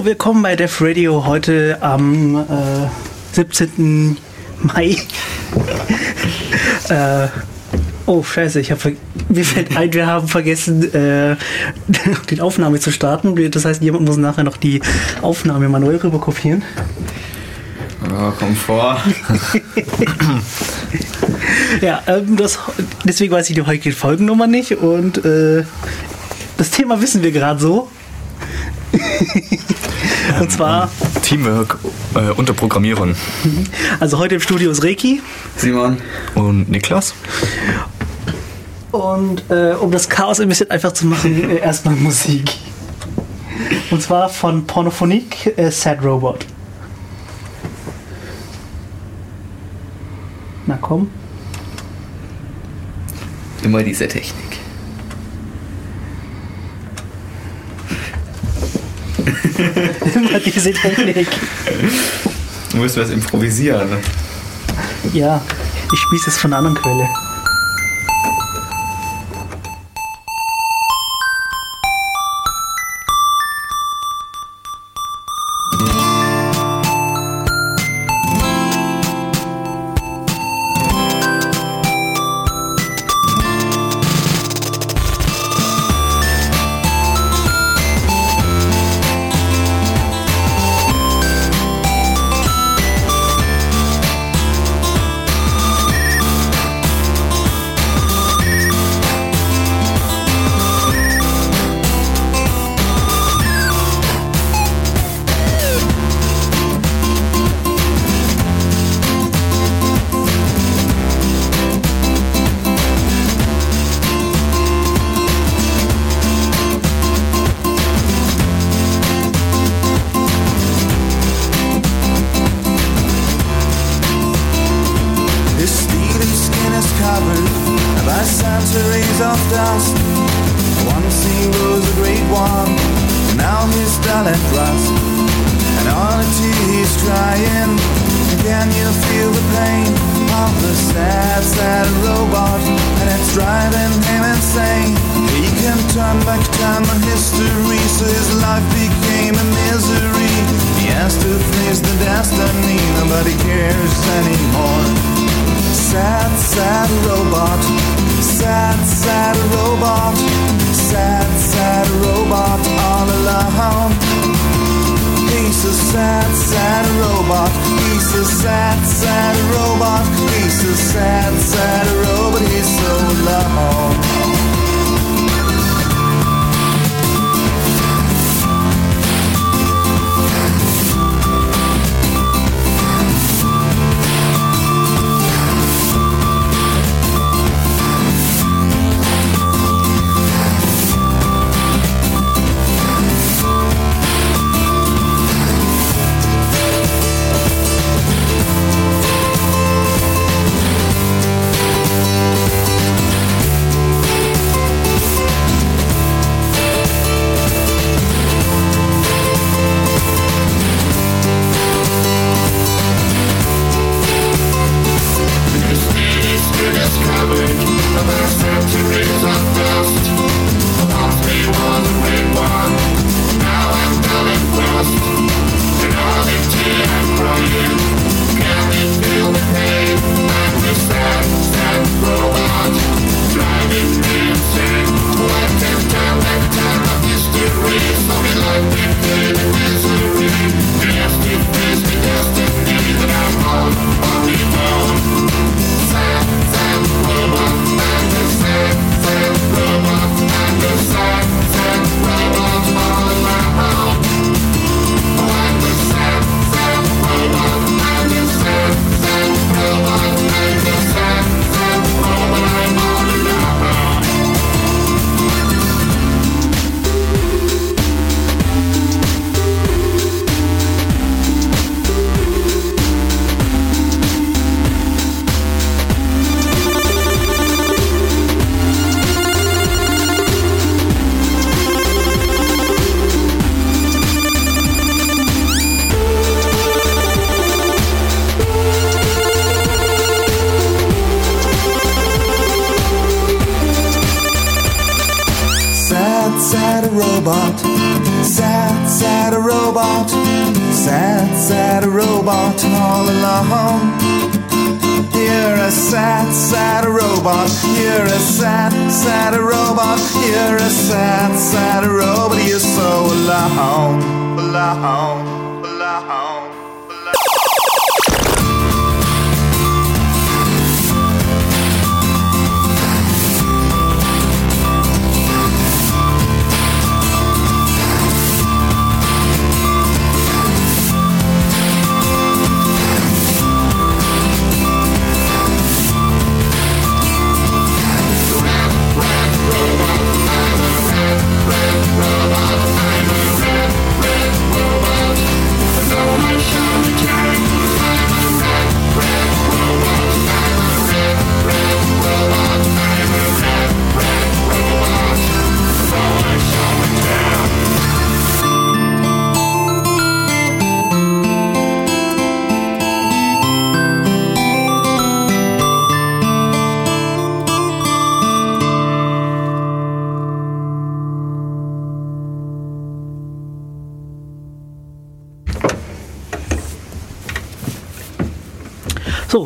Hallo, willkommen bei Def Radio heute am äh, 17. Mai. äh, oh, scheiße, ich habe mir fällt ein, wir haben vergessen, äh, die Aufnahme zu starten. Das heißt, jemand muss nachher noch die Aufnahme manuell rüber kopieren. Oh, komm vor. ja, ähm, das, deswegen weiß ich die heutige Folgennummer nicht und äh, das Thema wissen wir gerade so. Und zwar. Teamwork äh, unter Programmierern. Also heute im Studio ist Reiki. Simon. Und Niklas. Und äh, um das Chaos ein bisschen einfach zu machen, äh, erstmal Musik. Und zwar von Pornophonique äh, Sad Robot. Na komm. Immer diese Technik. Immer diese Technik. Du musst was improvisieren. Ja, ich spieße es von einer anderen Quelle.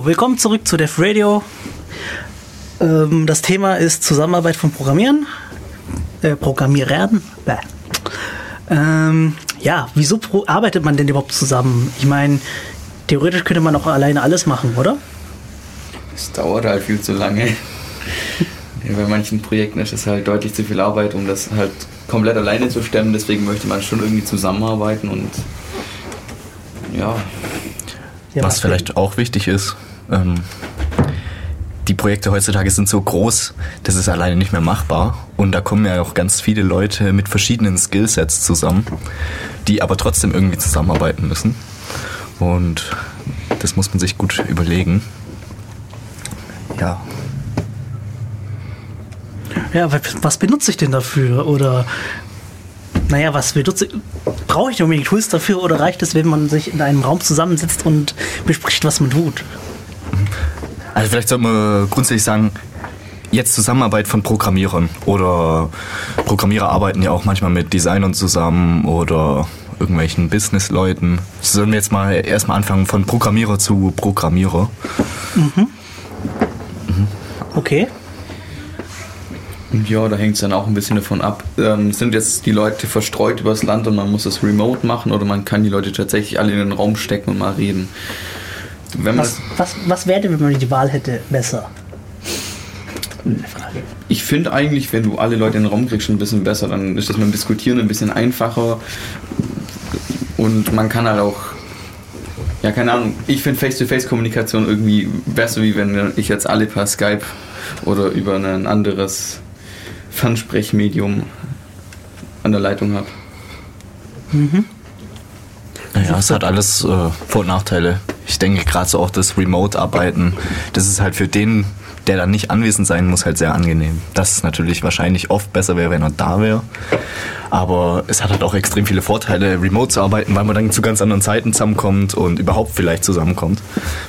So, willkommen zurück zu Def Radio. Ähm, das Thema ist Zusammenarbeit von Programmieren. Äh, Programmierern. Bäh. Ähm, ja, wieso pro arbeitet man denn überhaupt zusammen? Ich meine, theoretisch könnte man auch alleine alles machen, oder? Es dauert halt viel zu lange. Ja, bei manchen Projekten ist es halt deutlich zu viel Arbeit, um das halt komplett alleine zu stemmen. Deswegen möchte man schon irgendwie zusammenarbeiten und ja, Ja, Was vielleicht auch wichtig ist, ähm, die Projekte heutzutage sind so groß, das ist alleine nicht mehr machbar. Und da kommen ja auch ganz viele Leute mit verschiedenen Skillsets zusammen, die aber trotzdem irgendwie zusammenarbeiten müssen. Und das muss man sich gut überlegen. Ja, Ja, was, benutze ich denn dafür? Oder, naja, was benutze Brauche ich unbedingt Tools dafür oder reicht es, wenn man sich in einem Raum zusammensitzt und bespricht, was man tut? Also vielleicht sollte man grundsätzlich sagen, jetzt Zusammenarbeit von Programmierern oder Programmierer arbeiten ja auch manchmal mit Designern zusammen oder irgendwelchen Businessleuten. Sollen wir jetzt mal erstmal anfangen von Programmierer zu Programmierer? Okay. Und ja, da hängt es dann auch ein bisschen davon ab. Ähm, sind jetzt die Leute verstreut übers Land und man muss das remote machen oder man kann die Leute tatsächlich alle in den Raum stecken und mal reden. Wenn man Was, was, was wäre wenn man die Wahl hätte, besser? Ich finde eigentlich, wenn du alle Leute in den Raum kriegst, schon ein bisschen besser, dann ist das mit dem Diskutieren ein bisschen einfacher und man kann halt auch, ja, keine Ahnung, ich finde Face-to-Face-Kommunikation irgendwie besser, wie wenn ich jetzt alle per Skype oder über ein anderes Fernsprechmedium an der Leitung habe. Naja, es hat alles äh, Vor- und Nachteile. Ich denke gerade so auch das Remote-Arbeiten, das ist halt für den, der dann nicht anwesend sein muss, halt sehr angenehm. Das ist natürlich wahrscheinlich oft besser wäre, wenn er da wäre. Aber es hat halt auch extrem viele Vorteile, remote zu arbeiten, weil man dann zu ganz anderen Zeiten zusammenkommt und überhaupt vielleicht zusammenkommt.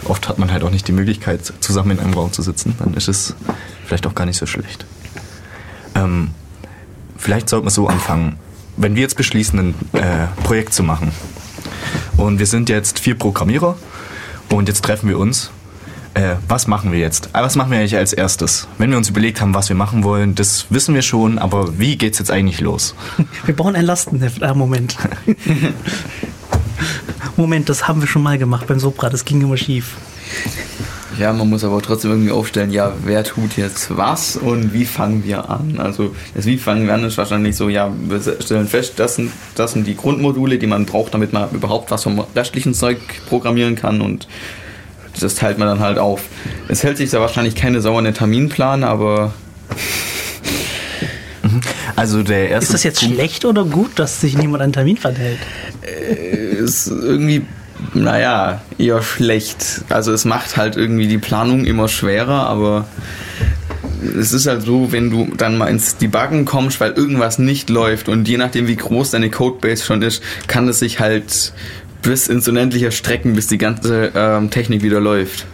Oft hat man halt auch nicht die Möglichkeit, zusammen in einem Raum zu sitzen. Dann ist es vielleicht auch gar nicht so schlecht. Ähm, vielleicht sollten wir so anfangen. Wenn wir jetzt beschließen, ein äh, Projekt zu machen, und wir sind jetzt vier Programmierer und jetzt treffen wir uns. Äh, was machen wir jetzt? Ah, Was machen wir eigentlich als erstes? Wenn wir uns überlegt haben, was wir machen wollen, das wissen wir schon, aber wie geht's jetzt eigentlich los? Wir bauen ein Lastenheft. Ah, Moment. Moment, das haben wir schon mal gemacht beim Sopra. Das ging immer schief. Ja, man muss aber trotzdem irgendwie aufstellen, ja, wer tut jetzt was und wie fangen wir an? Also das Wie fangen wir an ist wahrscheinlich so, ja, wir stellen fest, das sind, das sind die Grundmodule, die man braucht, damit man überhaupt was vom restlichen Zeug programmieren kann und das teilt man dann halt auf. Es hält sich da wahrscheinlich keine Sau an den Terminplan, aber Also der erste Ist das jetzt Punkt- schlecht oder gut, dass sich niemand an den Termin verhält? ist irgendwie, naja, eher schlecht. Also es macht halt irgendwie die Planung immer schwerer, aber es ist halt so, wenn du dann mal ins Debuggen kommst, weil irgendwas nicht läuft und je nachdem, wie groß deine Codebase schon ist, kann es sich halt bis ins Unendliche strecken, bis die ganze ähm, Technik wieder läuft.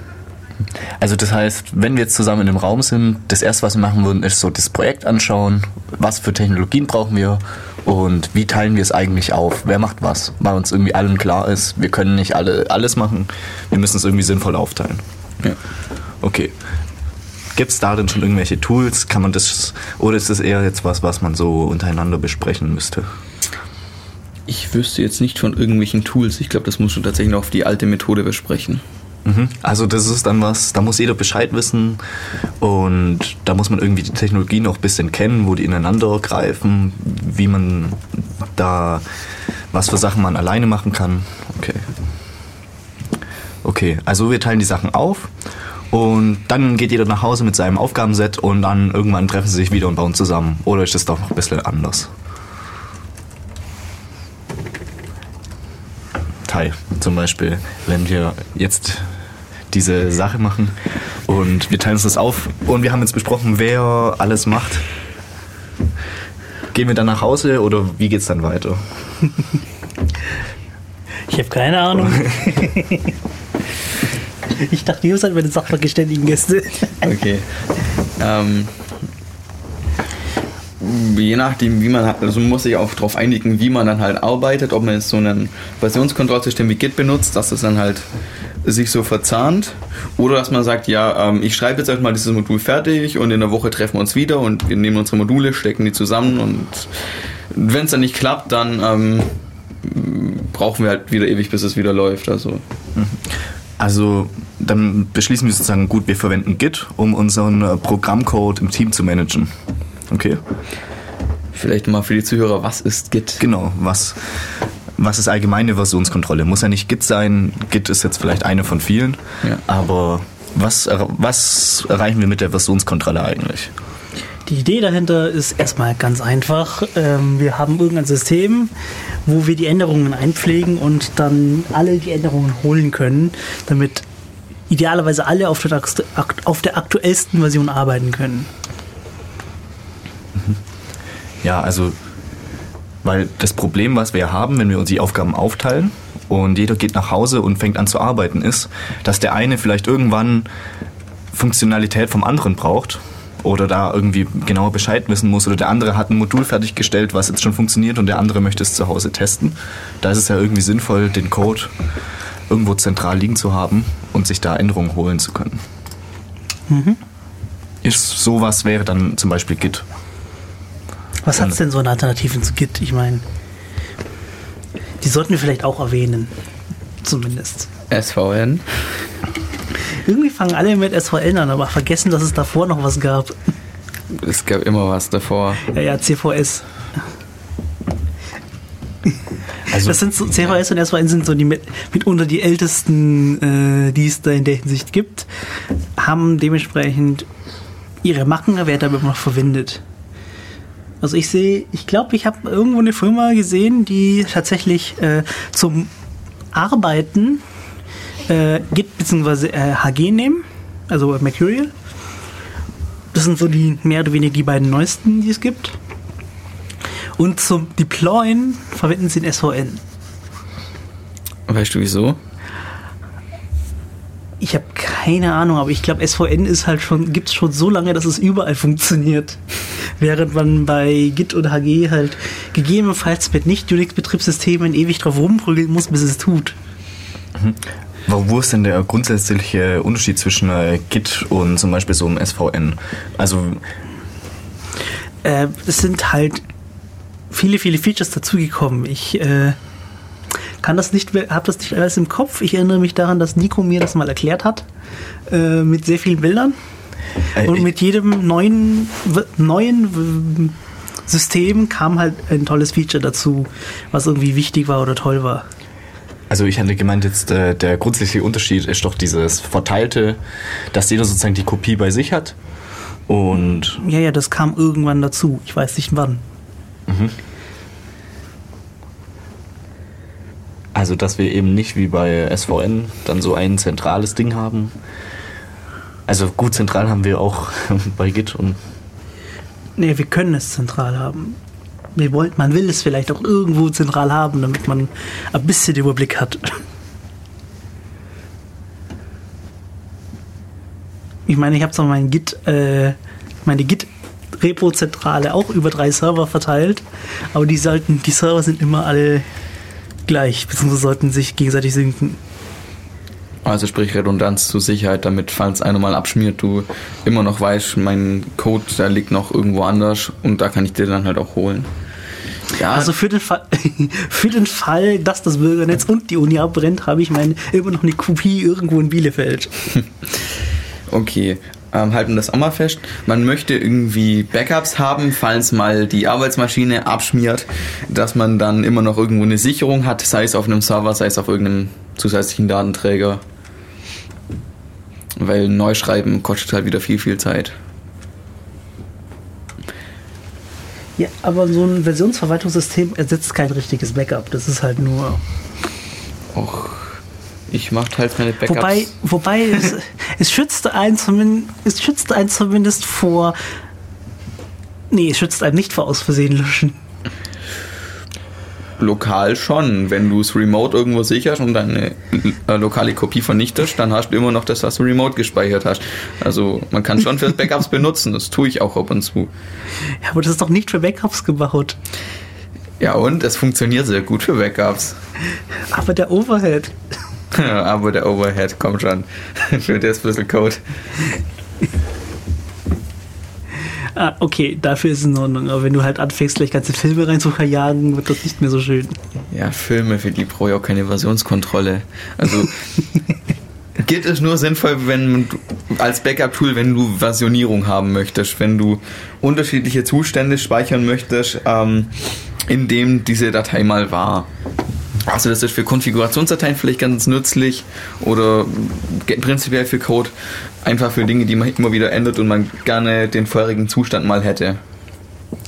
Also das heißt, wenn wir jetzt zusammen in einem Raum sind, das erste, was wir machen würden, ist so das Projekt anschauen, was für Technologien brauchen wir Und wie teilen wir es eigentlich auf? Wer macht was? Weil uns irgendwie allen klar ist, wir können nicht alle alles machen. Wir müssen es irgendwie sinnvoll aufteilen. Ja. Okay. Gibt es da denn schon irgendwelche Tools? Kann man das oder ist das eher jetzt was, was man so untereinander besprechen müsste? Ich wüsste jetzt nicht von irgendwelchen Tools. Ich glaube, das muss schon tatsächlich noch auf die alte Methode besprechen. Mhm. Also das ist dann was, da muss jeder Bescheid wissen und da muss man irgendwie die Technologie noch ein bisschen kennen, wo die ineinander greifen, wie man da, was für Sachen man alleine machen kann. Okay. Okay, also wir teilen die Sachen auf und dann geht jeder nach Hause mit seinem Aufgabenset und dann irgendwann treffen sie sich wieder und bauen zusammen. Oder ist das doch noch ein bisschen anders? Teil zum Beispiel, wenn wir jetzt diese Sache machen und wir teilen uns das auf und wir haben jetzt besprochen, wer alles macht. Gehen wir dann nach Hause oder wie geht's dann weiter? Ich habe keine Ahnung. ich dachte, ihr seid meine sachverständigen Gäste. Okay. ähm, je nachdem, wie man hat, also muss sich auch darauf einigen, wie man dann halt arbeitet, ob man jetzt so ein Versionskontrollsystem wie Git benutzt, dass es dann halt sich so verzahnt oder dass man sagt, ja, ähm, ich schreibe jetzt erstmal dieses Modul fertig und in der Woche treffen wir uns wieder und wir nehmen unsere Module, stecken die zusammen und wenn es dann nicht klappt, dann ähm, brauchen wir halt wieder ewig, bis es wieder läuft. Also Also dann beschließen wir sozusagen, gut, wir verwenden Git, um unseren äh, Programmcode im Team zu managen. Okay. vielleicht mal für die Zuhörer, was ist Git? Genau, was, was ist allgemeine Versionskontrolle? Muss ja nicht Git sein. Git ist jetzt vielleicht eine von vielen. Ja. Aber was, was erreichen wir mit der Versionskontrolle eigentlich? Die Idee dahinter ist erstmal ganz einfach. Ähm, wir haben irgendein System, wo wir die Änderungen einpflegen und dann alle die Änderungen holen können, damit idealerweise alle auf der, auf der aktuellsten Version arbeiten können. Ja, also, weil das Problem, was wir haben, wenn wir uns die Aufgaben aufteilen und jeder geht nach Hause und fängt an zu arbeiten, ist, dass der eine vielleicht irgendwann Funktionalität vom anderen braucht oder da irgendwie genauer Bescheid wissen muss oder der andere hat ein Modul fertiggestellt, was jetzt schon funktioniert und der andere möchte es zu Hause testen. Da ist es ja irgendwie sinnvoll, den Code irgendwo zentral liegen zu haben und sich da Änderungen holen zu können. Ist sowas wäre dann zum Beispiel Git. Was hat es denn so an Alternativen zu Git? Ich meine, die sollten wir vielleicht auch erwähnen. Zumindest. SVN. Irgendwie fangen alle mit SVN an, aber vergessen, dass es davor noch was gab. Es gab immer was davor. Ja, ja, CVS. Also, Das sind so, CVS und SVN sind so die mit, mitunter die ältesten, äh, die es da in der Hinsicht gibt, haben dementsprechend ihre Machenwerte aber immer noch verwendet. Also ich sehe, ich glaube, ich habe irgendwo eine Firma gesehen, die tatsächlich äh, zum Arbeiten äh, Git bzw. Äh, HG nehmen, also Mercurial. Das sind so die mehr oder weniger die beiden neuesten, die es gibt. Und zum Deployen verwenden sie den SVN. Weißt du wieso? Ich habe keine Ahnung, aber ich glaube, SVN ist halt schon, gibt es schon so lange, dass es überall funktioniert. Während man bei Git und HG halt gegebenenfalls mit Nicht-Unix-Betriebssystemen ewig drauf rumprügeln muss, bis es tut. Wo wo ist denn der grundsätzliche Unterschied zwischen äh, Git und zum Beispiel so einem SVN? Also, Äh, es sind halt viele, viele Features dazugekommen. Ich äh, kann das nicht, habe das nicht alles im Kopf. Ich erinnere mich daran, dass Nico mir das mal erklärt hat, äh, mit sehr vielen Bildern. äh, Und ich- mit jedem neuen, neuen System kam halt ein tolles Feature dazu, was irgendwie wichtig war oder toll war. also ich hatte gemeint, jetzt äh, der grundsätzliche Unterschied ist doch dieses Verteilte, dass jeder sozusagen die Kopie bei sich hat. Und Ja, ja, das kam irgendwann dazu. Ich weiß nicht wann. Also, dass wir eben nicht wie bei SVN dann so ein zentrales Ding haben. Also gut, zentral haben wir auch bei Git und Nee, wir können es zentral haben. Wir wollen, man will es vielleicht auch irgendwo zentral haben, damit man ein bisschen Überblick hat. Ich meine, ich habe zwar mein Git, äh, meine Git Repo-Zentrale auch über drei Server verteilt, aber die sollten, die Server sind immer alle gleich, beziehungsweise sollten sich gegenseitig sinken. Also sprich Redundanz zur Sicherheit, damit, falls einer mal abschmiert, du immer noch weißt, mein Code, der liegt noch irgendwo anders und da kann ich dir dann halt auch holen. Ja, Also für den, Fall, für den Fall, dass das Bürgernetz und die Uni abbrennt, habe ich meine, immer noch eine Kopie irgendwo in Bielefeld. Okay, ähm, halten das auch mal fest. Man möchte irgendwie Backups haben, falls mal die Arbeitsmaschine abschmiert, dass man dann immer noch irgendwo eine Sicherung hat, sei es auf einem Server, sei es auf irgendeinem zusätzlichen Datenträger. Weil Neuschreiben kostet halt wieder viel, viel Zeit. Ja, aber so ein Versionsverwaltungssystem ersetzt kein richtiges Backup. Das ist halt nur. Och, ich mache halt meine Backups. Wobei, wobei es, es schützt einen zumindest, es schützt einen zumindest vor. Nee, es schützt einen nicht vor aus Versehen löschen. Lokal schon. Wenn du es remote irgendwo sicherst und deine äh, lokale Kopie vernichtest, dann hast du immer noch das, was du remote gespeichert hast. Also man kann schon für Backups benutzen. Das tue ich auch ab und zu. Ja, aber das ist doch nicht für Backups gebaut. Ja, und es funktioniert sehr gut für Backups. Aber der Overhead. Aber der Overhead kommt schon. für das bisschen Code. Ah, okay, dafür ist es in Ordnung. Aber wenn du halt anfängst, gleich ganze Filme rein zu verjagen, wird das nicht mehr so schön. Ja, Filme, für die brauche ich auch keine Versionskontrolle. Also geht es nur sinnvoll, wenn du, als Backup-Tool, wenn du Versionierung haben möchtest, wenn du unterschiedliche Zustände speichern möchtest, ähm, in dem diese Datei mal war. Also das ist für Konfigurationsdateien vielleicht ganz nützlich oder prinzipiell für Code einfach für Dinge, die man immer wieder ändert und man gerne den vorherigen Zustand mal hätte.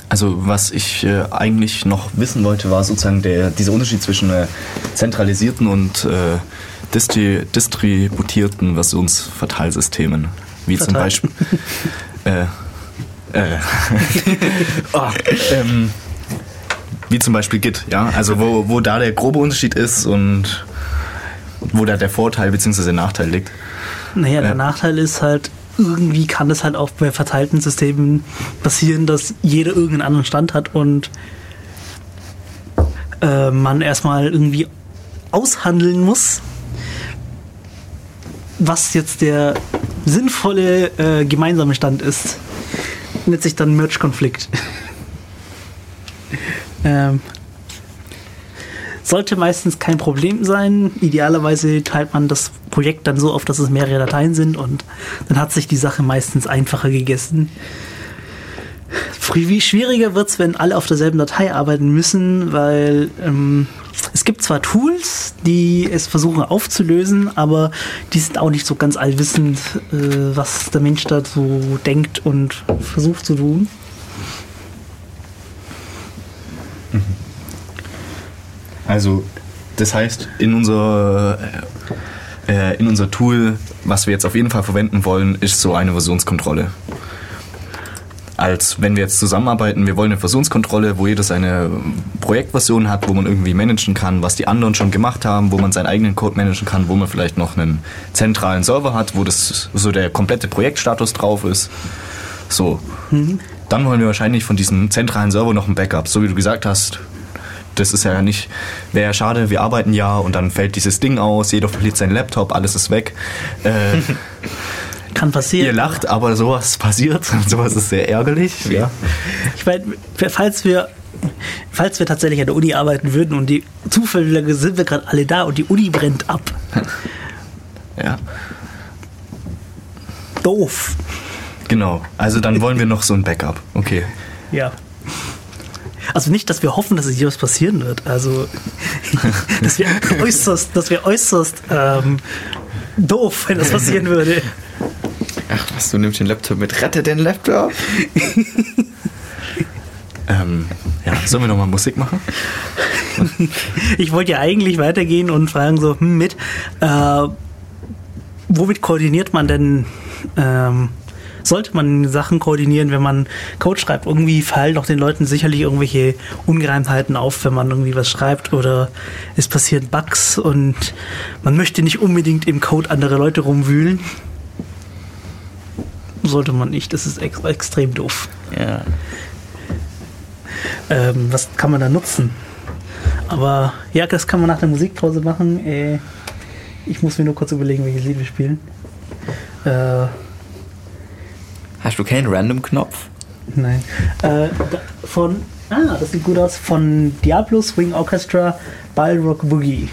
Also was ich äh, eigentlich noch wissen wollte, war sozusagen der, dieser Unterschied zwischen äh, zentralisierten und äh, distri distributierten Versionsverteilsystemen. Wie zum Verteil. Beispiel... äh, äh, oh, ähm, wie zum Beispiel Git, ja. Also wo, wo da der grobe Unterschied ist und wo da der Vorteil bzw. der Nachteil liegt. Naja, der Ja. Nachteil ist halt, irgendwie kann es halt auch bei verteilten Systemen passieren, dass jeder irgendeinen anderen Stand hat und äh, man erstmal irgendwie aushandeln muss, was jetzt der sinnvolle äh, gemeinsame Stand ist. Nennt sich dann Merge-Konflikt. Ähm, sollte meistens kein Problem sein. Idealerweise teilt man das Projekt dann so auf, dass es mehrere Dateien sind und dann hat sich die Sache meistens einfacher gegessen. Wie schwieriger wird es, wenn alle auf derselben Datei arbeiten müssen, weil ähm, es gibt zwar Tools, die es versuchen aufzulösen, aber die sind auch nicht so ganz allwissend, äh, was der Mensch dazu denkt und versucht zu tun. Also, das heißt, in unser, äh, in unser Tool, was wir jetzt auf jeden Fall verwenden wollen, ist so eine Versionskontrolle. Als wenn wir jetzt zusammenarbeiten, wir wollen eine Versionskontrolle, wo jeder seine Projektversion hat, wo man irgendwie managen kann, was die anderen schon gemacht haben, wo man seinen eigenen Code managen kann, wo man vielleicht noch einen zentralen Server hat, wo das so der komplette Projektstatus drauf ist. So. Dann wollen wir wahrscheinlich von diesem zentralen Server noch ein Backup, so wie du gesagt hast. Das ist ja nicht, wäre ja schade, wir arbeiten ja und dann fällt dieses Ding aus, jeder verliert seinen Laptop, alles ist weg. Äh, Kann passieren. ihr lacht, aber sowas passiert und sowas ist sehr ärgerlich. Ja. Ich meine, falls wir, falls wir tatsächlich an der Uni arbeiten würden und die zufällig sind wir gerade alle da und die Uni brennt ab. ja, Doof. Genau. Also dann wollen wir noch so ein Backup. Okay. Ja. Also nicht, dass wir hoffen, dass es hier was passieren wird. Also, das wäre äußerst, das wäre äußerst ähm, doof, wenn das passieren würde. Ach was, du nimmst den Laptop mit. Rette den Laptop. Ähm, ja, sollen wir nochmal Musik machen? Ich wollte ja eigentlich weitergehen und fragen so, hm, mit, äh, womit koordiniert man denn, ähm, sollte man Sachen koordinieren, wenn man Code schreibt? Irgendwie fallen doch den Leuten sicherlich irgendwelche Ungereimtheiten auf, wenn man irgendwie was schreibt oder es passieren Bugs und man möchte nicht unbedingt im Code andere Leute rumwühlen. sollte man nicht. Das ist ex extrem doof. Ja. Ähm, was kann man da nutzen? Aber ja, das kann man nach der Musikpause machen. Äh, ich muss mir nur kurz überlegen, welches Lied wir spielen. Äh, Hast du keinen Random-Knopf? nein. Äh, von, ah, das sieht gut aus, von Diablo Swing Orchestra Balrog Boogie.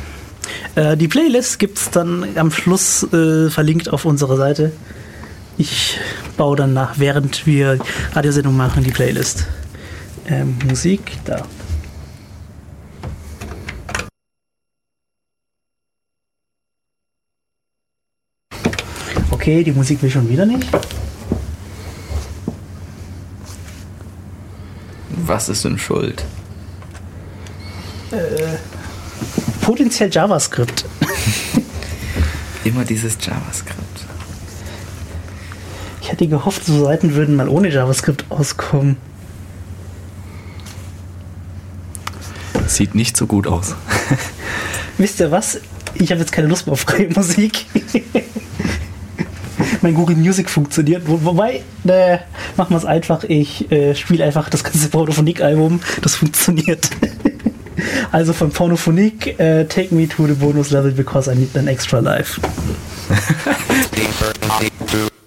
Äh, die Playlist gibt es dann am Schluss äh, verlinkt auf unserer Seite. Ich baue dann nach, während wir Radiosendung machen, die Playlist. Ähm, Musik, da. Okay, die Musik will schon wieder nicht. Was ist denn schuld? Potenziell JavaScript. Immer dieses JavaScript. Ich hätte gehofft, so Seiten würden mal ohne JavaScript auskommen. Sieht nicht so gut aus. Wisst ihr was? Ich habe jetzt keine Lust mehr auf freie Musik. mein Google Music funktioniert. Wo, wobei, äh, machen wir es einfach. Ich äh, spiele einfach das ganze Pornophonik-Album. Das funktioniert. also von Pornophonik, äh, Take Me to the Bonus Level because I need an extra life.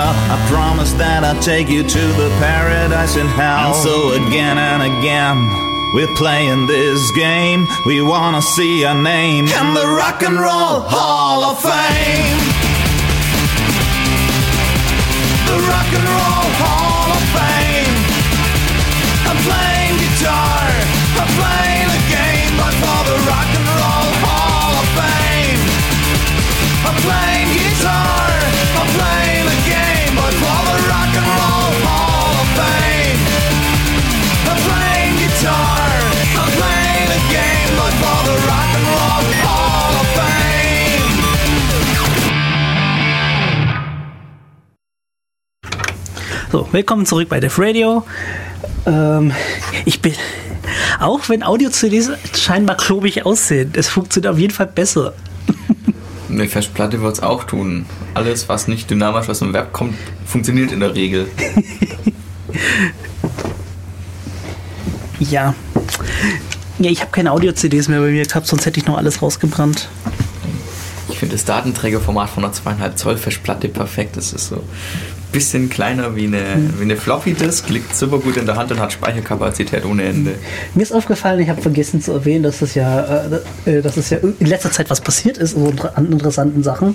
I promise that I'll take you to the paradise in hell. And so again and again. We're playing this game. We wanna see our name in the Rock and Roll Hall of Fame. The Rock and Roll Hall of Fame. I'm playing guitar. Willkommen zurück bei Def Radio. Ähm, ich bin, auch wenn Audio-CDs scheinbar klobig aussehen, es funktioniert auf jeden Fall besser. Eine Festplatte wird es auch tun. Alles, was nicht dynamisch aus dem Web kommt, funktioniert in der Regel. Ja. Ja, ich habe keine Audio-CDs mehr bei mir gehabt, sonst hätte ich noch alles rausgebrannt. Ich finde das Datenträgerformat von einer 2,5 Zoll Festplatte perfekt. Das ist so bisschen kleiner wie eine, wie eine Floppy Disk, liegt super gut in der Hand und hat Speicherkapazität ohne Ende. Mir ist aufgefallen, ich habe vergessen zu erwähnen, dass es ja, äh, äh, dass es ja in letzter Zeit was passiert ist, so an interessanten Sachen.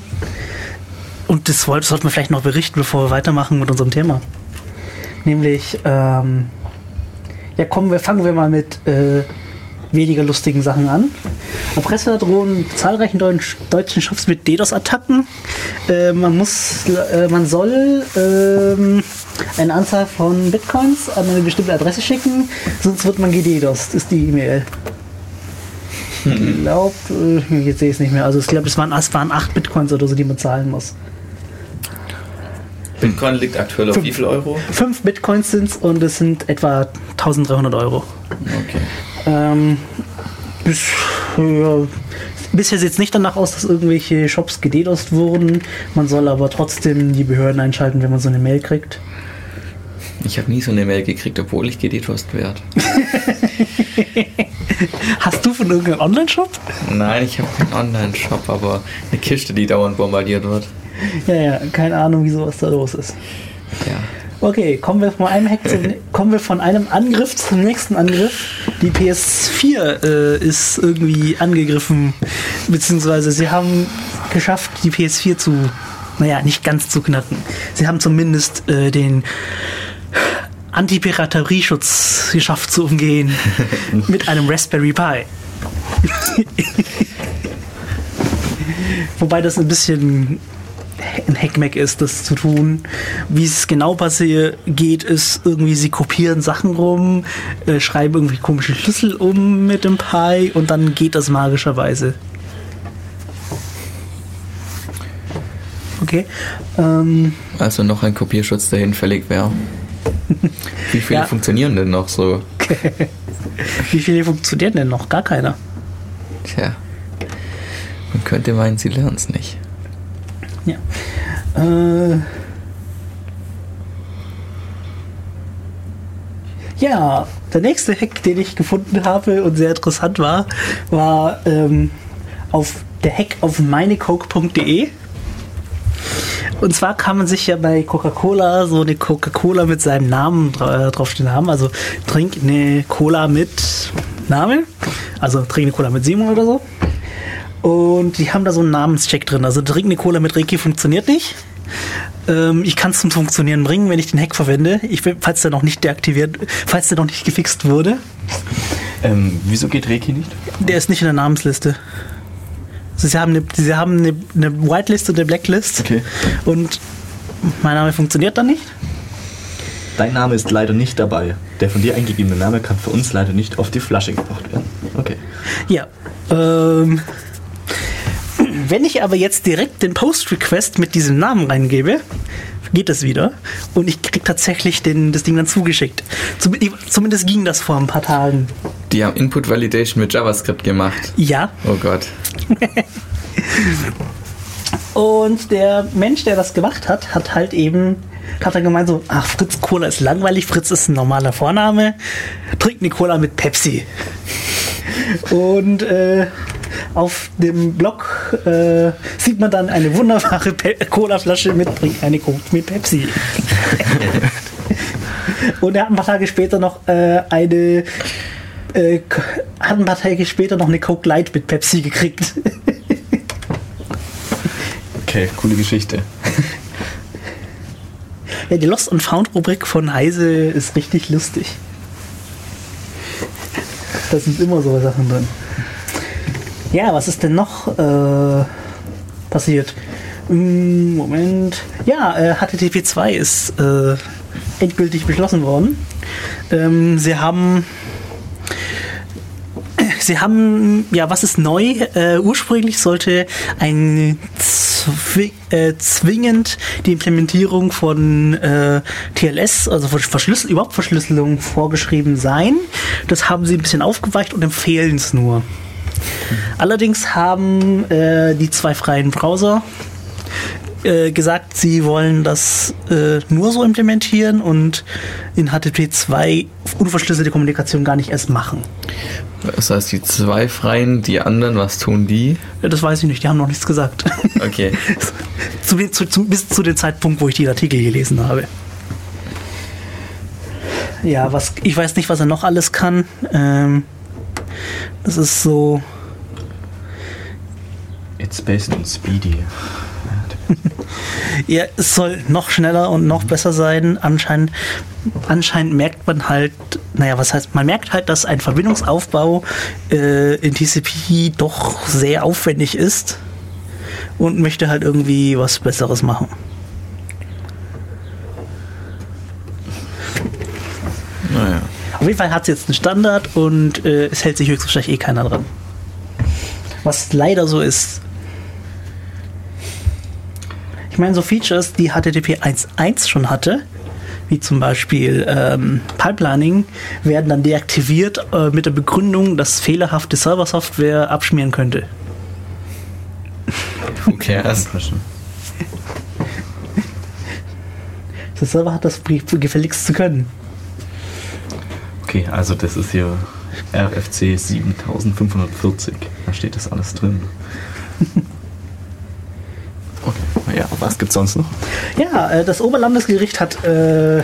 Und das sollten wir vielleicht noch berichten, bevor wir weitermachen mit unserem Thema. Nämlich, ähm, ja, kommen wir, fangen wir mal mit äh, weniger lustigen Sachen an. Erpresser drohen zahlreichen deutsch, deutschen Shops mit DDoS-Attacken. Äh, man muss, äh, man soll ähm, eine Anzahl von Bitcoins an eine bestimmte Adresse schicken, sonst wird man gedDOSt, ist die E-Mail. Ich glaube, äh, jetzt sehe ich es nicht mehr. Also ich glaube, es waren, es waren 8 Bitcoins oder so, die man zahlen muss. Bitcoin liegt aktuell auf Fünf. wie viel Euro? 5 Bitcoins sind es und es sind etwa 1300 Euro. Okay. Ähm, bis, ja, bisher sieht es nicht danach aus, dass irgendwelche Shops gededost wurden. Man soll aber trotzdem die Behörden einschalten, wenn man so eine Mail kriegt. Ich habe nie so eine Mail gekriegt, obwohl ich gedetost werde. Hast du von irgendeinem Online-Shop? Nein, ich habe keinen Online-Shop, aber eine Kiste, die dauernd bombardiert wird. Ja, ja, keine Ahnung, wieso was da los ist. Ja. Okay, kommen wir von einem Hack zum, kommen wir von einem Angriff zum nächsten Angriff. Die PS4 äh, ist irgendwie angegriffen, beziehungsweise sie haben geschafft, die PS4 zu, naja, nicht ganz zu knacken. Sie haben zumindest äh, den Anti-Piraterieschutz geschafft zu umgehen mit einem Raspberry Pi. Wobei das ein bisschen ein Hackmack ist, das zu tun. Wie es genau passiert geht, ist irgendwie, sie kopieren Sachen rum, äh, schreiben irgendwie komische Schlüssel um mit dem Pi und dann geht das magischerweise. Okay. Ähm, Also noch ein Kopierschutz, der hinfällig wäre. Wie viele Ja. funktionieren denn noch so? wie viele funktionieren denn noch? Gar keiner. Tja. Man könnte meinen, sie lernen es nicht. Ja. Äh, ja, der nächste Hack, den ich gefunden habe und sehr interessant war, war ähm, auf der Hack auf meinecoke.de. Und zwar kann man sich ja bei Coca-Cola so eine Coca-Cola mit seinem Namen äh, draufstehen haben. Also trink eine Cola mit Name. Also trink eine Cola mit Simon oder so. Und die haben da so einen Namenscheck drin. Also trink eine Cola mit Reiki funktioniert nicht. Ähm, ich kann es zum Funktionieren bringen, wenn ich den Hack verwende. Ich, falls der noch nicht deaktiviert, falls der noch nicht gefixt wurde. Ähm, wieso geht Reiki nicht? Der ist nicht in der Namensliste. Also sie haben eine, sie haben eine, eine Whitelist und eine Blacklist. Okay. Und mein Name funktioniert dann nicht. Dein Name ist leider nicht dabei. Der von dir eingegebene Name kann für uns leider nicht auf die Flasche gebracht werden. Okay. Ja. Ähm, wenn ich aber jetzt direkt den Post-Request mit diesem Namen reingebe, geht das wieder. Und ich krieg tatsächlich den, das Ding dann zugeschickt. Zum, zumindest ging das vor ein paar Tagen. Die haben Input Validation mit JavaScript gemacht. Ja. Oh Gott. Und der Mensch, der das gemacht hat, hat halt eben hat er gemeint so, ach, Fritz Cola ist langweilig, Fritz ist ein normaler Vorname, trink eine Cola mit Pepsi. Und äh, auf dem Blog äh, sieht man dann eine wunderbare Pe Cola-Flasche mit Trink eine Coke mit Pepsi. Und er hat ein paar Tage später noch äh, eine äh, hat ein paar Tage später noch eine Coke Light mit Pepsi gekriegt. Okay, coole Geschichte. Ja, die Lost and Found Rubrik von Heise ist richtig lustig. Da sind immer so Sachen drin. Ja, was ist denn noch äh, passiert? Hm, Moment. Ja, äh, HTTP 2 ist äh, endgültig beschlossen worden. Ähm, sie haben Sie haben, ja, was ist neu? Äh, ursprünglich sollte ein zwi äh, zwingend die Implementierung von äh, TLS, also von Verschlüssel überhaupt Verschlüsselung vorgeschrieben sein. Das haben sie ein bisschen aufgeweicht und empfehlen es nur. Allerdings haben äh, die zwei freien Browser äh, gesagt, sie wollen das äh, nur so implementieren und in HTTP 2 unverschlüsselte Kommunikation gar nicht erst machen. Das heißt, die zwei Freien, die anderen, was tun die? Ja, Das weiß ich nicht, die haben noch nichts gesagt. Okay. zu, zu, zu, bis zu dem Zeitpunkt, wo ich den Artikel gelesen habe. Ja, was ich weiß nicht, was er noch alles kann. Ähm, das ist so. It's based on Speedy. Ja, es soll noch schneller und noch besser sein. Anscheinend, anscheinend merkt man halt, naja, was heißt, man merkt halt, dass ein Verbindungsaufbau äh, in TCP doch sehr aufwendig ist und möchte halt irgendwie was Besseres machen. Naja. Auf jeden Fall hat es jetzt einen Standard und äh, es hält sich höchstwahrscheinlich eh keiner dran. Was leider so ist. Ich meine, so Features, die HTTP 1.1 schon hatte, wie zum Beispiel ähm, Pipelining, werden dann deaktiviert äh, mit der Begründung, dass fehlerhafte Server-Software abschmieren könnte. Who cares? Der Server hat das gefälligst zu können. Okay, also das ist hier RFC 7540. Da steht das alles drin. Okay, ja, was gibt's sonst noch? Ja, äh, das Oberlandesgericht hat äh,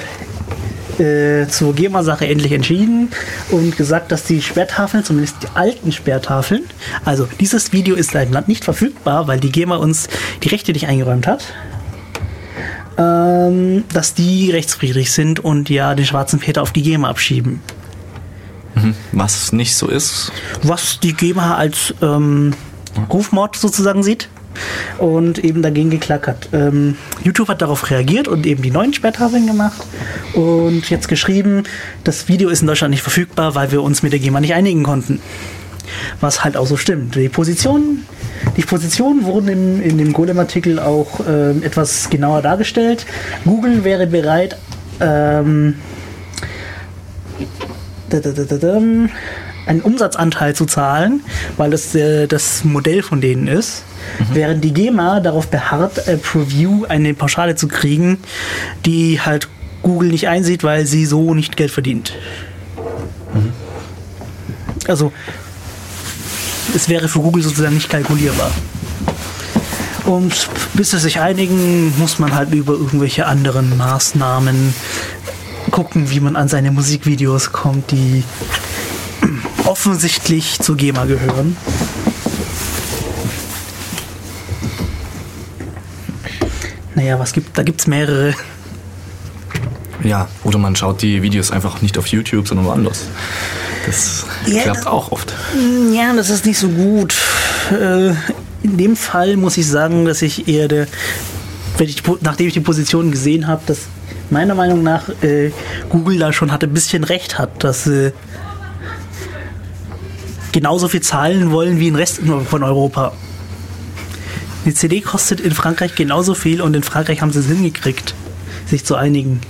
äh, zur GEMA-Sache endlich entschieden und gesagt, dass die Sperrtafeln, zumindest die alten Sperrtafeln, also dieses Video ist im Land nicht verfügbar, weil die GEMA uns die Rechte nicht eingeräumt hat, ähm, dass die rechtswidrig sind und ja den schwarzen Peter auf die GEMA abschieben. Was nicht so ist. was die GEMA als ähm, Rufmord sozusagen sieht und eben dagegen geklagt hat. Ähm, YouTube hat darauf reagiert und eben die neuen Sperrtafeln gemacht und jetzt geschrieben, das Video ist in Deutschland nicht verfügbar, weil wir uns mit der GEMA nicht einigen konnten. Was halt auch so stimmt. Die Positionen, die Positionen wurden im, in dem Golem-Artikel auch ähm, etwas genauer dargestellt. Google wäre bereit, ähm, einen Umsatzanteil zu zahlen, weil das äh, das Modell von denen ist, während die GEMA darauf beharrt, äh, Preview eine Pauschale zu kriegen, die halt Google nicht einsieht, weil sie so nicht Geld verdient. Also es wäre für Google sozusagen nicht kalkulierbar. Und bis sie sich einigen, muss man halt über irgendwelche anderen Maßnahmen gucken, wie man an seine Musikvideos kommt, die offensichtlich zu GEMA gehören. Naja, was gibt, da gibt's mehrere. Ja, oder man schaut die Videos einfach nicht auf YouTube, sondern woanders. Das Ja, klappt auch oft. Ja, das ist nicht so gut. Äh, in dem Fall muss ich sagen, dass ich eher der, wenn ich, nachdem ich die Position gesehen habe, dass meiner Meinung nach äh, Google da schon hatte, ein bisschen recht hat, dass sie genauso viel zahlen wollen wie im Rest von Europa. Die CD kostet in Frankreich genauso viel und in Frankreich haben sie es hingekriegt, sich zu einigen.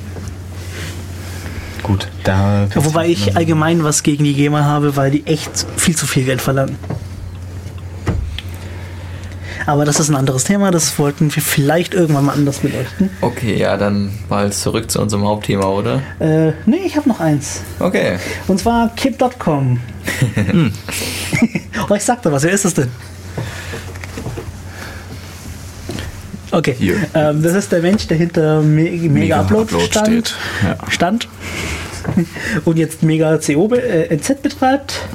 Gut, da. Wobei ich allgemein was gegen die GEMA habe, weil die echt viel zu viel Geld verlangen. Aber das ist ein anderes Thema, das wollten wir vielleicht irgendwann mal anders beleuchten. Okay, ja, dann mal zurück zu unserem Hauptthema, oder? Äh, nee, ich habe noch eins. Okay. Und zwar Kip.com. oh, ich sagte was, wer ist es denn? Okay, ähm, das ist der Mensch, der hinter Me Mega, Mega Upload, Upload stand, steht, ja. stand und jetzt Mega CO äh, NZ betreibt.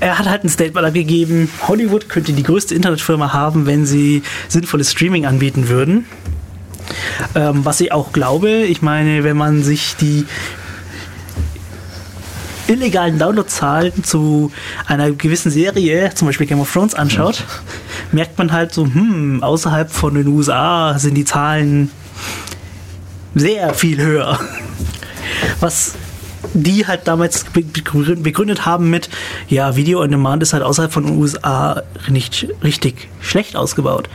Er hat halt ein Statement abgegeben, Hollywood könnte die größte Internetfirma haben, wenn sie sinnvolles Streaming anbieten würden. Ähm, was ich auch glaube, ich meine, wenn man sich die illegalen Downloadzahlen zu einer gewissen Serie, zum Beispiel Game of Thrones, anschaut, merkt man halt so, hm, außerhalb von den USA sind die Zahlen sehr viel höher. Was die halt damals be- begrü- begründet haben mit, ja, Video on Demand ist halt außerhalb von den USA nicht richtig schlecht ausgebaut.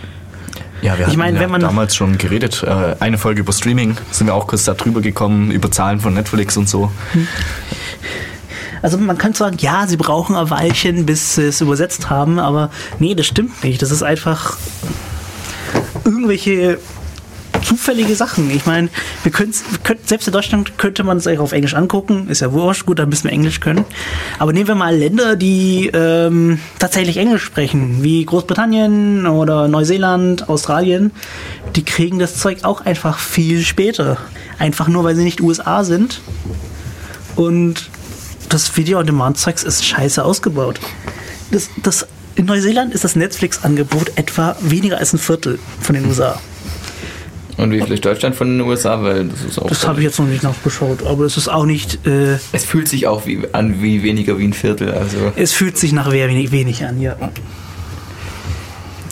Ja, wir Ich hatten meine, ja wenn man- damals schon geredet. Äh, eine Folge über Streaming sind wir auch kurz darüber gekommen, über Zahlen von Netflix und so. Also man kann sagen, ja, sie brauchen ein Weilchen, bis sie es übersetzt haben, aber nee, das stimmt nicht. Das ist einfach irgendwelche zufällige Sachen. Ich meine, wir können selbst in Deutschland könnte man es eigentlich auf Englisch angucken, ist ja wurscht, gut, dann müssen wir Englisch können. Aber nehmen wir mal Länder, die ähm, tatsächlich Englisch sprechen, wie Großbritannien oder Neuseeland, Australien, die kriegen das Zeug auch einfach viel später. Einfach nur, weil sie nicht USA sind. Und das Video-on-Demand-Zeugs ist scheiße ausgebaut. Das, das, in Neuseeland ist das Netflix-Angebot etwa weniger als ein Viertel von den USA. Und wie viel ist Deutschland von den USA? Weil das ist auch. Das habe ich jetzt noch nicht nachgeschaut, aber es ist auch nicht. Äh, es fühlt sich auch wie, an wie weniger wie ein Viertel. Also es fühlt sich nach wenig, wenig an, ja.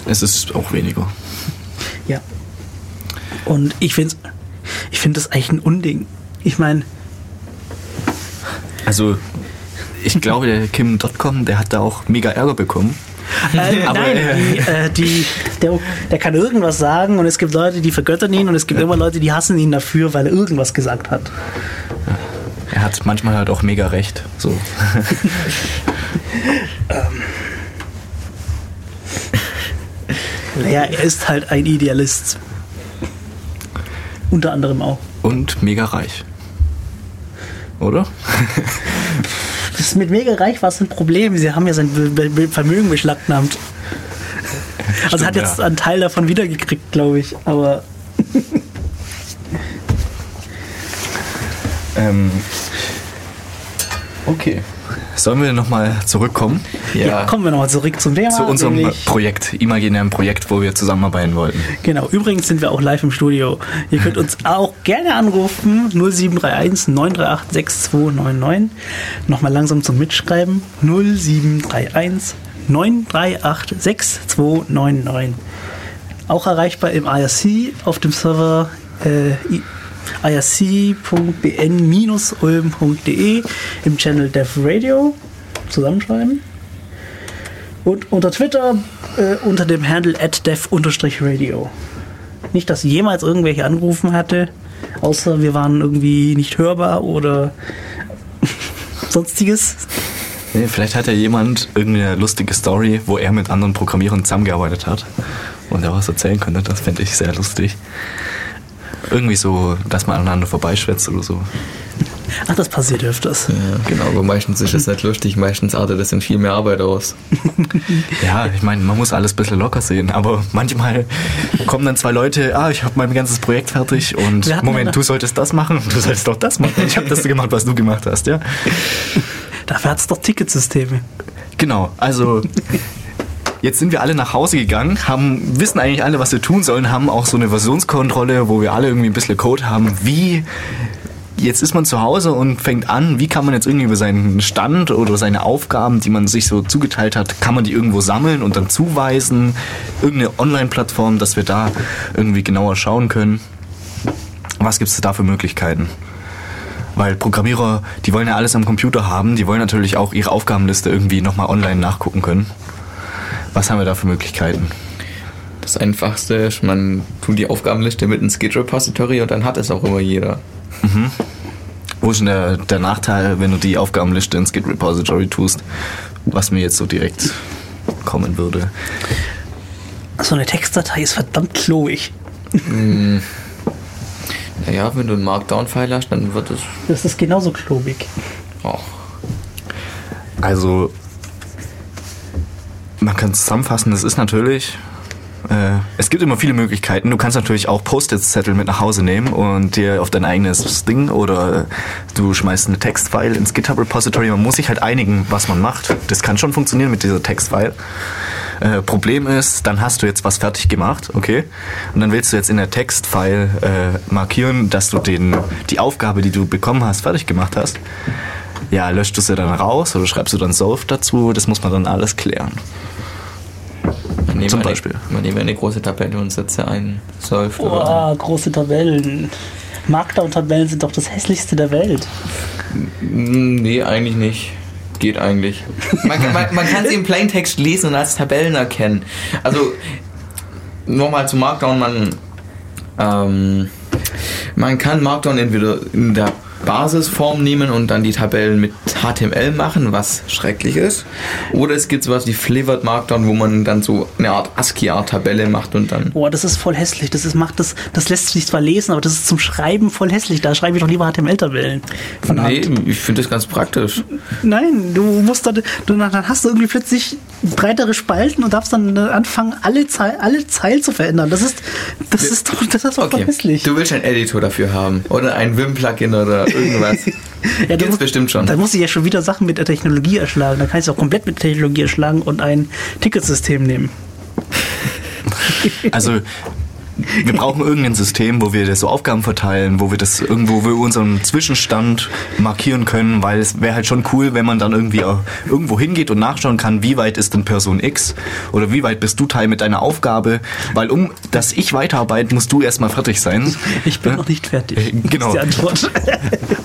Es ist auch weniger. Ja. Und ich finde ich find das eigentlich ein Unding. Ich meine, Also, ich glaube, der Kim.com, der hat da auch mega Ärger bekommen. Äh, nein, äh, die, äh, die, der, der kann irgendwas sagen und es gibt Leute, die vergöttern ihn und es gibt immer Leute, die hassen ihn dafür, weil er irgendwas gesagt hat. Er hat manchmal halt auch mega recht. So. Naja, er ist halt ein Idealist. Unter anderem auch. Und mega reich. Oder? Das mit mega reich war es ein Problem. Sie haben ja sein Vermögen beschlagnahmt. Also er hat jetzt ja. einen Teil davon wiedergekriegt, glaube ich. Aber Ähm, okay. Sollen wir nochmal zurückkommen ja. kommen wir nochmal zurück zum Thema. zu unserem Projekt, imaginären Projekt, wo wir zusammenarbeiten wollten? Genau, übrigens sind wir auch live im Studio. Ihr könnt uns auch gerne anrufen, 0731 938 6299. Nochmal langsam zum Mitschreiben, 0731 938 6299. Auch erreichbar im IRC auf dem Server äh, irc.bn-ulm.de im Channel Dev Radio zusammenschreiben. Und unter Twitter äh, unter dem Handle dev-radio. Nicht, dass jemals irgendwelche angerufen hatte, außer wir waren irgendwie nicht hörbar oder sonstiges. Nee, vielleicht hat ja jemand irgendeine lustige Story, wo er mit anderen Programmierern zusammengearbeitet hat und er was erzählen könnte. Das fände ich sehr lustig. Irgendwie so, dass man aneinander vorbeischwätzt oder so. Ach, das passiert öfters. ja, genau, aber meistens ist es nicht lustig. Meistens artet das in viel mehr Arbeit aus. Ja, ich meine, man muss alles ein bisschen locker sehen, aber manchmal kommen dann zwei Leute, ah, ich habe mein ganzes Projekt fertig und Moment, du solltest das machen und du solltest doch das machen. Ich habe das gemacht, was du gemacht hast, ja. Dafür hat es doch Ticketsysteme. Genau, also jetzt sind wir alle nach Hause gegangen, haben, wissen eigentlich alle, was wir tun sollen, haben auch so eine Versionskontrolle, wo wir alle irgendwie ein bisschen Code haben. Wie, jetzt ist man zu Hause und fängt an, wie kann man jetzt irgendwie über seinen Stand oder seine Aufgaben, die man sich so zugeteilt hat, kann man die irgendwo sammeln und dann zuweisen? Irgendeine Online-Plattform, dass wir da irgendwie genauer schauen können. Was gibt es da für Möglichkeiten? Weil Programmierer, die wollen ja alles am Computer haben, die wollen natürlich auch ihre Aufgabenliste irgendwie nochmal online nachgucken können. Was haben wir da für Möglichkeiten? Das Einfachste ist, man tut die Aufgabenliste mit ins Git-Repository und dann hat es auch immer jeder. Wo ist denn der, der Nachteil, wenn du die Aufgabenliste ins Git-Repository tust, was mir jetzt so direkt kommen würde? So eine Textdatei ist verdammt klobig. Naja, wenn du einen Markdown-File hast, dann wird es. Das ist genauso klobig. Oh. Also, man kann zusammenfassen, das ist natürlich. Äh, es gibt immer viele Möglichkeiten. Du kannst natürlich auch Post-it-Zettel mit nach Hause nehmen und dir auf dein eigenes Ding oder du schmeißt eine Textfile ins GitHub-Repository. Man muss sich halt einigen, was man macht. Das kann schon funktionieren mit dieser Textfile. Äh, Problem ist, dann hast du jetzt was fertig gemacht, okay? Und dann willst du jetzt in der Textfile äh, markieren, dass du den, die Aufgabe, die du bekommen hast, fertig gemacht hast. Ja, löscht du sie dann raus oder schreibst du dann Solve dazu? Das muss man dann alles klären. Zum eine, Beispiel. Man nehme eine große Tabelle und setze ein Solve. oder- Boah, große Tabellen. Markdown-Tabellen sind doch das hässlichste der Welt. Mm, Nee, eigentlich nicht. Geht eigentlich. Man, kann- man, man kann sie im Plaintext lesen und als Tabellen erkennen. Also, nochmal zu Markdown, man, ähm, man kann Markdown entweder in der Basisform nehmen und dann die Tabellen mit HTML machen, was schrecklich ist. Oder es gibt sowas wie Flavored Markdown, wo man dann so eine Art ASCII-Art-Tabelle macht und dann Boah, das ist voll hässlich. Das ist, macht das, das lässt sich zwar lesen, aber das ist zum Schreiben voll hässlich. Da schreibe ich doch lieber HTML-Tabellen. Nee, Hand. ich finde das ganz praktisch. Nein, du musst dann, du, dann hast du irgendwie plötzlich breitere Spalten und darfst dann äh, anfangen, alle, Zeil, alle Zeilen zu verändern. Das ist, das ist doch, das ist doch voll Okay, hässlich. du willst einen Editor dafür haben oder ein Vim-Plugin oder irgendwas. Ja, Gibt's bestimmt schon. Da muss ich ja schon wieder Sachen mit der Technologie erschlagen. Da kann ich es auch komplett mit der Technologie erschlagen und ein Ticketsystem nehmen. Also wir brauchen irgendein System, wo wir das so Aufgaben verteilen, wo wir das irgendwo, wo wir unseren Zwischenstand markieren können, weil es wäre halt schon cool, wenn man dann irgendwie auch irgendwo hingeht und nachschauen kann, wie weit ist denn Person X oder wie weit bist du Teil mit deiner Aufgabe, weil um dass ich weiterarbeite, musst du erstmal fertig sein. Ich bin noch nicht fertig. Äh, genau. Das ist die Antwort.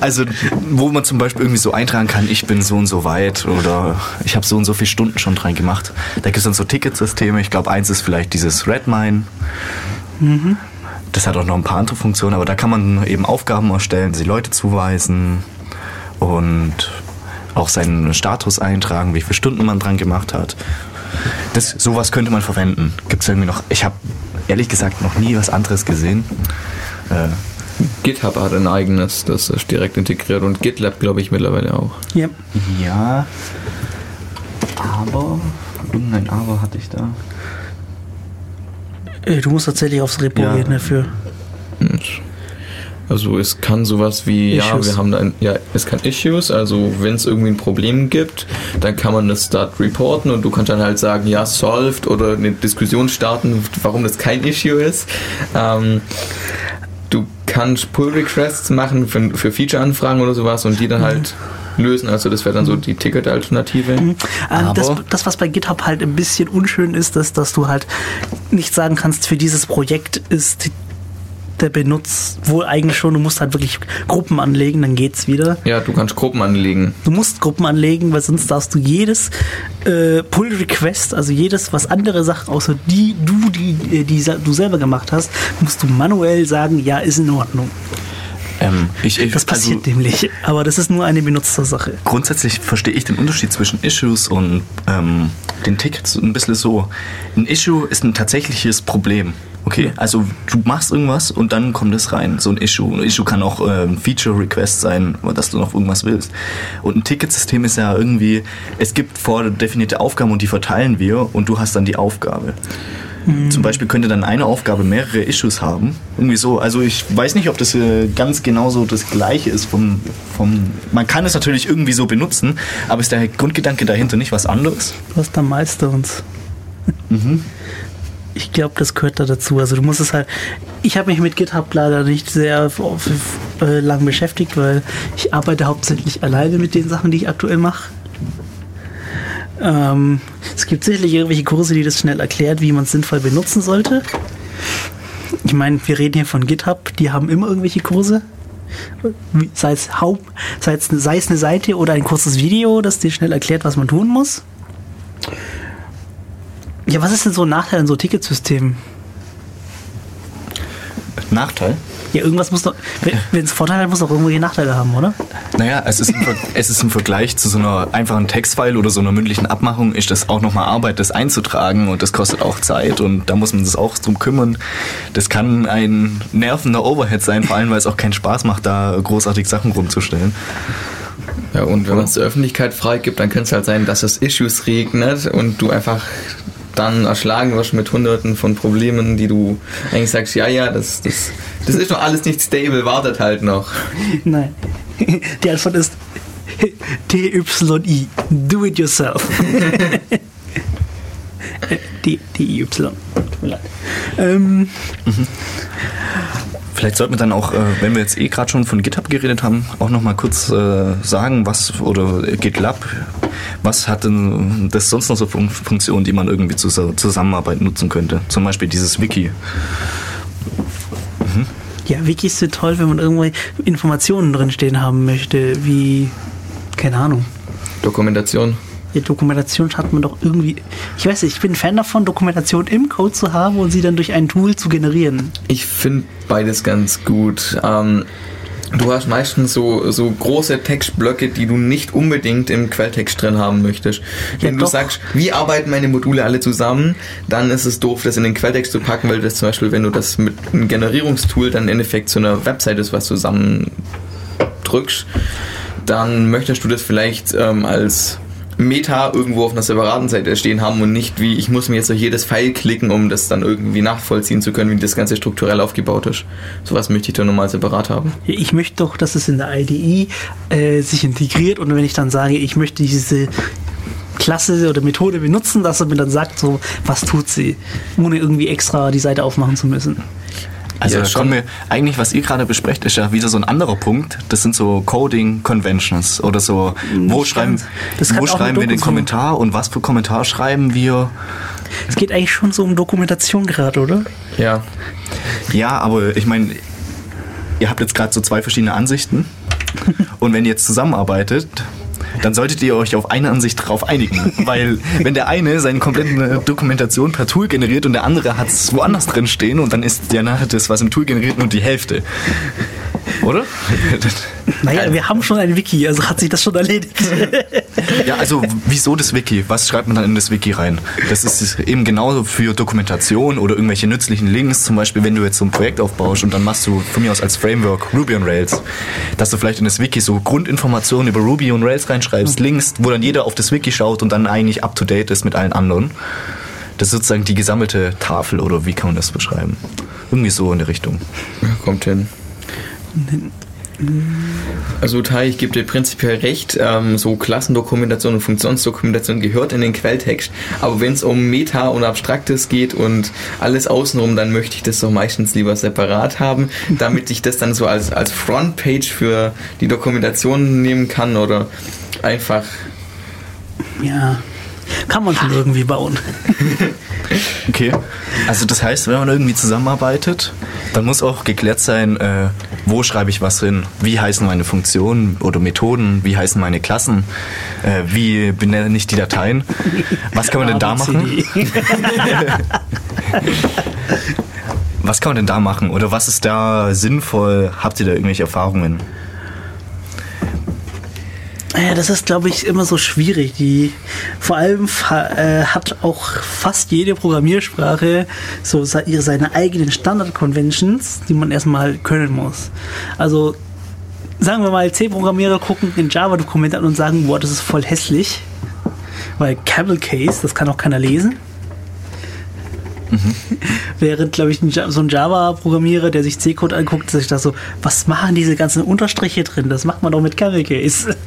Also, wo man zum Beispiel irgendwie so eintragen kann, ich bin so und so weit oder ich habe so und so viele Stunden schon dran gemacht. Da gibt es dann so Ticketsysteme. Ich glaube, eins ist vielleicht dieses Redmine. Das hat auch noch ein paar andere Funktionen, aber da kann man eben Aufgaben erstellen, sie Leute zuweisen und auch seinen Status eintragen, wie viele Stunden man dran gemacht hat. Das, sowas könnte man verwenden. Gibt es irgendwie noch? Ich habe ehrlich gesagt noch nie was anderes gesehen. Äh, GitHub hat ein eigenes, das ist direkt integriert und GitLab glaube ich mittlerweile auch. ja. Ja, aber irgendein Aber hatte ich da. Äh, Du musst tatsächlich aufs Repo Ja. gehen dafür. Also es kann sowas wie, ja, Issues. wir haben dann, ja, es kann Issues, also wenn es irgendwie ein Problem gibt, dann kann man das dort reporten und du kannst dann halt sagen, ja, solved oder eine Diskussion starten, warum das kein Issue ist. Ähm, du kannst Pull Requests machen für, für Feature-Anfragen oder sowas und die dann halt lösen. Also das wäre dann so die Ticket-Alternative. Ähm, das, Aber das, was bei GitHub halt ein bisschen unschön ist, ist, dass du halt nicht sagen kannst, für dieses Projekt ist der Benutz wohl eigentlich schon, du musst halt wirklich Gruppen anlegen, dann geht's wieder. ja, du kannst Gruppen anlegen. Du musst Gruppen anlegen, weil sonst darfst du jedes äh, Pull Request, also jedes, was andere Sachen außer die du, die, äh, die sa- du selber gemacht hast, musst du manuell sagen, ja, ist in Ordnung. Ähm, ich, ich, Das passiert also, nämlich, aber das ist nur eine Benutzersache. grundsätzlich verstehe ich den Unterschied zwischen Issues und ähm, den Tickets ein bisschen so. Ein Issue ist ein tatsächliches Problem. Okay, also du machst irgendwas und dann kommt es rein, so ein Issue. Ein Issue kann auch ein Feature-Request sein, dass du noch irgendwas willst. Und ein Ticketsystem ist ja irgendwie, es gibt vordefinierte Aufgaben und die verteilen wir und du hast dann die Aufgabe. Zum Beispiel könnte dann eine Aufgabe mehrere Issues haben. Irgendwie so. Also ich weiß nicht, ob das äh, ganz genauso das gleiche ist vom, vom. Man kann es natürlich irgendwie so benutzen, aber ist der Grundgedanke dahinter nicht was anderes? Du hast da Meister uns. Ich glaube, das gehört da dazu. Also du musst es halt. Ich habe mich mit GitHub leider nicht sehr äh, lang beschäftigt, weil ich arbeite hauptsächlich alleine mit den Sachen, die ich aktuell mache. Ähm, es gibt sicherlich irgendwelche Kurse, die das schnell erklärt, wie man es sinnvoll benutzen sollte. Ich meine, wir reden hier von GitHub, die haben immer irgendwelche Kurse. Sei es, Haupt, sei, es, sei es eine Seite oder ein kurzes Video, das dir schnell erklärt, was man tun muss. Ja, was ist denn so ein Nachteil an so Ticketsystemen? Nachteil? Ja, irgendwas muss doch, wenn es Vorteile hat, muss doch irgendwo die Nachteile haben, oder? Naja, es ist, im, Ver- es ist im Vergleich zu so einer einfachen Textfile oder so einer mündlichen Abmachung, ist das auch nochmal Arbeit, das einzutragen und das kostet auch Zeit und da muss man sich auch drum kümmern. Das kann ein nervender Overhead sein, vor allem weil es auch keinen Spaß macht, da großartig Sachen rumzustellen. Ja, und wenn man es der Öffentlichkeit freigibt, dann könnte es halt sein, dass es Issues regnet und du einfach dann erschlagen wirst mit hunderten von Problemen, die du eigentlich sagst, ja, ja, das, das, das ist noch alles nicht stable, wartet halt noch. Nein. Die Antwort ist DYI. Do it yourself. DIY. Tut mir leid. Ähm, Vielleicht sollten wir dann auch, äh, wenn wir jetzt eh gerade schon von GitHub geredet haben, auch nochmal kurz äh, sagen, was, oder GitLab, was hat denn das sonst noch so Fun Funktionen, die man irgendwie zur Zusammenarbeit nutzen könnte? Zum Beispiel dieses Wiki. ja, Wikis sind toll, wenn man irgendwo Informationen drinstehen haben möchte, wie, keine Ahnung. Dokumentation. Ja, Dokumentation hat man doch irgendwie. Ich weiß nicht, ich bin ein Fan davon, Dokumentation im Code zu haben und sie dann durch ein Tool zu generieren. Ich finde beides ganz gut. Ähm, du hast meistens so, so große Textblöcke, die du nicht unbedingt im Quelltext drin haben möchtest. Wenn du doch. sagst, wie arbeiten meine Module alle zusammen, dann ist es doof, das in den Quelltext zu packen, weil das zum Beispiel, wenn du das mit einem Generierungstool dann im Endeffekt zu einer Website ist, was zusammendrückst, dann möchtest du das vielleicht ähm, als Meta irgendwo auf einer separaten Seite stehen haben und nicht wie, ich muss mir jetzt durch jedes Pfeil klicken, um das dann irgendwie nachvollziehen zu können, wie das Ganze strukturell aufgebaut ist. Sowas möchte ich dann nochmal separat haben. Ich möchte doch, dass es in der IDE äh, sich integriert und wenn ich dann sage, ich möchte diese Klasse oder Methode benutzen, dass er mir dann sagt, so, was tut sie, ohne irgendwie extra die Seite aufmachen zu müssen. Also Ja, schon. kommen wir, eigentlich, was ihr gerade besprecht, ist ja wieder so ein anderer Punkt. Das sind so Coding Conventions oder so, wo schreiben, wo schreiben wir den Kommentar und was für Kommentar schreiben wir. Es geht eigentlich schon so um Dokumentation gerade, oder? Ja. Ja, aber ich meine, ihr habt jetzt gerade so zwei verschiedene Ansichten. Und wenn ihr jetzt zusammenarbeitet, dann solltet ihr euch auf eine Ansicht drauf einigen. Weil wenn der eine seine komplette Dokumentation per Tool generiert und der andere hat es woanders drin stehen und dann ist der nachher das, was im Tool generiert, nur die Hälfte. Oder? Naja, wir haben schon ein Wiki, also hat sich das schon erledigt. Ja, also wieso das Wiki? Was schreibt man dann in das Wiki rein? Das ist eben genauso für Dokumentation oder irgendwelche nützlichen Links. Zum Beispiel, wenn du jetzt so ein Projekt aufbaust und dann machst du von mir aus als Framework Ruby on Rails, dass du vielleicht in das Wiki so Grundinformationen über Ruby und Rails reinschreibst, Links, wo dann jeder auf das Wiki schaut und dann eigentlich up to date ist mit allen anderen. Das ist sozusagen die gesammelte Tafel oder wie kann man das beschreiben? Irgendwie so in der Richtung. Kommt hin. Also Tai, ich gebe dir prinzipiell recht, ähm, so Klassendokumentation und Funktionsdokumentation gehört in den Quelltext. Aber wenn es um Meta und Abstraktes geht und alles außenrum, dann möchte ich das doch meistens lieber separat haben, damit ich das dann so als, als Frontpage für die Dokumentation nehmen kann oder einfach ja, kann man schon irgendwie bauen. Okay. Also das heißt, wenn man irgendwie zusammenarbeitet, dann muss auch geklärt sein, äh, wo schreibe ich was hin, wie heißen meine Funktionen oder Methoden, wie heißen meine Klassen, äh, wie benenne ich die Dateien, was kann man denn da machen? Was kann man denn da machen oder was ist da sinnvoll? Habt ihr da irgendwelche Erfahrungen? Ja, das ist, glaube ich, immer so schwierig. Die, vor allem äh, hat auch fast jede Programmiersprache so ihre, seine eigenen Standard-Conventions, die man erstmal können muss. Also, sagen wir mal, C-Programmierer gucken in Java-Dokumente an und sagen, boah, das ist voll hässlich. Weil Camel Case, das kann auch keiner lesen. Während, glaube ich, so ein Java-Programmierer, der sich C-Code anguckt, sich da so, was machen diese ganzen Unterstriche drin? Das macht man doch mit Camel Case.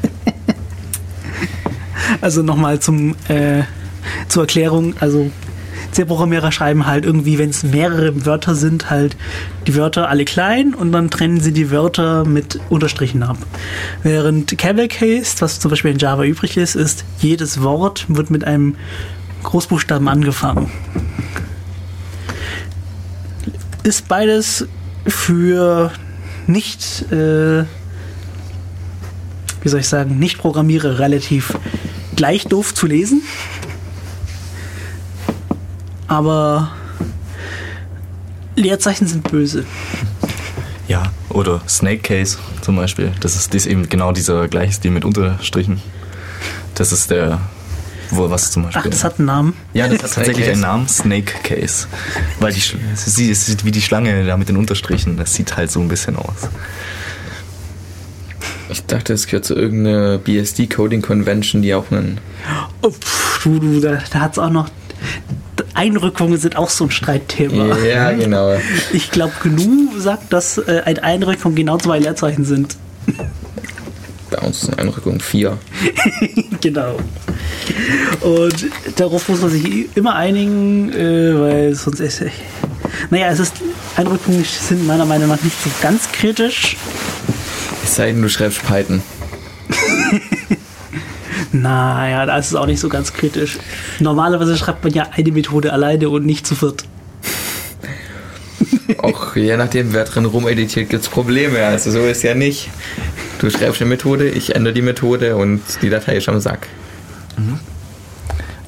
also nochmal zum äh, zur Erklärung, also C-Programmierer schreiben halt irgendwie, wenn es mehrere Wörter sind, halt die Wörter alle klein und dann trennen sie die Wörter mit Unterstrichen ab. Während Camel Case, was zum Beispiel in Java übrig ist, ist, jedes Wort wird mit einem Großbuchstaben angefangen. Ist beides für nicht, äh, wie soll ich sagen, nicht Programmierer relativ gleich doof zu lesen. Aber Leerzeichen sind böse. Ja, oder Snake Case zum Beispiel. Das ist, das ist eben genau dieser gleiche Stil mit Unterstrichen. Das ist der, wo was zum Beispiel. Ach, das hat einen Namen. ja, das hat tatsächlich einen Namen, Snake Case. Weil die, es sieht wie die Schlange da mit den Unterstrichen. Das sieht halt so ein bisschen aus. Ich dachte, es gehört zu irgendeiner BSD-Coding-Convention, die auch einen. Oh, du, du, da, da hat es auch noch. Einrückungen sind auch so ein Streitthema. Ja, genau. Ich glaube, GNU sagt, dass äh, eine Einrückung genau zwei Leerzeichen sind. Bei uns ist eine Einrückung 4. genau. Und darauf muss man sich immer einigen, äh, weil sonst ist. Naja, es ist. Einrückungen sind meiner Meinung nach nicht so ganz kritisch. Es sei denn, du schreibst Python. Naja, da ist auch nicht so ganz kritisch. Normalerweise schreibt man ja eine Methode alleine und nicht zu viert. Auch je nachdem, wer drin rumeditiert, gibt es Probleme. Also so ist ja nicht. Du schreibst eine Methode, ich ändere die Methode und die Datei ist am Sack.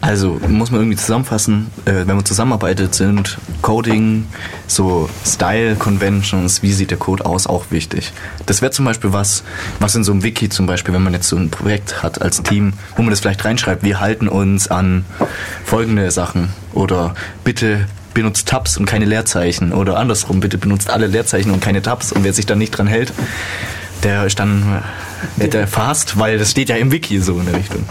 Also muss man irgendwie zusammenfassen, äh, wenn man zusammenarbeitet, sind Coding, so Style Conventions, wie sieht der Code aus, auch wichtig. Das wäre zum Beispiel was, was in so einem Wiki zum Beispiel, wenn man jetzt so ein Projekt hat als Team, wo man das vielleicht reinschreibt, wir halten uns an folgende Sachen. Oder bitte benutzt Tabs und keine Leerzeichen. Oder andersrum, bitte benutzt alle Leerzeichen und keine Tabs. Und wer sich dann nicht dran hält, der ist dann der fast, weil das steht ja im Wiki so in der Richtung.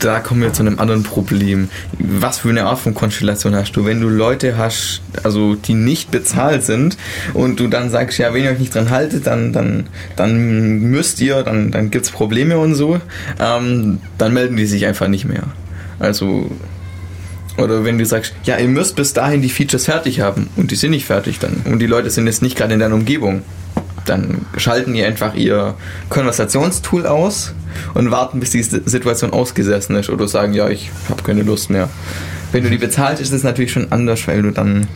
Da kommen wir zu einem anderen Problem. Was für eine Art von Konstellation hast du? Wenn du Leute hast, also die nicht bezahlt sind und du dann sagst, ja, wenn ihr euch nicht dran haltet, dann, dann, dann müsst ihr, dann, dann gibt es Probleme und so, ähm, dann melden die sich einfach nicht mehr. Also, oder wenn du sagst, ja, ihr müsst bis dahin die Features fertig haben und die sind nicht fertig dann und die Leute sind jetzt nicht gerade in deiner Umgebung, dann schalten die einfach ihr Konversationstool aus und warten, bis die Situation ausgesessen ist oder sagen, ja, ich habe keine Lust mehr. Wenn du die bezahlt, ist es natürlich schon anders, weil du dann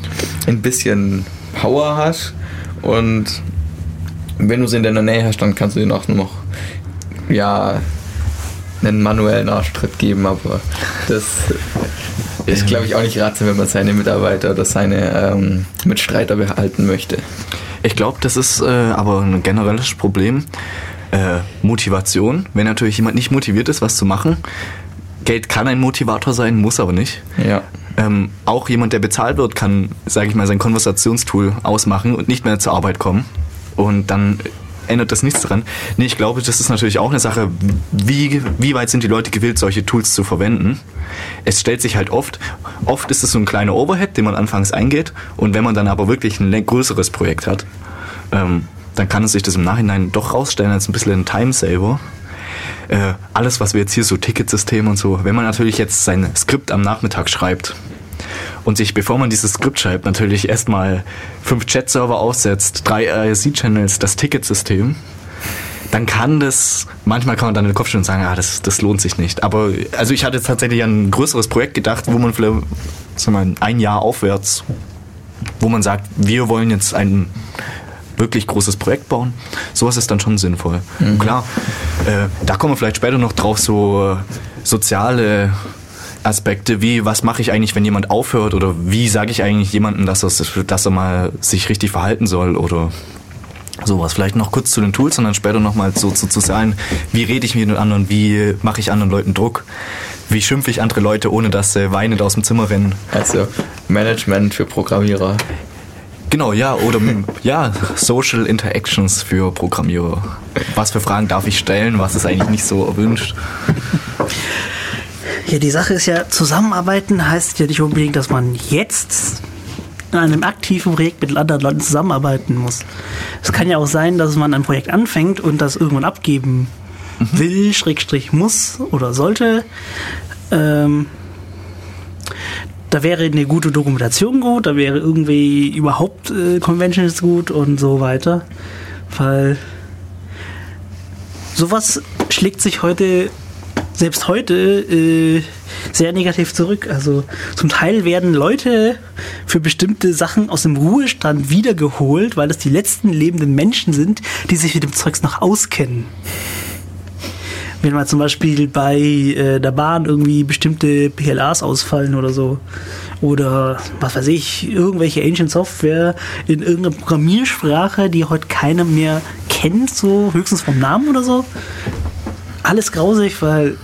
ein bisschen Power hast und wenn du sie in deiner Nähe hast, dann kannst du dir auch noch ja, einen manuellen Arschtritt geben, aber das ist, glaube ich, auch nicht ratsam, wenn man seine Mitarbeiter oder seine ähm, Mitstreiter behalten möchte. Ich glaube, das ist äh, aber ein generelles Problem. Äh, Motivation. Wenn natürlich jemand nicht motiviert ist, was zu machen, Geld kann ein Motivator sein, muss aber nicht. Ja. Ähm, auch jemand, der bezahlt wird, kann, sage ich mal, sein Konversationstool ausmachen und nicht mehr zur Arbeit kommen. Und dann ändert das nichts dran. Nee, ich glaube, das ist natürlich auch eine Sache, wie, wie weit sind die Leute gewillt, solche Tools zu verwenden. Es stellt sich halt oft, oft ist es so ein kleiner Overhead, den man anfangs eingeht. Und wenn man dann aber wirklich ein größeres Projekt hat, ähm, dann kann es sich das im Nachhinein doch rausstellen als ein bisschen ein Timesaver. Äh, alles, was wir jetzt hier so Ticketsystem und so, wenn man natürlich jetzt sein Skript am Nachmittag schreibt und sich, bevor man dieses Skript schreibt, natürlich erstmal fünf Chat-Server aufsetzt, drei IRC-Channels, das Ticketsystem, dann kann das, manchmal kann man dann in den Kopf stellen und sagen, ah, das, das lohnt sich nicht. Aber also ich hatte jetzt tatsächlich an ein größeres Projekt gedacht, wo man vielleicht sagen wir, mal, ein Jahr aufwärts, wo man sagt, wir wollen jetzt ein wirklich großes Projekt bauen. Sowas ist dann schon sinnvoll. Und klar, äh, da kommen wir vielleicht später noch drauf, so äh, soziale Aspekte, wie was mache ich eigentlich, wenn jemand aufhört oder wie sage ich eigentlich jemandem, dass, er, dass er mal sich richtig verhalten soll oder sowas. Vielleicht noch kurz zu den Tools und dann später nochmal so zu, zu sein, wie rede ich mit den anderen, wie mache ich anderen Leuten Druck, wie schimpfe ich andere Leute, ohne dass sie weinend aus dem Zimmer rennen. Also Management für Programmierer. Genau, ja, oder ja, Social Interactions für Programmierer. Was für Fragen darf ich stellen, was ist eigentlich nicht so erwünscht? Ja, die Sache ist ja, zusammenarbeiten heißt ja nicht unbedingt, dass man jetzt in einem aktiven Projekt mit anderen Leuten zusammenarbeiten muss. Es kann ja auch sein, dass man ein Projekt anfängt und das irgendwann abgeben will, Schrägstrich muss oder sollte. Ähm, da wäre eine gute Dokumentation gut, da wäre irgendwie überhaupt äh, Conventions gut und so weiter. Weil sowas schlägt sich heute, selbst heute, äh, sehr negativ zurück. Also zum Teil werden Leute für bestimmte Sachen aus dem Ruhestand wiedergeholt, weil das die letzten lebenden Menschen sind, die sich mit dem Zeugs noch auskennen. Wenn mal zum Beispiel bei äh, der Bahn irgendwie bestimmte PLAs ausfallen oder so. oder was weiß ich, irgendwelche Ancient Software in irgendeiner Programmiersprache, die heute keiner mehr kennt, so höchstens vom Namen oder so. Alles grausig, weil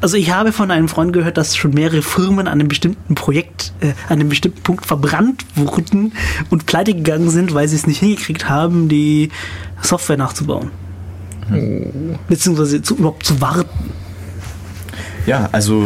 also ich habe von einem Freund gehört, dass schon mehrere Firmen an einem bestimmten Projekt, äh, an einem bestimmten Punkt verbrannt wurden und pleite gegangen sind, weil sie es nicht hingekriegt haben, die Software nachzubauen. Beziehungsweise zu, überhaupt zu warten. Ja, also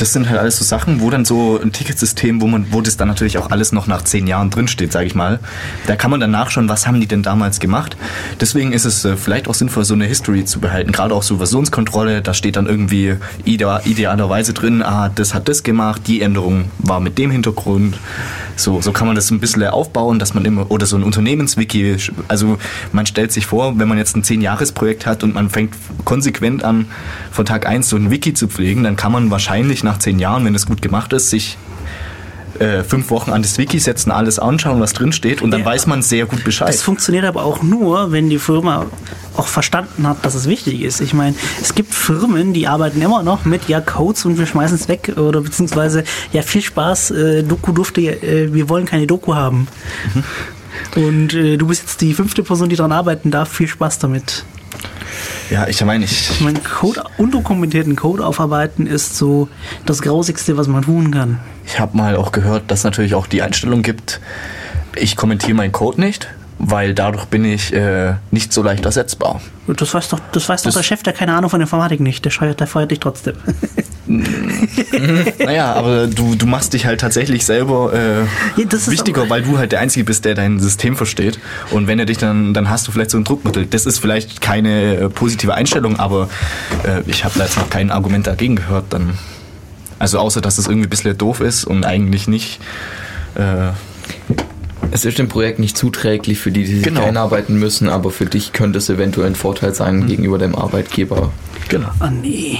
das sind halt alles so Sachen, wo dann so ein Ticketsystem, wo man, wo das dann natürlich auch alles noch nach zehn Jahren drinsteht, sage ich mal. Da kann man dann nachschauen, was haben die denn damals gemacht. Deswegen ist es äh, vielleicht auch sinnvoll, so eine History zu behalten. Gerade auch so Versionskontrolle, da steht dann irgendwie ide idealerweise drin, ah, das hat das gemacht, die Änderung war mit dem Hintergrund. So, so kann man das ein bisschen aufbauen, dass man immer, oder so ein Unternehmenswiki, also man stellt sich vor, wenn man jetzt ein 10-Jahres-Projekt hat und man fängt konsequent an, von Tag 1 so ein Wiki zu pflegen, dann kann man wahrscheinlich nach 10 Jahren, wenn es gut gemacht ist, sich äh, fünf Wochen an das Wiki setzen, alles anschauen, was drin steht und dann Ja. weiß man sehr gut Bescheid. Das funktioniert aber auch nur, wenn die Firma auch verstanden hat, dass es wichtig ist. Ich meine, es gibt Firmen, die arbeiten immer noch mit ja Codes und wir schmeißen es weg oder beziehungsweise ja viel Spaß, äh, Doku durfte, äh, wir wollen keine Doku haben. Und äh, du bist jetzt die fünfte Person, die daran arbeiten darf. Viel Spaß damit. Ja, ich meine, ich, Ich meine, Code, undokumentierten Code aufarbeiten ist so das Grausigste, was man tun kann. Ich habe mal auch gehört, dass es natürlich auch die Einstellung gibt, ich kommentiere meinen Code nicht, weil dadurch bin ich äh, nicht so leicht ersetzbar. Das weiß doch, das weiß doch Das- der Chef, der keine Ahnung von Informatik nicht. Der, scheuert, der feuert dich trotzdem. Naja, aber du, du machst dich halt tatsächlich selber äh, Ja, das ist wichtiger, weil du halt der Einzige bist, der dein System versteht. Und wenn er dich dann, dann hast du vielleicht so ein Druckmittel. Das ist vielleicht keine äh, positive Einstellung, aber äh, ich habe da jetzt noch kein Argument dagegen gehört. Dann, also außer, dass es irgendwie ein bisschen doof ist und eigentlich nicht. Äh, Es ist dem Projekt nicht zuträglich für die, die sich Genau. einarbeiten müssen, aber für dich könnte es eventuell ein Vorteil sein gegenüber dem Arbeitgeber. genau. Ah, nee.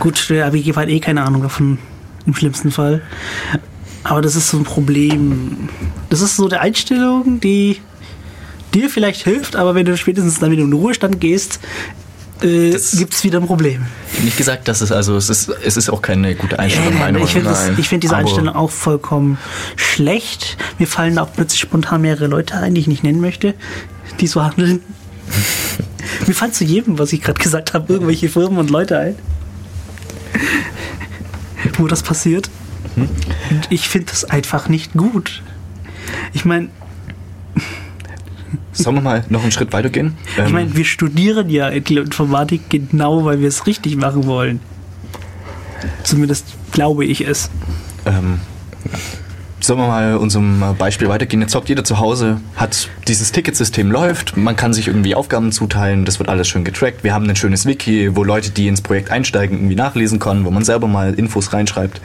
Gut, der ABG hat eh keine Ahnung davon, im schlimmsten Fall. Aber das ist so ein Problem. Das ist so eine Einstellung, die dir vielleicht hilft, aber wenn du spätestens dann wieder in den Ruhestand gehst, äh, gibt es wieder ein Problem. Nicht gesagt, dass es also es ist, es ist auch keine gute Einstellung, ich finde nach. das- ich finde diese Aber- Einstellung auch vollkommen schlecht. Mir fallen auch plötzlich spontan mehrere Leute ein, die ich nicht nennen möchte, die so handeln. Mir fallen zu jedem, was ich gerade gesagt habe, irgendwelche Firmen und Leute ein, wo das passiert. Mhm. Und ich finde das einfach nicht gut. Ich meine, Sollen wir mal noch einen Schritt weitergehen? ich Ähm, meine, wir studieren ja Informatik genau, weil wir es richtig machen wollen. Zumindest glaube ich es. Ähm, sollen wir mal unserem Beispiel weitergehen? Jetzt hockt jeder zu Hause, hat dieses Ticketsystem läuft, man kann sich irgendwie Aufgaben zuteilen, das wird alles schön getrackt. Wir haben ein schönes Wiki, wo Leute, die ins Projekt einsteigen, irgendwie nachlesen können, wo man selber mal Infos reinschreibt.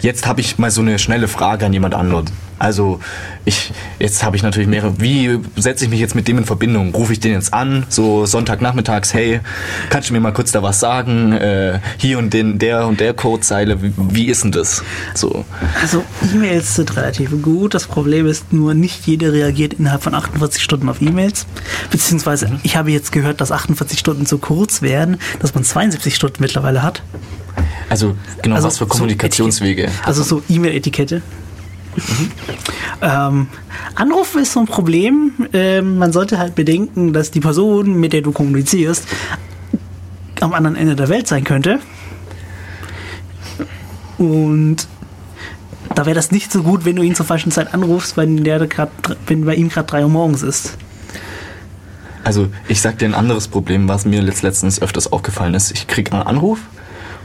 Jetzt habe ich mal so eine schnelle Frage an jemand anderen. Also ich, jetzt habe ich natürlich mehrere. Wie setze ich mich jetzt mit dem in Verbindung? Rufe ich den jetzt an, so Sonntagnachmittags, hey, kannst du mir mal kurz da was sagen? Äh, hier und den, der und der Codezeile, wie, wie ist denn das? So. Also E-Mails sind relativ gut. Das Problem ist nur, nicht jeder reagiert innerhalb von 48 Stunden auf E-Mails. Beziehungsweise, ich habe jetzt gehört, dass 48 Stunden zu kurz wären, dass man 72 Stunden mittlerweile hat. Also genau, Also was für so Kommunikationswege. Etikett- Also so E-Mail-Etikette. Ähm, Anrufen ist so ein Problem. Ähm, man sollte halt bedenken, dass die Person, mit der du kommunizierst, am anderen Ende der Welt sein könnte. Und da wäre das nicht so gut, wenn du ihn zur falschen Zeit anrufst, wenn, der grad, wenn bei ihm gerade 3 Uhr morgens ist. Also ich sag dir ein anderes Problem, was mir letzt- letztens öfters aufgefallen ist. Ich krieg einen Anruf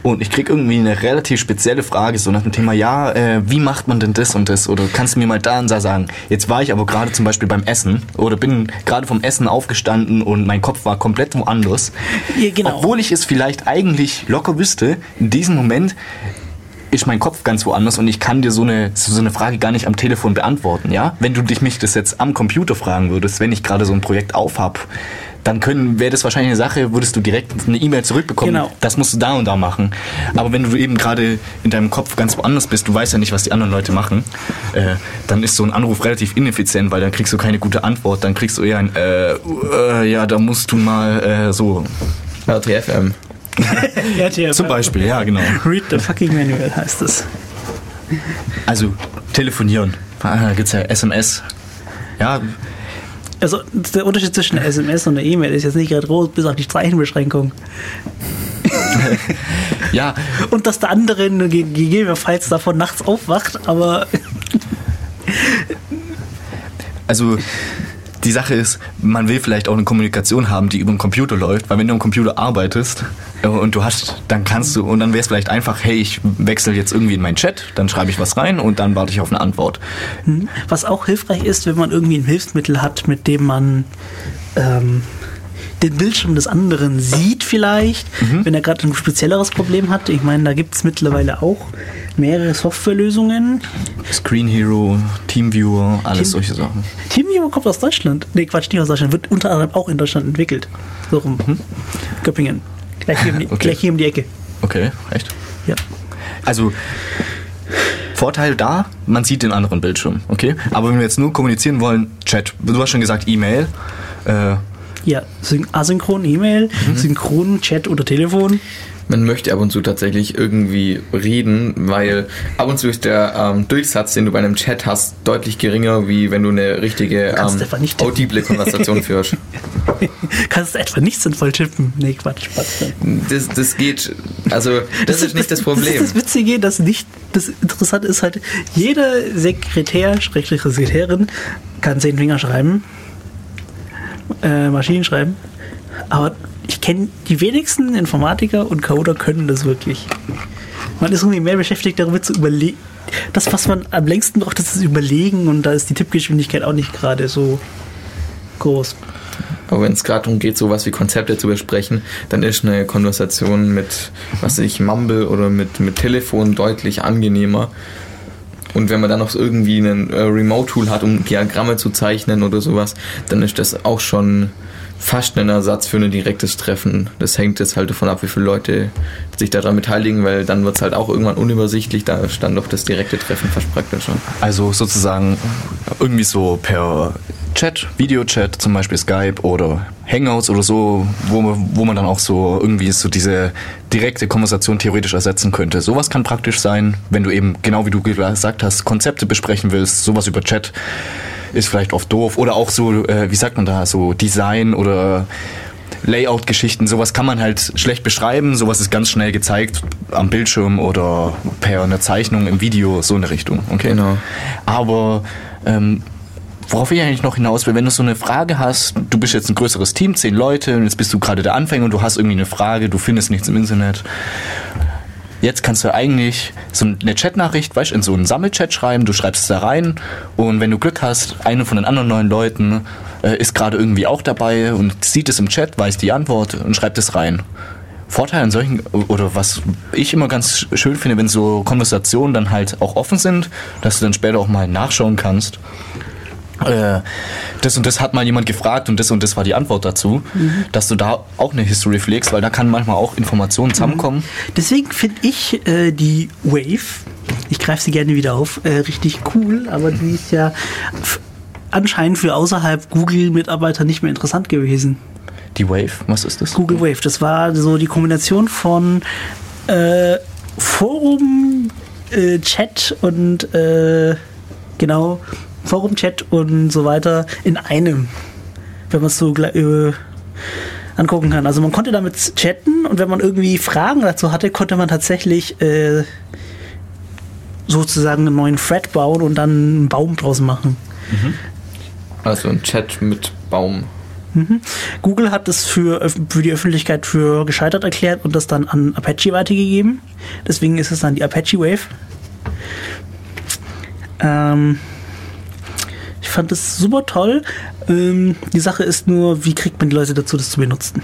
und ich krieg irgendwie eine relativ spezielle Frage, so nach dem Thema, ja, äh, wie macht man denn das und das? Oder kannst du mir mal da und da sagen? Jetzt war ich aber gerade zum Beispiel beim Essen oder bin gerade vom Essen aufgestanden und mein Kopf war komplett woanders. Ja, genau. Obwohl ich es vielleicht eigentlich locker wüsste, in diesem Moment ist mein Kopf ganz woanders und ich kann dir so eine, so eine Frage gar nicht am Telefon beantworten, ja? Wenn du dich mich das jetzt am Computer fragen würdest, wenn ich gerade so ein Projekt aufhab, dann können, wäre das wahrscheinlich eine Sache, würdest du direkt eine E-Mail zurückbekommen. Genau. Das musst du da und da machen. Aber wenn du eben gerade in deinem Kopf ganz woanders bist, du weißt ja nicht, was die anderen Leute machen, äh, dann ist so ein Anruf relativ ineffizient, weil dann kriegst du keine gute Antwort, dann kriegst du eher ein, äh, äh ja, da musst du mal äh, so. RTFM. RTFM. Zum Beispiel, ja, genau. Read the fucking manual heißt es. Also telefonieren. Da gibt es ja SMS. Ja, Also der Unterschied zwischen einer SMS und einer E-Mail ist jetzt nicht gerade groß, bis auf die Zeichenbeschränkung. ja, Und dass der andere ge- gegebenenfalls davon nachts aufwacht, aber also die Sache ist, man will vielleicht auch eine Kommunikation haben, die über den Computer läuft, weil wenn du am Computer arbeitest äh, und du hast, dann kannst du, und dann wäre es vielleicht einfach, hey, ich wechsle jetzt irgendwie in meinen Chat, dann schreibe ich was rein und dann warte ich auf eine Antwort. was auch hilfreich ist, wenn man irgendwie ein Hilfsmittel hat, mit dem man ähm, den Bildschirm des anderen sieht vielleicht, wenn er gerade ein spezielleres Problem hat. Ich meine, da gibt es mittlerweile auch mehrere Softwarelösungen. Screen Hero, Teamviewer, alles Team- solche Sachen. TeamViewer kommt aus Deutschland. Nee, Quatsch, nicht aus Deutschland. Wird unter anderem auch in Deutschland entwickelt. So rum. Göppingen. Gleich hier, um die, Okay. gleich hier um die Ecke. Okay, echt? Ja. Also Vorteil da, man sieht den anderen Bildschirm, okay? Aber wenn wir jetzt nur kommunizieren wollen, Chat, du hast schon gesagt E-Mail, äh, Ja, syn asynchron E-Mail, synchron Chat oder Telefon. Man möchte ab und zu tatsächlich irgendwie reden, weil ab und zu ist der ähm, Durchsatz, den du bei einem Chat hast, deutlich geringer, wie wenn du eine richtige kannst ähm, audible Konversation führst. Kannst du etwa nicht sinnvoll tippen? Nee, Quatsch. Das, das geht, also das, ist nicht das Problem. Das ist das Witzige, dass nicht, das Interessante ist halt, jeder Sekretär, Schrägstrich Sekretärin, kann zehn Finger schreiben, äh, Maschinen schreiben, aber ich kenne die wenigsten Informatiker und Coder können das wirklich. Man ist irgendwie mehr beschäftigt darüber zu überlegen. Das, was man am längsten braucht, ist das Überlegen und da ist die Tippgeschwindigkeit auch nicht gerade so groß. Aber wenn es gerade darum geht, sowas wie Konzepte zu besprechen, dann ist eine Konversation mit, was weiß ich, Mumble oder mit, mit Telefon deutlich angenehmer. Und wenn man dann noch irgendwie ein äh, Remote-Tool hat, um Diagramme zu zeichnen oder sowas, dann ist das auch schon fast ein Ersatz für ein direktes Treffen. Das hängt jetzt halt davon ab, wie viele Leute sich daran beteiligen, weil dann wird es halt auch irgendwann unübersichtlich, da ist dann doch das direkte Treffen fast praktischer. also sozusagen irgendwie so per Chat, Videochat, zum Beispiel Skype oder Hangouts oder so, wo man, wo man dann auch so irgendwie so diese direkte Konversation theoretisch ersetzen könnte. Sowas kann praktisch sein, wenn du eben, genau wie du gesagt hast, Konzepte besprechen willst, sowas über Chat ist vielleicht oft doof. Oder auch so, äh, wie sagt man da, so Design oder Layout-Geschichten, sowas kann man halt schlecht beschreiben, sowas ist ganz schnell gezeigt am Bildschirm oder per einer Zeichnung im Video, so in der Richtung. Okay? Genau. Aber ähm, worauf ich eigentlich noch hinaus will, wenn du so eine Frage hast, du bist jetzt ein größeres Team, zehn Leute, und jetzt bist du gerade der Anfänger und du hast irgendwie eine Frage, du findest nichts im Internet. Jetzt kannst du eigentlich so eine Chatnachricht, weißt, in so einen Sammelchat schreiben, du schreibst es da rein und wenn du Glück hast, eine von den anderen neun Leuten äh, ist gerade irgendwie auch dabei und sieht es im Chat, weiß die Antwort und schreibt es rein. Vorteil an solchen, oder was ich immer ganz schön finde, wenn so Konversationen dann halt auch offen sind, dass du dann später auch mal nachschauen kannst. Äh, das und das hat mal jemand gefragt und das und das war die Antwort dazu, dass du da auch eine History pflegst, weil da kann manchmal auch Informationen zusammenkommen. Deswegen finde ich äh, die Wave, ich greife sie gerne wieder auf, äh, richtig cool, aber die ist ja anscheinend für außerhalb Google-Mitarbeiter nicht mehr interessant gewesen. Die Wave, was ist das? Google Wave, das war so die Kombination von äh, Forum, äh, Chat und äh, genau, Forum, Chat und so weiter in einem, wenn man es so gleich, äh, angucken kann. Also man konnte damit chatten und wenn man irgendwie Fragen dazu hatte, konnte man tatsächlich äh, sozusagen einen neuen Thread bauen und dann einen Baum draus machen. Also ein Chat mit Baum. Google hat es für, für die Öffentlichkeit für gescheitert erklärt und das dann an Apache weitergegeben. Deswegen ist es dann die Apache Wave. Ähm, ich fand es super toll. Ähm, die Sache ist nur, wie kriegt man die Leute dazu, das zu benutzen?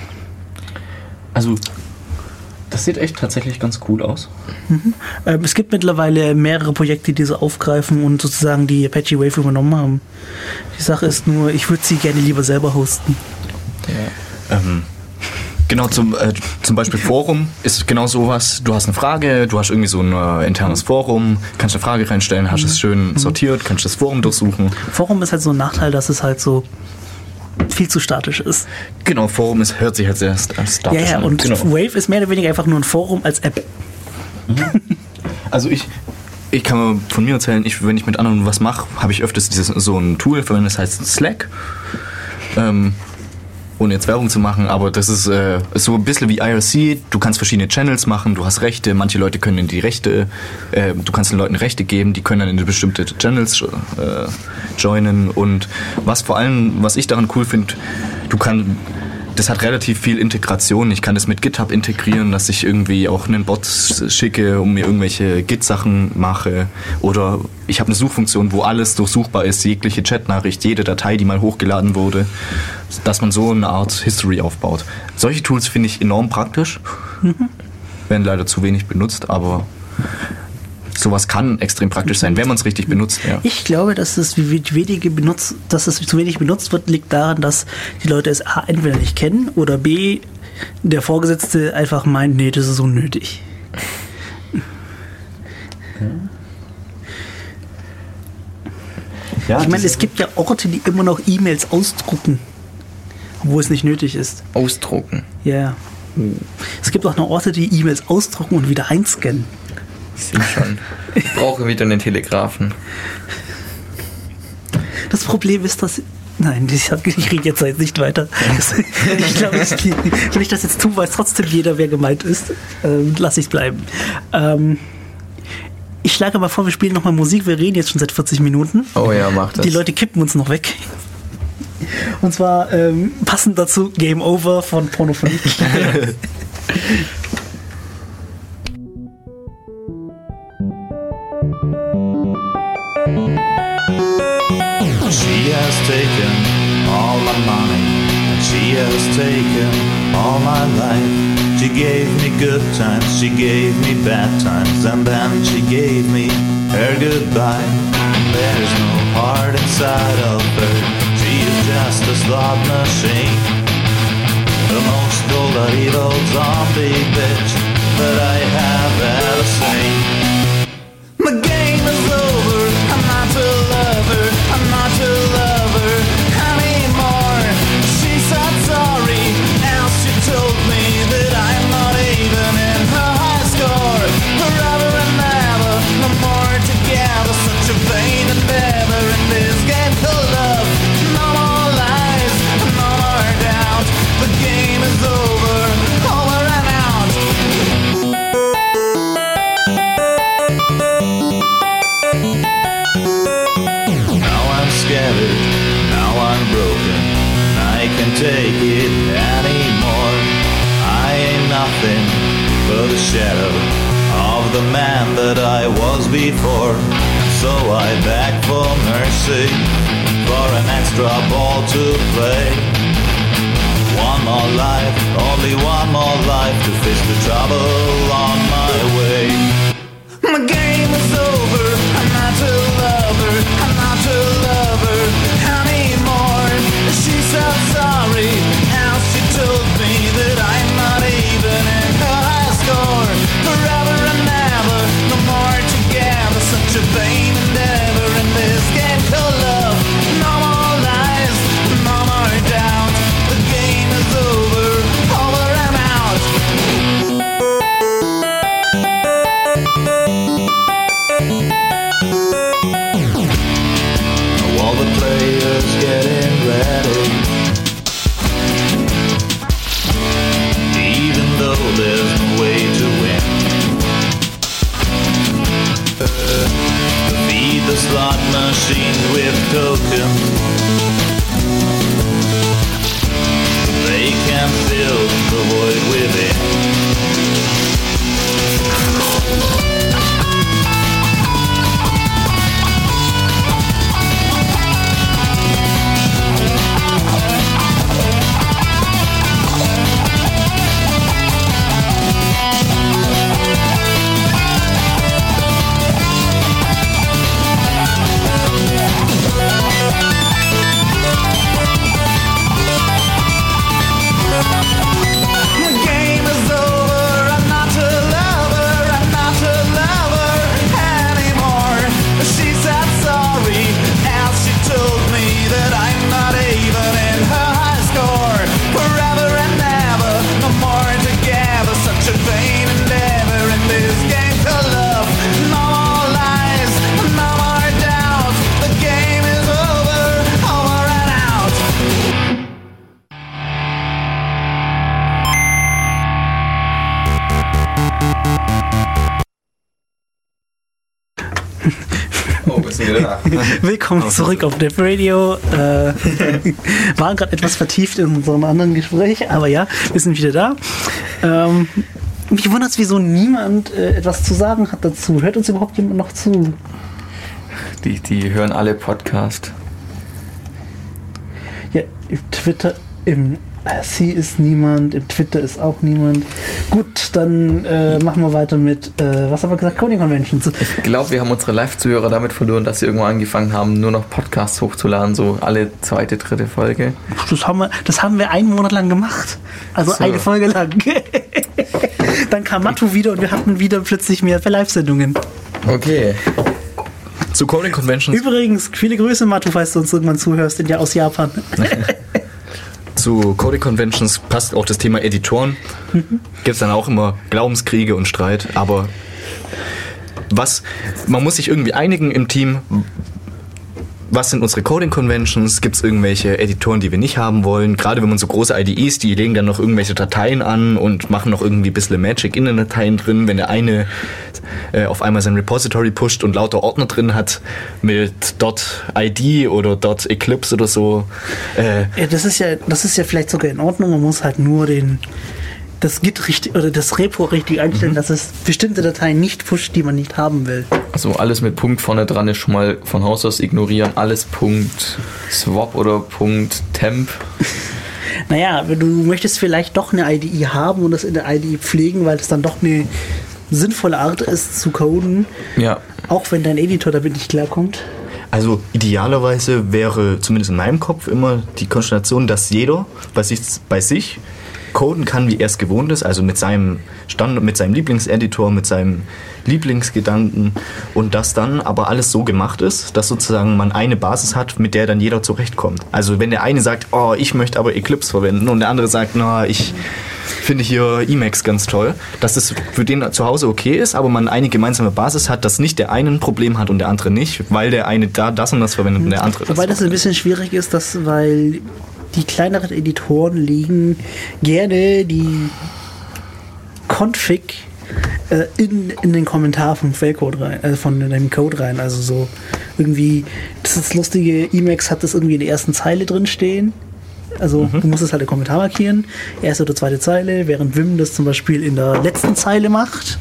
Also, das sieht echt tatsächlich ganz cool aus. Ähm, es gibt mittlerweile mehrere Projekte, die so aufgreifen und sozusagen die Apache Wave übernommen haben. Die Sache ist nur, ich würde sie gerne lieber selber hosten. Ähm, genau, zum, äh, zum Beispiel Forum ist genau sowas. Du hast eine Frage, du hast irgendwie so ein äh, internes Forum, kannst eine Frage reinstellen, hast es schön sortiert, kannst das Forum durchsuchen. Forum ist halt so ein Nachteil, dass es halt so viel zu statisch ist. Genau, Forum ist, hört sich halt sehr st- statisch Ja, ja, an. und genau. Wave ist mehr oder weniger einfach nur ein Forum als App. Also ich, ich kann von mir erzählen, ich, wenn ich mit anderen was mache, habe ich öfters dieses, so ein Tool verwendet, das heißt Slack. Ähm, ohne jetzt Werbung zu machen, aber das ist äh, so ein bisschen wie IRC. Du kannst verschiedene Channels machen, du hast Rechte, manche Leute können in die Rechte, äh, du kannst den Leuten Rechte geben, die können dann in bestimmte Channels äh, joinen und was vor allem, was ich daran cool finde, du kannst das hat relativ viel Integration. Ich kann das mit GitHub integrieren, dass ich irgendwie auch einen Bot schicke, um mir irgendwelche Git-Sachen mache. Oder ich habe eine Suchfunktion, wo alles durchsuchbar ist, jegliche Chatnachricht, jede Datei, die mal hochgeladen wurde, dass man so eine Art History aufbaut. Solche Tools finde ich enorm praktisch. Werden leider zu wenig benutzt, aber sowas kann extrem praktisch sein, wenn man es richtig benutzt. Ja. Ich glaube, dass es wenige benutzt, dass es zu wenig benutzt wird, liegt daran, dass die Leute es A entweder nicht kennen oder B der Vorgesetzte einfach meint, nee, das ist unnötig. Ja, Ich meine, es gibt ja Orte, die immer noch E-Mails ausdrucken, wo es nicht nötig ist. Ausdrucken. Ja. ja. Es gibt auch noch Orte, die E-Mails ausdrucken und wieder einscannen. Sind schon. Ich brauche wieder einen Telegrafen. Das Problem ist, dass. Nein, ich, hab- ich rede jetzt halt nicht weiter. Ich glaube, ich, wenn ich das jetzt tue, weiß trotzdem jeder, wer gemeint ist. Ähm, lass ich bleiben. Ähm, ich schlage mal vor, wir spielen nochmal Musik. Wir reden jetzt schon seit 40 Minuten. Oh ja, mach das. Die Leute kippen uns noch weg. Und zwar ähm, passend dazu Game Over von Pornophonie. has taken all my money, and she has taken all my life. She gave me good times, she gave me bad times, and then she gave me her goodbye. And There's no heart inside of her, she is just a slot machine. The most cold evil zombie bitch that I have ever seen. Shadow of the man that I was before. So I beg for mercy, for an extra ball to play. One more life, only one more life to face the trouble on my way. to think. Willkommen zurück auf Dev Radio. Äh, waren gerade etwas vertieft in unserem anderen Gespräch, aber ja, wir sind wieder da. Ähm, mich wundert es, wieso niemand äh, etwas zu sagen hat dazu. Hört uns überhaupt jemand noch zu? Die, die hören alle Podcast. Ja, im Twitter, im Sie ist niemand, im Twitter ist auch niemand. Gut, dann äh, machen wir weiter mit, äh, was haben wir gesagt, Coding Conventions. Ich glaube, wir haben unsere Live-Zuhörer damit verloren, dass sie irgendwann angefangen haben, nur noch Podcasts hochzuladen, so alle zweite, dritte Folge. Das haben wir, das haben wir einen Monat lang gemacht. Also So. eine Folge lang. dann kam Matu wieder und wir hatten wieder plötzlich mehr Live-Sendungen. Okay. Zu Coding Conventions, Übrigens, viele Grüße, Matu, falls du uns irgendwann zuhörst, in, ja, aus Japan. zu Coding Conventions passt auch das Thema Editoren. Gibt es dann auch immer Glaubenskriege und Streit, aber was, man muss sich irgendwie einigen im Team, was sind unsere Coding Conventions? Gibt es irgendwelche Editoren, die wir nicht haben wollen? Gerade wenn man so große IDEs, die legen dann noch irgendwelche Dateien an und machen noch irgendwie ein bisschen Magic in den Dateien drin. Wenn der eine äh, auf einmal sein Repository pusht und lauter Ordner drin hat mit .id oder .eclipse oder so. Äh, Ja, das ist ja, das ist ja vielleicht sogar in Ordnung. Man muss halt nur den, das Git richtig oder das Repo richtig einstellen, dass es bestimmte Dateien nicht pusht, die man nicht haben will. Also alles mit Punkt vorne dran ist schon mal von Haus aus ignorieren. Alles Punkt Swap oder Punkt Temp. Naja, du möchtest vielleicht doch eine IDE haben und das in der IDE pflegen, weil es dann doch eine sinnvolle Art ist zu coden, Ja. auch wenn dein Editor damit nicht klarkommt. Also idealerweise wäre zumindest in meinem Kopf immer die Konstellation, dass jeder bei sich, bei sich coden kann, wie er es gewohnt ist, also mit seinem Stand, mit seinem Lieblingseditor, mit seinem Lieblingsgedanken und dass dann aber alles so gemacht ist, dass sozusagen man eine Basis hat, mit der dann jeder zurechtkommt. Also wenn der eine sagt, oh, ich möchte aber Eclipse verwenden und der andere sagt, na, ich finde hier Emacs ganz toll, dass es für den zu Hause okay ist, aber man eine gemeinsame Basis hat, dass nicht der eine ein Problem hat und der andere nicht, weil der eine da das und das verwendet und der andere das. Wobei das ein bisschen schwierig ist, dass, weil die kleineren Editoren legen gerne die Config äh, in, in den Kommentar vom Quellcode rein, äh, von dem Code rein. Also so irgendwie, das ist das lustige, Emacs hat das irgendwie in der ersten Zeile drin stehen. Also du musst es halt im Kommentar markieren, erste oder zweite Zeile, während Vim das zum Beispiel in der letzten Zeile macht.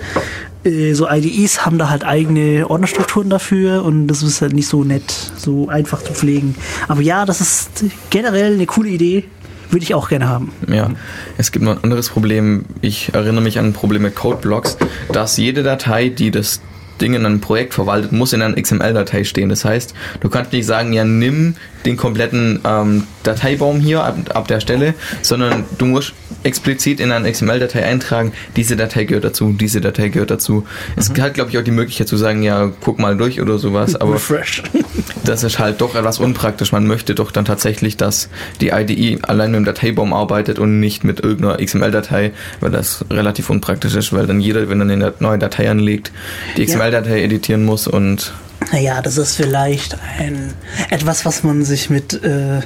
Äh, So IDEs haben da halt eigene Ordnerstrukturen dafür und das ist halt nicht so nett, so einfach zu pflegen. Aber ja, das ist generell eine coole Idee, würde ich auch gerne haben. Ja, es gibt noch ein anderes Problem. Ich erinnere mich an ein Problem mit Codeblocks, dass jede Datei, die das Ding in einem Projekt verwaltet, muss in einer XML-Datei stehen. Das heißt, du kannst nicht sagen, ja, nimm den kompletten ähm, Dateibaum hier ab, ab der Stelle, sondern du musst explizit in eine XML-Datei eintragen, diese Datei gehört dazu, diese Datei gehört dazu. Es hat, glaube ich, auch die Möglichkeit zu sagen, ja, guck mal durch oder sowas, aber Refresh. das ist halt doch etwas unpraktisch. Man möchte doch dann tatsächlich, dass die IDE allein mit dem Dateibaum arbeitet und nicht mit irgendeiner XML-Datei, weil das relativ unpraktisch ist, weil dann jeder, wenn er eine neue Datei anlegt, die. XML-Datei editieren muss und Naja, das ist vielleicht ein etwas, was man sich mit äh,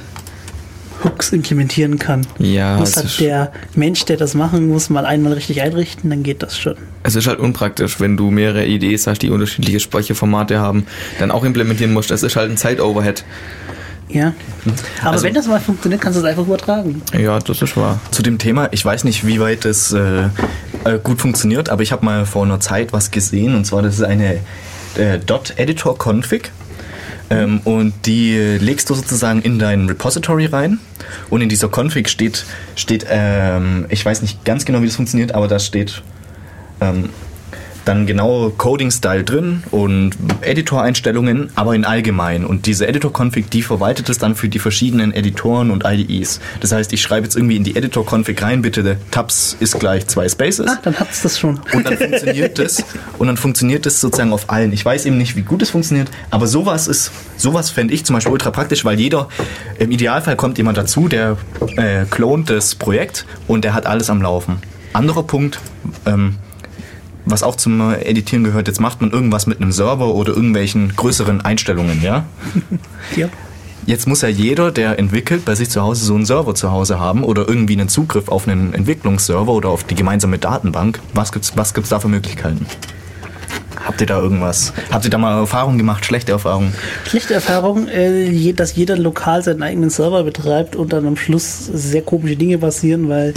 Hooks implementieren kann. Ja, muss halt der Mensch, der das machen muss, mal einmal richtig einrichten, dann geht das schon. es ist halt unpraktisch, wenn du mehrere IDEs hast, die unterschiedliche Speicherformate haben, dann auch implementieren musst. Das ist halt ein Zeitoverhead. Ja. Aber Also- wenn das mal funktioniert, kannst du es einfach übertragen. Ja, das ist wahr. Zu dem Thema, ich weiß nicht, wie weit es äh, äh, gut funktioniert, aber ich habe mal vor einer Zeit was gesehen und zwar das ist eine äh, Dot-Editor Config ähm, und die legst du sozusagen in dein Repository rein. Und in dieser Config steht, steht ähm, ich weiß nicht ganz genau, wie das funktioniert, aber da steht ähm, dann genau Coding-Style drin und Editor-Einstellungen, aber in allgemein. Und diese Editor-Config, die verwaltet es dann für die verschiedenen Editoren und IDEs. Das heißt, ich schreibe jetzt irgendwie in die Editor-Config rein, bitte Tabs ist gleich zwei Spaces. Ah, dann hat's das schon. Und dann funktioniert das und dann funktioniert das sozusagen auf allen. Ich weiß eben nicht, wie gut es funktioniert, aber sowas ist, sowas fände ich zum Beispiel ultra praktisch, weil jeder, im Idealfall kommt jemand dazu, der äh, klont das Projekt und der hat alles am Laufen. Anderer Punkt, ähm, was auch zum Editieren gehört, jetzt macht man irgendwas mit einem Server oder irgendwelchen größeren Einstellungen, ja? ja. Jetzt muss ja jeder, der entwickelt, bei sich zu Hause so einen Server zu Hause haben oder irgendwie einen Zugriff auf einen Entwicklungsserver oder auf die gemeinsame Datenbank. Was gibt's, was gibt's da für Möglichkeiten? habt ihr da irgendwas? Habt ihr da mal Erfahrungen gemacht, schlechte Erfahrungen? Schlechte Erfahrung, äh, dass jeder lokal seinen eigenen Server betreibt und dann am Schluss sehr komische Dinge passieren, weil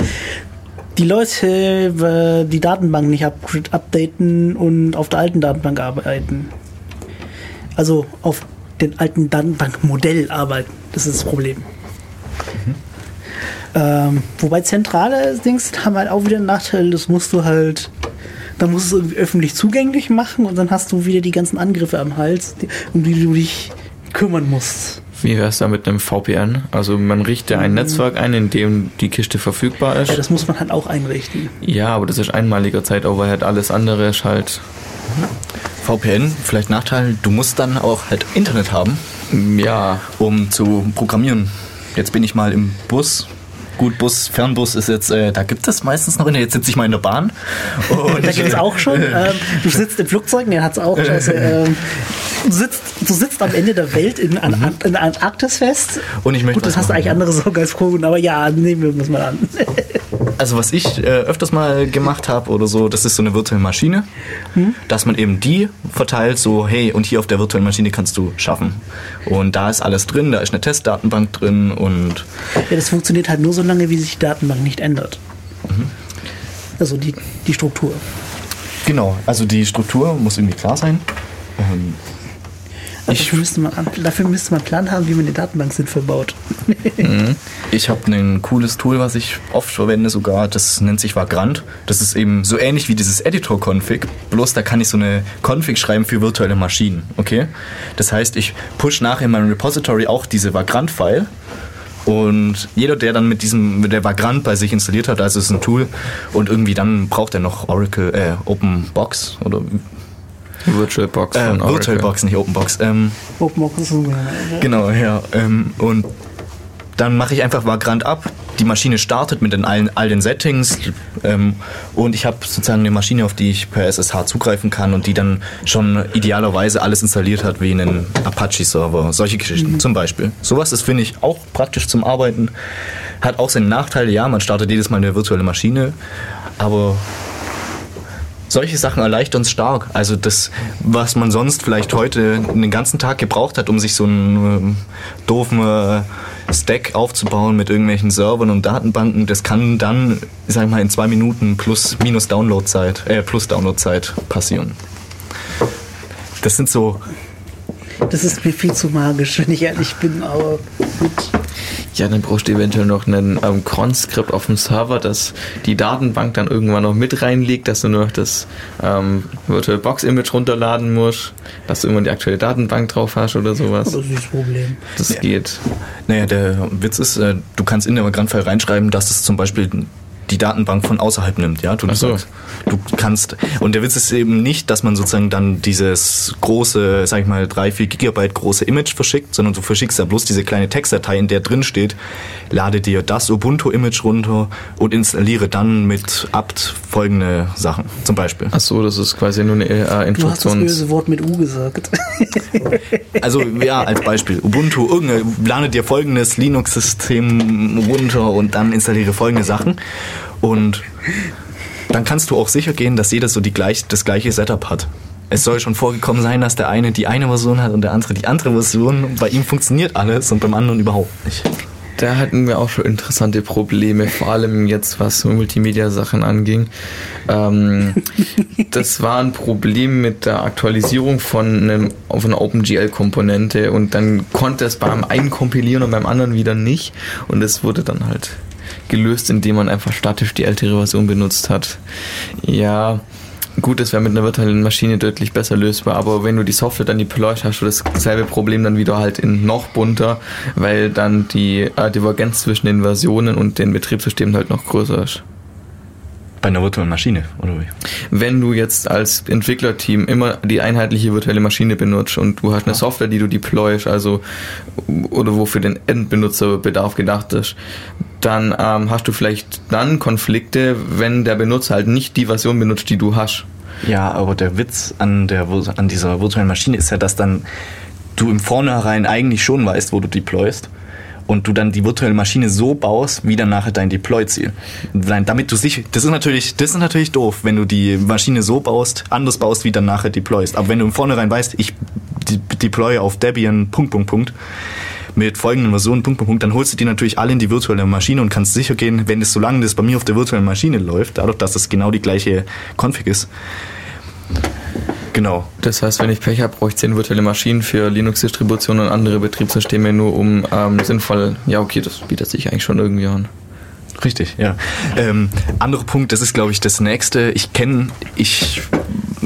die Leute äh, die Datenbank nicht up updaten und auf der alten Datenbank arbeiten. Also auf den alten Datenbankmodell arbeiten. Das ist das Problem. Ähm, wobei zentrale Dings haben halt auch wieder einen Nachteil, das musst du halt, da musst du es irgendwie öffentlich zugänglich machen und dann hast du wieder die ganzen Angriffe am Hals, um die du dich kümmern musst. Wie wär's da mit einem VPN? Also man richtet ein Netzwerk ein, in dem die Kiste verfügbar Ja, ist. das muss man halt auch einrichten. Ja, aber das ist einmaliger Zeitoverhead. Alles andere ist halt, VPN, vielleicht Nachteil, du musst dann auch halt Internet haben, ja, um zu programmieren. Jetzt bin ich mal im Bus. Gut, Bus, Fernbus ist jetzt, äh, da gibt es meistens noch, jetzt sitze ich mal in der Bahn. Und, Da gibt es auch schon. Ähm, du sitzt im Flugzeug, ne, hat's auch. Also, ähm, sitzt, du sitzt am Ende der Welt in, An in der Antarktis fest. Und ich möchte Gut, das hast du eigentlich andere Sorgen als Kronen, aber ja, nehmen wir das mal an. Also was ich äh, öfters mal gemacht habe oder so, das ist so eine virtuelle Maschine, dass man eben die verteilt, so hey, und hier auf der virtuellen Maschine kannst du schaffen. Und da ist alles drin, da ist eine Testdatenbank drin und Ja, das funktioniert halt nur so lange, wie sich die Datenbank nicht ändert. Also die, die Struktur. genau, also die Struktur muss irgendwie klar sein. Ähm, Ich- dafür, müsste man, dafür müsste man einen Plan haben, wie man die Datenbank sinnvoll baut. Ich habe ein cooles Tool, was ich oft verwende sogar, das nennt sich Vagrant. Das ist eben so ähnlich wie dieses Editor-Config, bloß da kann ich so eine Config schreiben für virtuelle Maschinen, okay? Das heißt, ich push nachher in meinem Repository auch diese Vagrant-File und jeder, der dann mit diesem, mit der Vagrant bei sich installiert hat, also es ist ein Tool und irgendwie dann braucht er noch Oracle, äh, OpenBox oder VirtualBox äh. VirtualBox, nicht OpenBox. Ähm, OpenBox Genau, ja. Ähm, und dann mache ich einfach Vagrant ab. Die Maschine startet mit den allen, all den Settings ähm, und ich habe sozusagen eine Maschine, auf die ich per SSH zugreifen kann und die dann schon idealerweise alles installiert hat wie einen Apache-Server. Solche Geschichten zum Beispiel. Sowas ist, finde ich, auch praktisch zum Arbeiten. Hat auch seine Nachteile, ja, man startet jedes Mal eine virtuelle Maschine, aber solche Sachen erleichtern es stark. Also das, was man sonst vielleicht heute einen ganzen Tag gebraucht hat, um sich so einen ähm, doofen äh, Stack aufzubauen mit irgendwelchen Servern und Datenbanken, das kann dann, ich sag mal, in zwei Minuten plus minus Downloadzeit, äh, plus Downloadzeit passieren. Das sind so, Das ist mir viel zu magisch, wenn ich ehrlich bin, aber gut. Ja, dann brauchst du eventuell noch einen ähm, Cron-Skript auf dem Server, das die Datenbank dann irgendwann noch mit reinlegt, dass du nur noch das ähm, VirtualBox-Image runterladen musst, dass du immer die aktuelle Datenbank drauf hast oder sowas. Das ist das Problem. Das geht. naja, der Witz ist, äh, du kannst in der Vagrant-File reinschreiben, dass es zum Beispiel die Datenbank von außerhalb nimmt, ja. Du, so. sagst, du kannst, und der Witz ist eben nicht, dass man sozusagen dann dieses große, sag ich mal, 3, 4 Gigabyte große Image verschickt, sondern du verschickst ja bloß diese kleine Textdatei, in der drin steht, lade dir das Ubuntu-Image runter und installiere dann mit apt folgende Sachen, zum Beispiel. Ach so, das ist quasi nur eine äh, Du hast das böse Wort mit U gesagt. Also ja, als Beispiel, Ubuntu, irgendeine, lade dir folgendes Linux-System runter und dann installiere folgende Sachen. Und dann kannst du auch sicher gehen, dass jeder so die gleich, das gleiche Setup hat. Es soll schon vorgekommen sein, dass der eine die eine Version hat und der andere die andere Version. Bei ihm funktioniert alles und beim anderen überhaupt nicht. Da hatten wir auch schon interessante Probleme, vor allem jetzt was Multimedia-Sachen anging. Ähm, das war ein Problem mit der Aktualisierung von, einem, von einer OpenGL-Komponente und dann konnte es beim einen kompilieren und beim anderen wieder nicht. Und es wurde dann halt gelöst, indem man einfach statisch die ältere Version benutzt hat. Ja, gut, das wäre mit einer virtuellen Maschine deutlich besser lösbar, aber wenn du die Software dann deployst, hast du dasselbe Problem dann wieder halt in noch bunter, weil dann die äh, Divergenz zwischen den Versionen und den Betriebssystemen halt noch größer ist. Bei einer virtuellen Maschine, oder wie? Wenn du jetzt als Entwicklerteam immer die einheitliche virtuelle Maschine benutzt und du hast eine Software, die du deployst, also oder wo für den Endbenutzerbedarf gedacht ist, dann ähm, hast du vielleicht dann Konflikte, wenn der Benutzer halt nicht die Version benutzt, die du hast. Ja, aber der Witz an, der, an dieser virtuellen Maschine ist ja, dass dann du im Vornherein eigentlich schon weißt, wo du deployst. und du dann die virtuelle Maschine so baust, wie dann nachher dein Deploy-Ziel. Damit du sich, das ist natürlich, das ist natürlich doof, wenn du die Maschine so baust, anders baust, wie dann nachher deployst. Aber wenn du im Vornherein weißt, ich de- deploye auf Debian Punkt, Punkt, Punkt, mit folgenden Versionen, Punkt, Punkt, Punkt, dann holst du die natürlich alle in die virtuelle Maschine und kannst sicher gehen, wenn das solange das bei mir auf der virtuellen Maschine läuft, dadurch, dass das genau die gleiche Config ist. Genau. Das heißt, wenn ich Pech habe, brauche ich 10 virtuelle Maschinen für Linux-Distributionen und andere Betriebssysteme nur um ähm, sinnvoll. Ja, okay, das bietet sich eigentlich schon irgendwie an. Richtig, ja. Ähm, anderer Punkt, das ist, glaube ich, das nächste. Ich kenne ich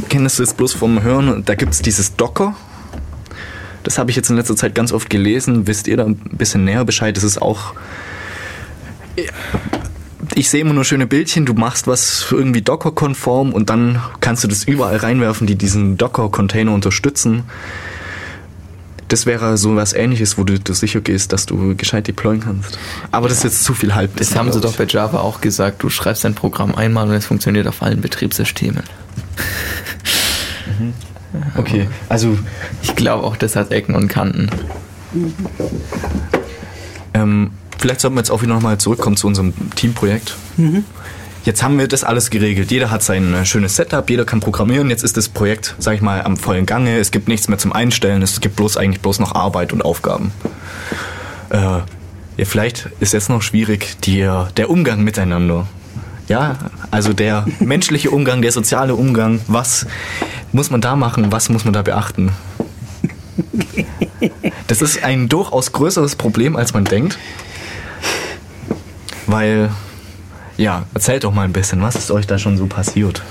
kenne das jetzt bloß vom Hören. Da gibt es dieses Docker. Das habe ich jetzt in letzter Zeit ganz oft gelesen. Wisst ihr da ein bisschen näher Bescheid? Das ist auch. Ich sehe immer nur schöne Bildchen. Du machst was irgendwie Docker-konform und dann kannst du das überall reinwerfen, die diesen Docker-Container unterstützen. Das wäre so was ähnliches, wo du, du sicher gehst, dass du gescheit deployen kannst. Aber das ist jetzt zu viel Halbwissen. Das haben sie doch bei Java auch gesagt. Du schreibst dein Programm einmal und es funktioniert auf allen Betriebssystemen. ich. Okay, also Ich glaube auch, das hat Ecken und Kanten. Ähm, vielleicht sollten wir jetzt auch wieder nochmal zurückkommen zu unserem Teamprojekt. Jetzt haben wir das alles geregelt. Jeder hat sein äh, schönes Setup, jeder kann programmieren. Jetzt ist das Projekt, sag ich mal, am vollen Gange. Es gibt nichts mehr zum Einstellen. Es gibt bloß eigentlich bloß noch Arbeit und Aufgaben. Äh, ja, vielleicht ist jetzt noch schwierig die, äh, der Umgang miteinander. Ja, also der menschliche Umgang, der soziale Umgang. Was muss man da machen? Was muss man da beachten? Das ist ein durchaus größeres Problem, als man denkt. Weil, ja, erzählt doch mal ein bisschen, was ist euch da schon so passiert?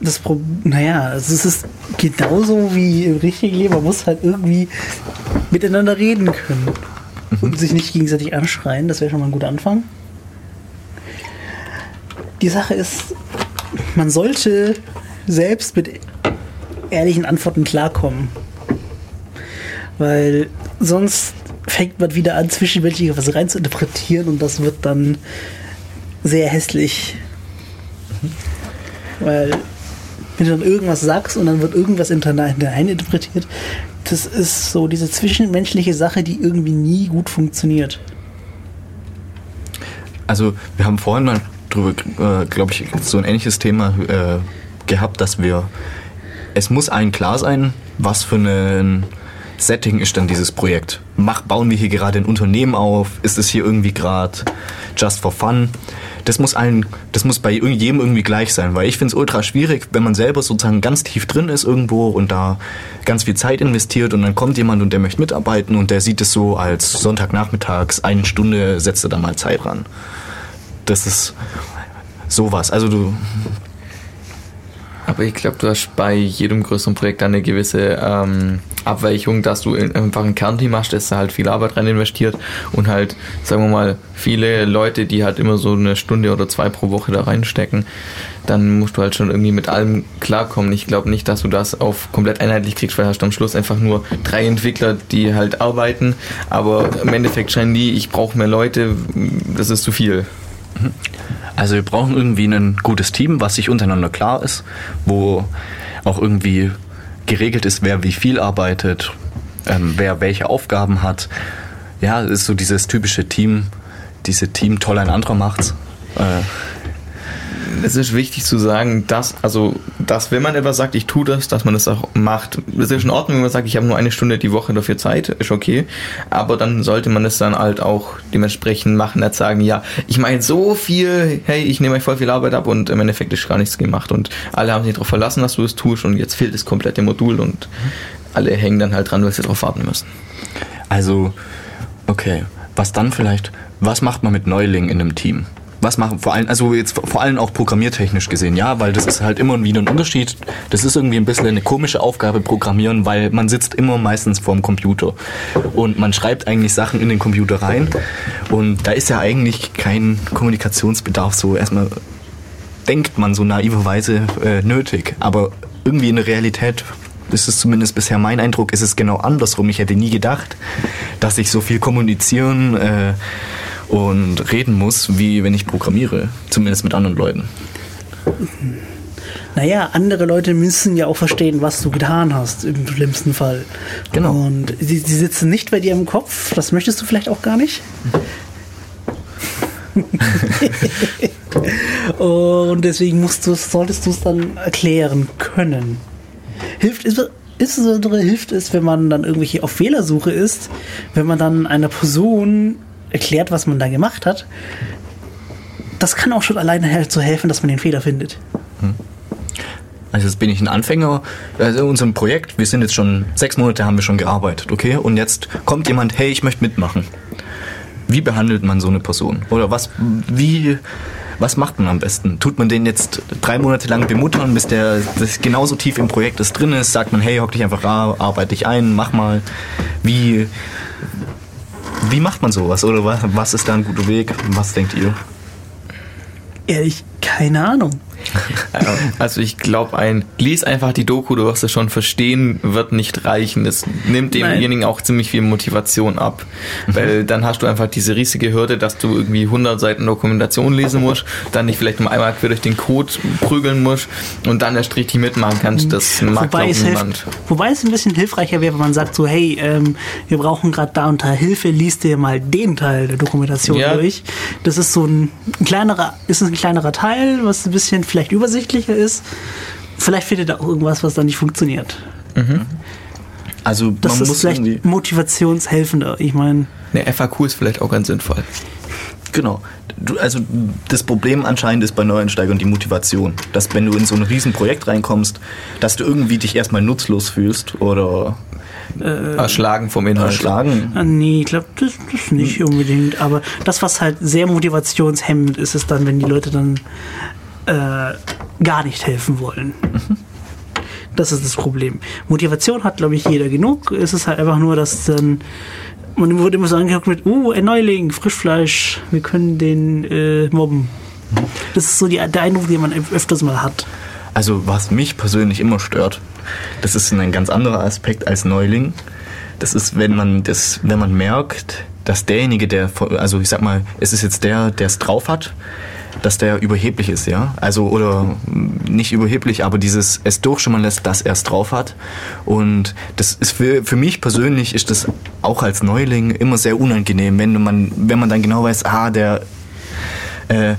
Das Pro naja, also es ist genauso wie im richtigen Leben. Man muss halt irgendwie miteinander reden können. Und sich nicht gegenseitig anschreien. Das wäre schon mal ein guter Anfang. Die Sache ist, man sollte selbst mit ehrlichen Antworten klarkommen. Weil sonst fängt man wieder an, zwischenmenschlich was rein zu interpretieren und das wird dann sehr hässlich. Weil wenn du dann irgendwas sagst und dann wird irgendwas hinein interpretiert, das ist so diese zwischenmenschliche Sache, die irgendwie nie gut funktioniert. Also, wir haben vorhin mal drüber, äh, glaube ich, so ein ähnliches Thema äh, gehabt, dass wir, es muss allen klar sein, was für ein Setting ist dann dieses Projekt. Mach, bauen wir hier gerade ein Unternehmen auf? Ist es hier irgendwie gerade just for fun? Das muss allen, das muss bei jedem irgendwie gleich sein, weil ich finde es ultra schwierig, wenn man selber sozusagen ganz tief drin ist irgendwo und da ganz viel Zeit investiert und dann kommt jemand und der möchte mitarbeiten und der sieht es so als Sonntagnachmittags, eine Stunde setzt er da mal Zeit ran. Das ist sowas. Also du, Aber ich glaube, du hast bei jedem größeren Projekt eine gewisse ähm, Abweichung, dass du in- einfach ein Kernteam hast, das da halt viel Arbeit rein investiert und halt, sagen wir mal, viele Leute, die halt immer so eine Stunde oder zwei pro Woche da reinstecken, dann musst du halt schon irgendwie mit allem klarkommen. Ich glaube nicht, dass du das auf komplett einheitlich kriegst, weil hast du am Schluss einfach nur drei Entwickler, die halt arbeiten, aber im Endeffekt scheinen die, ich brauche mehr Leute, das ist zu viel. Also wir brauchen irgendwie ein gutes Team, was sich untereinander klar ist, wo auch irgendwie geregelt ist, wer wie viel arbeitet, ähm, wer welche Aufgaben hat. Ja, ist so dieses typische Team, diese Team toll ein anderer macht's. Äh, Es ist wichtig zu sagen, dass, also, dass wenn man etwas sagt, ich tue das, dass man das auch macht. Das ist in Ordnung, wenn man sagt, ich habe nur eine Stunde die Woche dafür Zeit, ist okay. Aber dann sollte man es dann halt auch dementsprechend machen, nicht sagen, ja, ich jetzt so viel, hey, ich nehme euch voll viel Arbeit ab und im Endeffekt ist gar nichts gemacht. Und alle haben sich darauf verlassen, dass du es tust und jetzt fehlt das komplette Modul und alle hängen dann halt dran, weil sie darauf warten müssen. Also, okay, was dann vielleicht, was macht man mit Neulingen in einem Team? Was machen vor allem, also jetzt vor allem auch programmiertechnisch gesehen, ja, weil das ist halt immer wieder ein Unterschied. Das ist irgendwie ein bisschen eine komische Aufgabe, Programmieren, weil man sitzt immer meistens vorm Computer und man schreibt eigentlich Sachen in den Computer rein und da ist ja eigentlich kein Kommunikationsbedarf so erstmal denkt man so naiverweise äh, nötig. Aber irgendwie in der Realität ist es zumindest bisher mein Eindruck, ist es genau andersrum. Ich hätte nie gedacht, dass ich so viel kommunizieren äh, und reden muss, wie wenn ich programmiere. Zumindest mit anderen Leuten. Naja, andere Leute müssen ja auch verstehen, was du getan hast, im schlimmsten Fall. Genau. Und sie, sie sitzen nicht bei dir im Kopf, das möchtest du vielleicht auch gar nicht. Und deswegen musst du, solltest du es dann erklären können. Hilft es, insbesondere hilft es, wenn man dann irgendwelche auf Fehlersuche ist, wenn man dann einer Person erklärt, was man da gemacht hat. Das kann auch schon alleine so helfen, dass man den Fehler findet. Also jetzt bin ich ein Anfänger, also in unserem Projekt, wir sind jetzt schon, sechs Monate haben wir schon gearbeitet, okay? Und jetzt kommt jemand, hey, ich möchte mitmachen. Wie behandelt man so eine Person? Oder was, wie, was macht man am besten? Tut man den jetzt drei Monate lang bemuttern, bis der das genauso tief im Projekt ist drin ist? Sagt man, hey, hock dich einfach ra, arbeite dich ein, mach mal. Wie, wie macht man sowas? Oder was, ist da ein guter Weg? Was denkt ihr? Ehrlich, keine Ahnung. Also ich glaube, ein lies einfach die Doku, du wirst es schon verstehen, wird nicht reichen. Das nimmt demjenigen auch ziemlich viel Motivation ab. Weil dann hast du einfach diese riesige Hürde, dass du irgendwie 100 Seiten Dokumentation lesen musst, dann dich vielleicht mal einmal quer durch den Code prügeln musst und dann erst richtig mitmachen kannst. Das mag Wobei es, hilft, wobei es ein bisschen hilfreicher wäre, wenn man sagt so, hey, ähm, wir brauchen gerade da unter Hilfe, liest dir mal den Teil der Dokumentation Ja. durch. Das ist so ein, ein kleinerer, ist ein kleinerer Teil, was ein bisschen vielleicht übersichtlicher ist. Vielleicht findet er auch irgendwas, was da nicht funktioniert. Also Das man ist muss vielleicht irgendwie, motivationshelfender. Ich meine, Eine FAQ ist vielleicht auch ganz sinnvoll. genau. Du, also das Problem anscheinend ist bei Neueinsteigern die Motivation. Dass wenn du in so ein Riesenprojekt reinkommst, dass du irgendwie dich erstmal nutzlos fühlst oder Erschlagen vom Inhalt. erschlagen. Ah, Nee, ich glaube, das, das nicht unbedingt. Aber das, was halt sehr motivationshemmend ist, ist dann, wenn die Leute dann äh, gar nicht helfen wollen. Das ist das Problem. Motivation hat, glaube ich, jeder genug. Es ist halt einfach nur, dass dann man wurde immer so angeguckt mit, uh, ein Neuling, Frischfleisch, wir können den äh, mobben. Das ist so die, der Eindruck, den man öfters mal hat. Also was mich persönlich immer stört, das ist ein ganz anderer Aspekt als Neuling. Das ist, wenn man das, wenn man merkt, dass derjenige, der, also ich sag mal, es ist jetzt der, der es drauf hat, dass der überheblich ist, ja. Also oder nicht überheblich, aber dieses es durchschimmern lässt, dass er es drauf hat. Und das ist für, für mich persönlich ist das auch als Neuling immer sehr unangenehm, wenn man, wenn man dann genau weiß, ah, der äh,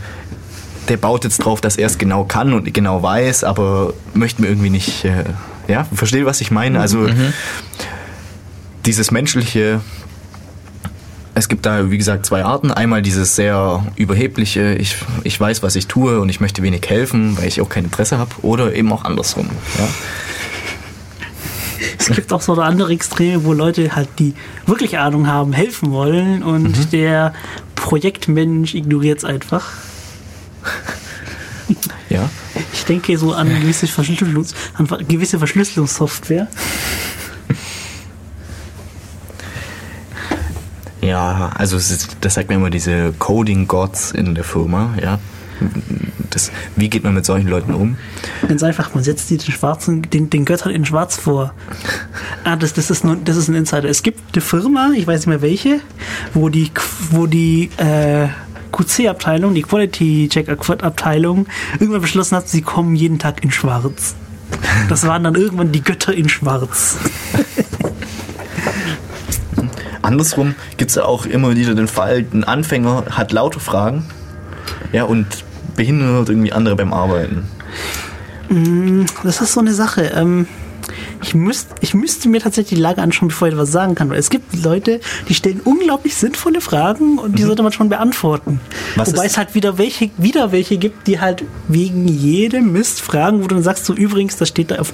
der baut jetzt drauf, dass er es genau kann und genau weiß, aber möchte mir irgendwie nicht, äh, ja, versteht, was ich meine? Also dieses menschliche, es gibt da, wie gesagt, zwei Arten. Einmal dieses sehr überhebliche, ich, ich weiß, was ich tue und ich möchte wenig helfen, weil ich auch kein Interesse habe, oder eben auch andersrum. Ja? Es gibt auch so andere Extreme, wo Leute halt, die wirklich Ahnung haben, helfen wollen und der Projektmensch ignoriert es einfach. ja. Ich denke so an gewisse, Verschlüsselungs an gewisse Verschlüsselungssoftware. Ja, also ist, das sagt mir immer diese Coding Gods in der Firma, ja. Das, wie geht man mit solchen Leuten um? Ganz einfach, man setzt die den schwarzen, den, den Göttern in Schwarz vor. Ah, das, das, ist nur, das ist ein Insider. Es gibt eine Firma, ich weiß nicht mehr welche, wo die, wo die äh, QC-Abteilung, die Quality Check-Abteilung, irgendwann beschlossen hat, sie kommen jeden Tag in Schwarz. Das waren dann irgendwann die Götter in Schwarz. Andersrum gibt es ja auch immer wieder den Fall, ein Anfänger hat laute Fragen ja, und behindert irgendwie andere beim Arbeiten. Das ist so eine Sache. Ähm, ich, müsst, ich müsste mir tatsächlich die Lage anschauen, bevor ich etwas sagen kann. Weil es gibt Leute, die stellen unglaublich sinnvolle Fragen und die sollte man schon beantworten. Was Wobei es halt wieder welche, wieder welche gibt, die halt wegen jedem Mist fragen, wo du dann sagst, so übrigens, das steht da auf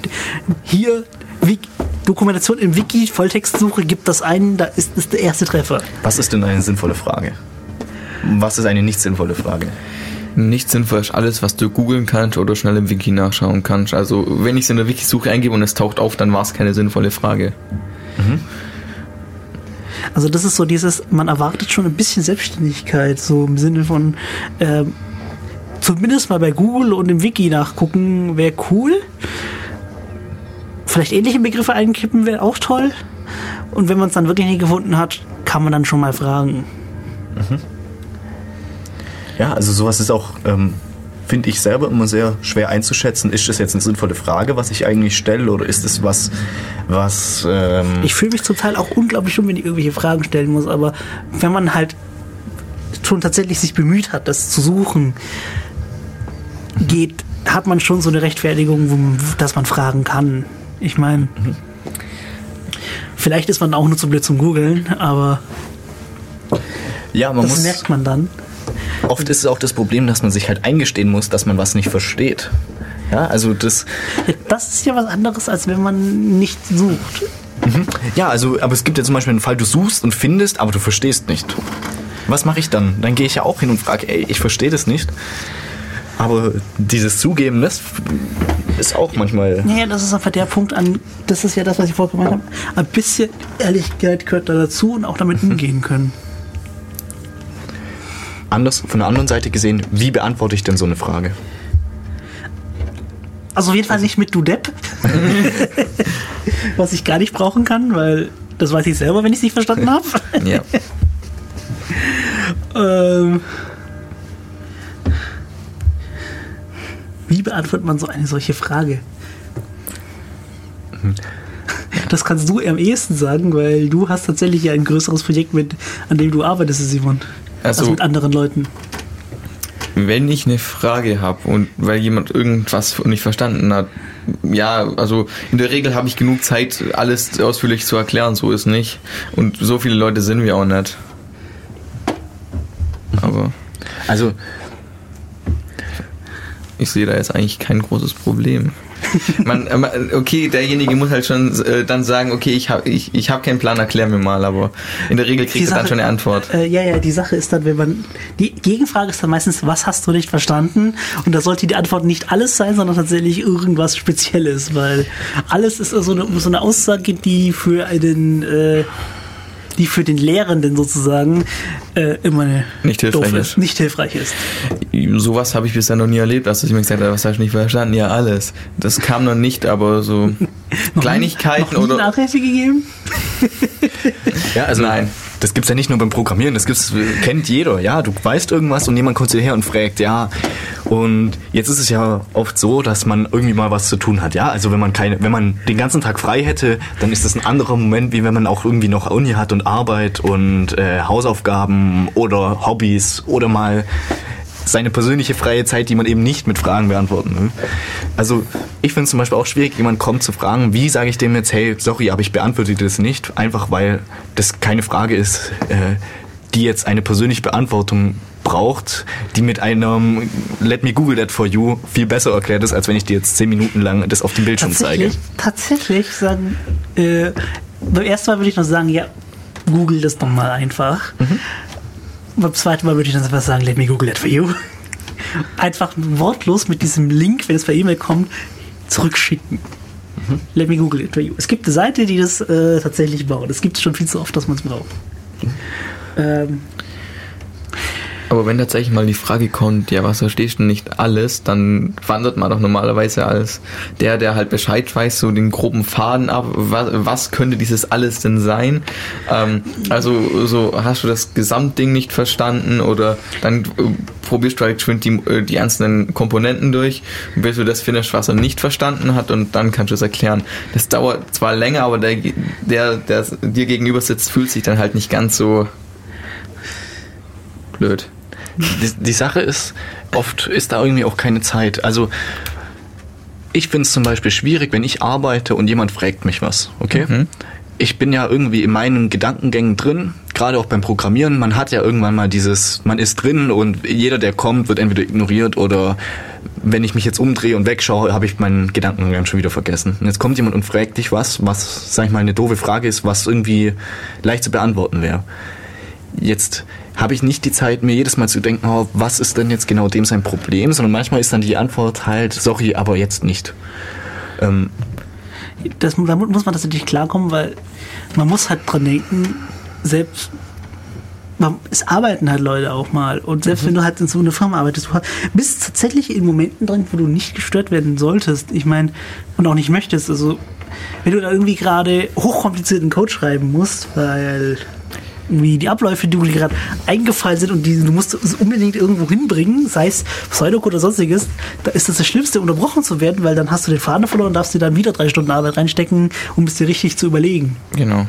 hier, Wik- Dokumentation im Wiki, Volltextsuche, gibt das ein, da ist, ist der erste Treffer. Was ist denn eine sinnvolle Frage? Was ist eine nicht sinnvolle Frage? Nicht sinnvoll ist alles, was du googeln kannst oder schnell im Wiki nachschauen kannst. Also wenn ich es in der Wiki-Suche eingebe und es taucht auf, dann war es keine sinnvolle Frage. Also das ist so dieses, man erwartet schon ein bisschen Selbstständigkeit, so im Sinne von ähm, zumindest mal bei Google und im Wiki nachgucken, wäre cool. Vielleicht ähnliche Begriffe einkippen wäre auch toll. Und wenn man es dann wirklich nicht gefunden hat, kann man dann schon mal fragen. Ja, also sowas ist auch, ähm, finde ich selber immer sehr schwer einzuschätzen. Ist das jetzt eine sinnvolle Frage, was ich eigentlich stelle, oder ist es was, was. Ähm, Ich fühle mich zum Teil auch unglaublich dumm, wenn ich irgendwelche Fragen stellen muss, aber wenn man halt schon tatsächlich sich bemüht hat, das zu suchen, geht, hat man schon so eine Rechtfertigung, dass man fragen kann. Ich meine, vielleicht ist man auch nur zu blöd zum Googeln, aber ja, man das muss. merkt man dann. Oft ist es auch das Problem, dass man sich halt eingestehen muss, dass man was nicht versteht. Ja, also das. Das ist ja was anderes, als wenn man nicht sucht. Ja, also, aber es gibt ja zum Beispiel einen Fall, du suchst und findest, aber du verstehst nicht. Was mache ich dann? Dann gehe ich ja auch hin und frage, ey, ich verstehe das nicht. Aber dieses Zugeben, das ist auch manchmal. Naja, das ist einfach der Punkt an, das ist ja das, was ich vorher gemeint habe. Ein bisschen Ehrlichkeit gehört da dazu und auch damit umgehen können. Anders, von der anderen Seite gesehen, wie beantworte ich denn so eine Frage? Also auf jeden Fall nicht mit du Depp. was ich gar nicht brauchen kann, weil das weiß ich selber, wenn ich es nicht verstanden habe. Ja. ähm, wie beantwortet man so eine solche Frage? Das kannst du am ehesten sagen, weil du hast tatsächlich ja ein größeres Projekt, mit, an dem du arbeitest, Simon. Also- also mit anderen Leuten. Wenn ich eine Frage habe und weil jemand irgendwas nicht verstanden hat, ja, also in der Regel habe ich genug Zeit, alles ausführlich zu erklären, so ist nicht. Und so viele Leute sind wir auch nicht. Aber Also, ich sehe da jetzt eigentlich kein großes Problem. Man, äh, man- okay, derjenige muss halt schon äh, dann sagen, okay, ich habe ich, ich hab keinen Plan, erklär mir mal, aber in der Regel kriegt er dann schon eine Antwort. Äh, ja, ja, die Sache ist dann, wenn man. Die Gegenfrage ist dann meistens, was hast du nicht verstanden? Und da sollte die Antwort nicht alles sein, sondern tatsächlich irgendwas Spezielles, weil alles ist so eine, so eine Aussage, die für einen. Äh, die für den Lehrenden sozusagen äh, immer eine Nicht hilfreich doof ist. Nicht hilfreich ist. Sowas habe ich bisher noch nie erlebt, dass ich mir gesagt habe, was hast du nicht verstanden? Ja, alles. Das kam noch nicht, aber so Kleinigkeiten Noch nie oder. Nachhilfe gegeben? ja, also Nein. Das gibt's ja nicht nur beim Programmieren, das gibt's, kennt jeder. Ja, du weißt irgendwas und jemand kommt zu dir her und fragt, ja. Und jetzt ist es ja oft so, dass man irgendwie mal was zu tun hat. Ja, also wenn man keine, wenn man den ganzen Tag frei hätte, dann ist das ein anderer Moment, wie wenn man auch irgendwie noch Uni hat und Arbeit und äh, Hausaufgaben oder Hobbys oder mal seine persönliche freie Zeit, die man eben nicht mit Fragen beantworten will. Also ich finde es zum Beispiel auch schwierig, jemand kommt zu fragen, wie sage ich dem jetzt, hey, sorry, aber ich beantworte dir das nicht, einfach weil das keine Frage ist, äh, die jetzt eine persönliche Beantwortung braucht, die mit einem Let me Google that for you viel besser erklärt ist, als wenn ich dir jetzt zehn Minuten lang das auf dem Bildschirm zeige. Tatsächlich, tatsächlich sagen, äh, beim ersten Mal würde ich noch sagen, ja, google das doch mal einfach. Beim zweiten Mal würde ich dann einfach sagen, let me google that for you. Einfach wortlos mit diesem Link, wenn es per E-Mail kommt, zurückschicken. Let me google it for you. Es gibt eine Seite, die das äh, tatsächlich baut. Es gibt es schon viel zu oft, dass man es braucht. Ähm, Aber wenn tatsächlich mal die Frage kommt, ja, was verstehst du nicht alles, dann wandert man doch normalerweise als der, der halt Bescheid weiß, so den groben Faden ab, was, was könnte dieses alles denn sein? Ähm, also so hast du das Gesamtding nicht verstanden oder dann äh, probierst du halt schwind die, äh, die einzelnen Komponenten durch, bis du das findest, was er nicht verstanden hat und dann kannst du es erklären. Das dauert zwar länger, aber der, der, der dir gegenüber sitzt, fühlt sich dann halt nicht ganz so blöd. Die, die Sache ist, oft ist da irgendwie auch keine Zeit. Also ich finde es zum Beispiel schwierig, wenn ich arbeite und jemand fragt mich was, okay? Ich bin ja irgendwie in meinen Gedankengängen drin, gerade auch beim Programmieren. Man hat ja irgendwann mal dieses, man ist drin und jeder, der kommt, wird entweder ignoriert oder wenn ich mich jetzt umdrehe und wegschaue, habe ich meinen Gedankengang schon wieder vergessen. Und jetzt kommt jemand und fragt dich was, was, sag ich mal, eine doofe Frage ist, was irgendwie leicht zu beantworten wäre. Jetzt habe ich nicht die Zeit, mir jedes Mal zu denken, oh, was ist denn jetzt genau dem sein Problem, sondern manchmal ist dann die Antwort halt, sorry, aber jetzt nicht. Ähm, das, damit muss man tatsächlich klarkommen, weil man muss halt dran denken, selbst man, es arbeiten halt Leute auch mal. Und selbst wenn du halt in so einer Firma arbeitest, du bist tatsächlich in Momenten drin, wo du nicht gestört werden solltest. Ich meine, und auch nicht möchtest. Also, wenn du da irgendwie gerade hochkomplizierten Code schreiben musst, weil wie die Abläufe, die dir gerade eingefallen sind und die, du musst unbedingt irgendwo hinbringen, sei es Pseudocode oder sonstiges, da ist das das Schlimmste, unterbrochen zu werden, weil dann hast du den Faden verloren und darfst dir dann wieder drei Stunden Arbeit reinstecken, um es dir richtig zu überlegen. Genau.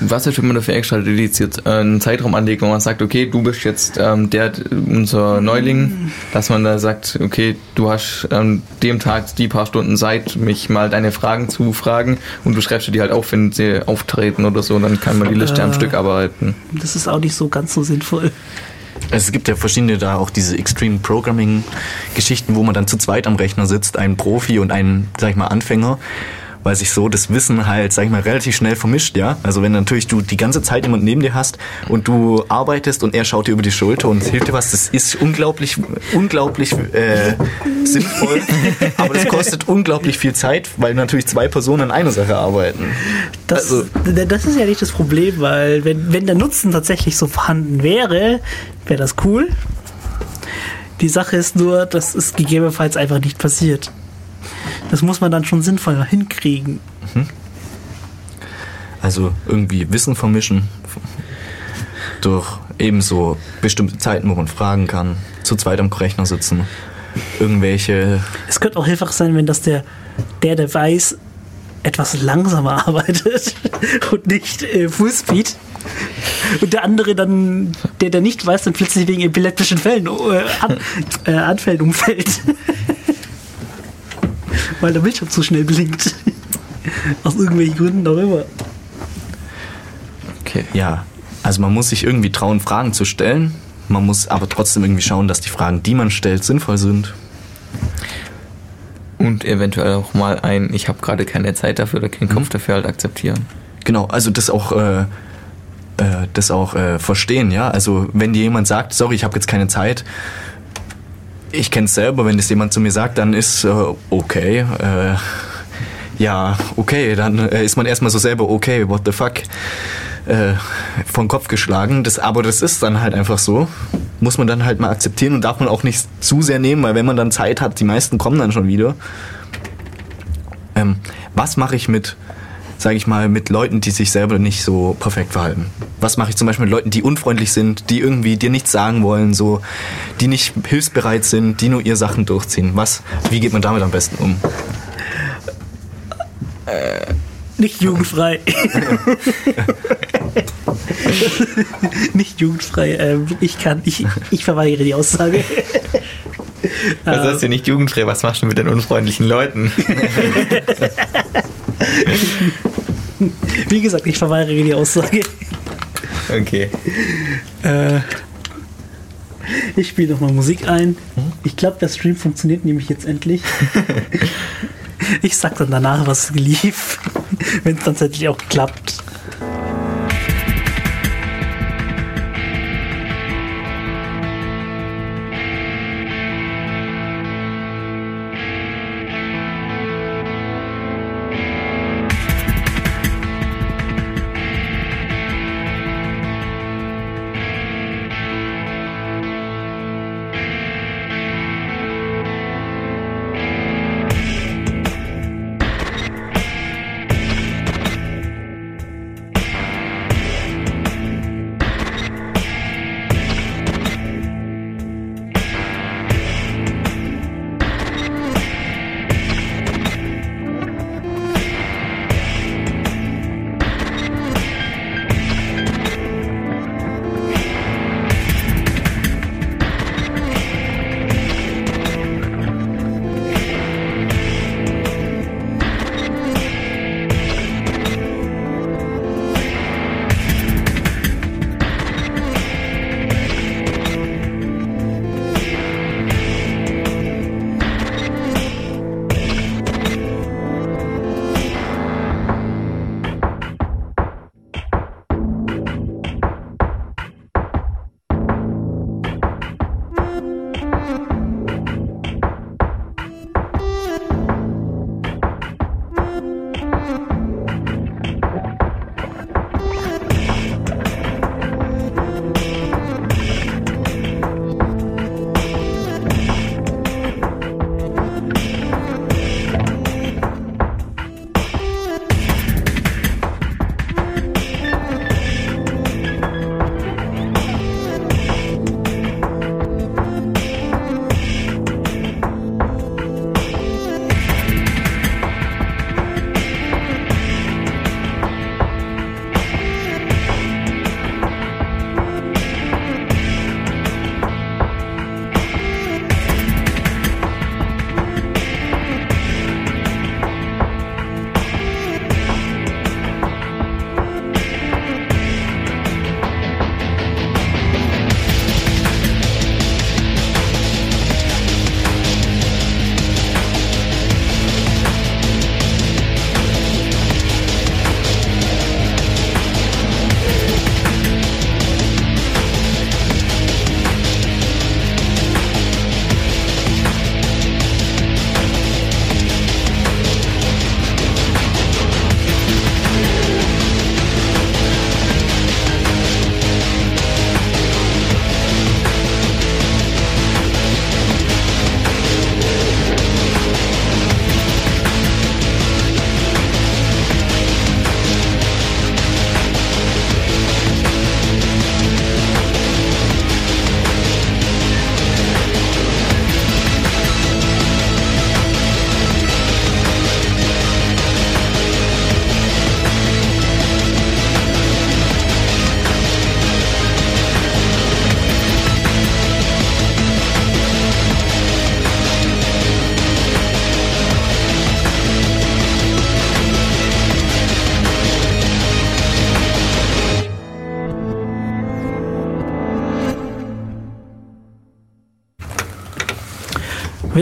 Was ist, wenn man dafür extra dediziert äh, einen Zeitraum anlegt, wo man sagt, okay, du bist jetzt ähm, der, unser Neuling, dass man da sagt, okay, du hast ähm, dem Tag die paar Stunden Zeit, mich mal deine Fragen zu fragen und du schreibst dir die halt auf, wenn sie auftreten oder so, dann kann man die Liste am Äh. Stück abarbeiten. Das ist auch nicht so ganz so sinnvoll. Also es gibt ja verschiedene da auch diese Extreme Programming Geschichten, wo man dann zu zweit am Rechner sitzt, ein Profi und ein, sag ich mal, Anfänger, weil sich so das Wissen halt, sag ich mal, relativ schnell vermischt, ja. Also wenn natürlich du die ganze Zeit jemand neben dir hast und du arbeitest und er schaut dir über die Schulter und hilft dir was, das ist unglaublich, unglaublich äh, sinnvoll, aber das kostet unglaublich viel Zeit, weil natürlich zwei Personen an einer Sache arbeiten. Das, Also- das ist ja nicht das Problem, weil wenn, wenn der Nutzen tatsächlich so vorhanden wäre, wäre das cool. Die Sache ist nur, dass es gegebenenfalls einfach nicht passiert. Das muss man dann schon sinnvoll hinkriegen. Also irgendwie Wissen vermischen durch ebenso bestimmte Zeiten, wo man fragen kann, zu zweit am Rechner sitzen, irgendwelche Es könnte auch hilfreich sein, wenn das der, der, der weiß, etwas langsamer arbeitet und nicht äh, Fullspeed. Und der andere dann, der, der nicht weiß, dann plötzlich wegen epileptischen Fällen, äh, an, äh, Anfällen umfällt. Weil der Bildschirm zu schnell blinkt. Aus irgendwelchen Gründen auch immer. Okay. Ja, also man muss sich irgendwie trauen, Fragen zu stellen. Man muss aber trotzdem irgendwie schauen, dass die Fragen, die man stellt, sinnvoll sind. Und eventuell auch mal ein, ich habe gerade keine Zeit dafür oder keinen Kopf dafür halt akzeptieren. Genau, also das auch, äh, äh, das auch äh, verstehen, ja. Also wenn dir jemand sagt, sorry, ich habe jetzt keine Zeit, ich kenne es selber, wenn das jemand zu mir sagt, dann ist äh, okay. Äh, ja, okay, dann äh, ist man erstmal so selber, okay, what the fuck, äh, vom Kopf geschlagen. Das, aber das ist dann halt einfach so. Muss man dann halt mal akzeptieren und darf man auch nicht zu sehr nehmen, weil wenn man dann Zeit hat, die meisten kommen dann schon wieder. Ähm, was mache ich mit, sage ich mal, mit Leuten, die sich selber nicht so perfekt verhalten? Was mache ich zum Beispiel mit Leuten, die unfreundlich sind, die irgendwie dir nichts sagen wollen, so, die nicht hilfsbereit sind, die nur ihr Sachen durchziehen? Was, wie geht man damit am besten um? Nicht jugendfrei. nicht jugendfrei. Ähm, ich kann, ich, ich verweigere die Aussage. Also das ist ja nicht jugendfrei, was machst du mit den unfreundlichen Leuten? Wie gesagt, ich verweigere die Aussage. Okay. Äh, ich spiele nochmal Musik ein. Ich glaube, der Stream funktioniert nämlich jetzt endlich. Ich sag dann danach, was lief, wenn es tatsächlich auch klappt.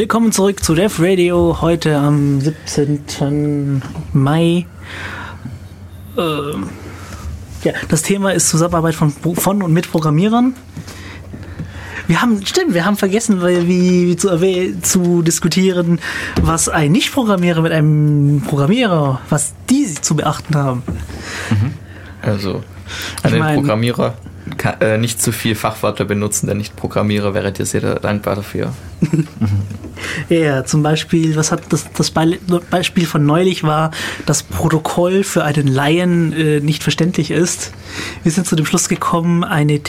Willkommen zurück zu Dev Radio, heute am 17. Mai. Ähm, ja, das Thema ist Zusammenarbeit von, von und mit Programmierern. Wir haben, stimmt, wir haben vergessen, weil, wie zu, zu diskutieren, was ein Nicht-Programmierer mit einem Programmierer, was die zu beachten haben. Also, Ich an den mein- Programmierer kann, äh, nicht zu viel Fachwörter benutzen, der Nicht-Programmierer wäre dir sehr dankbar dafür. Ja, zum Beispiel, was hat das, das Beispiel von neulich war, dass Protokoll für einen Laien äh, nicht verständlich ist. Wir sind zu dem Schluss gekommen, eine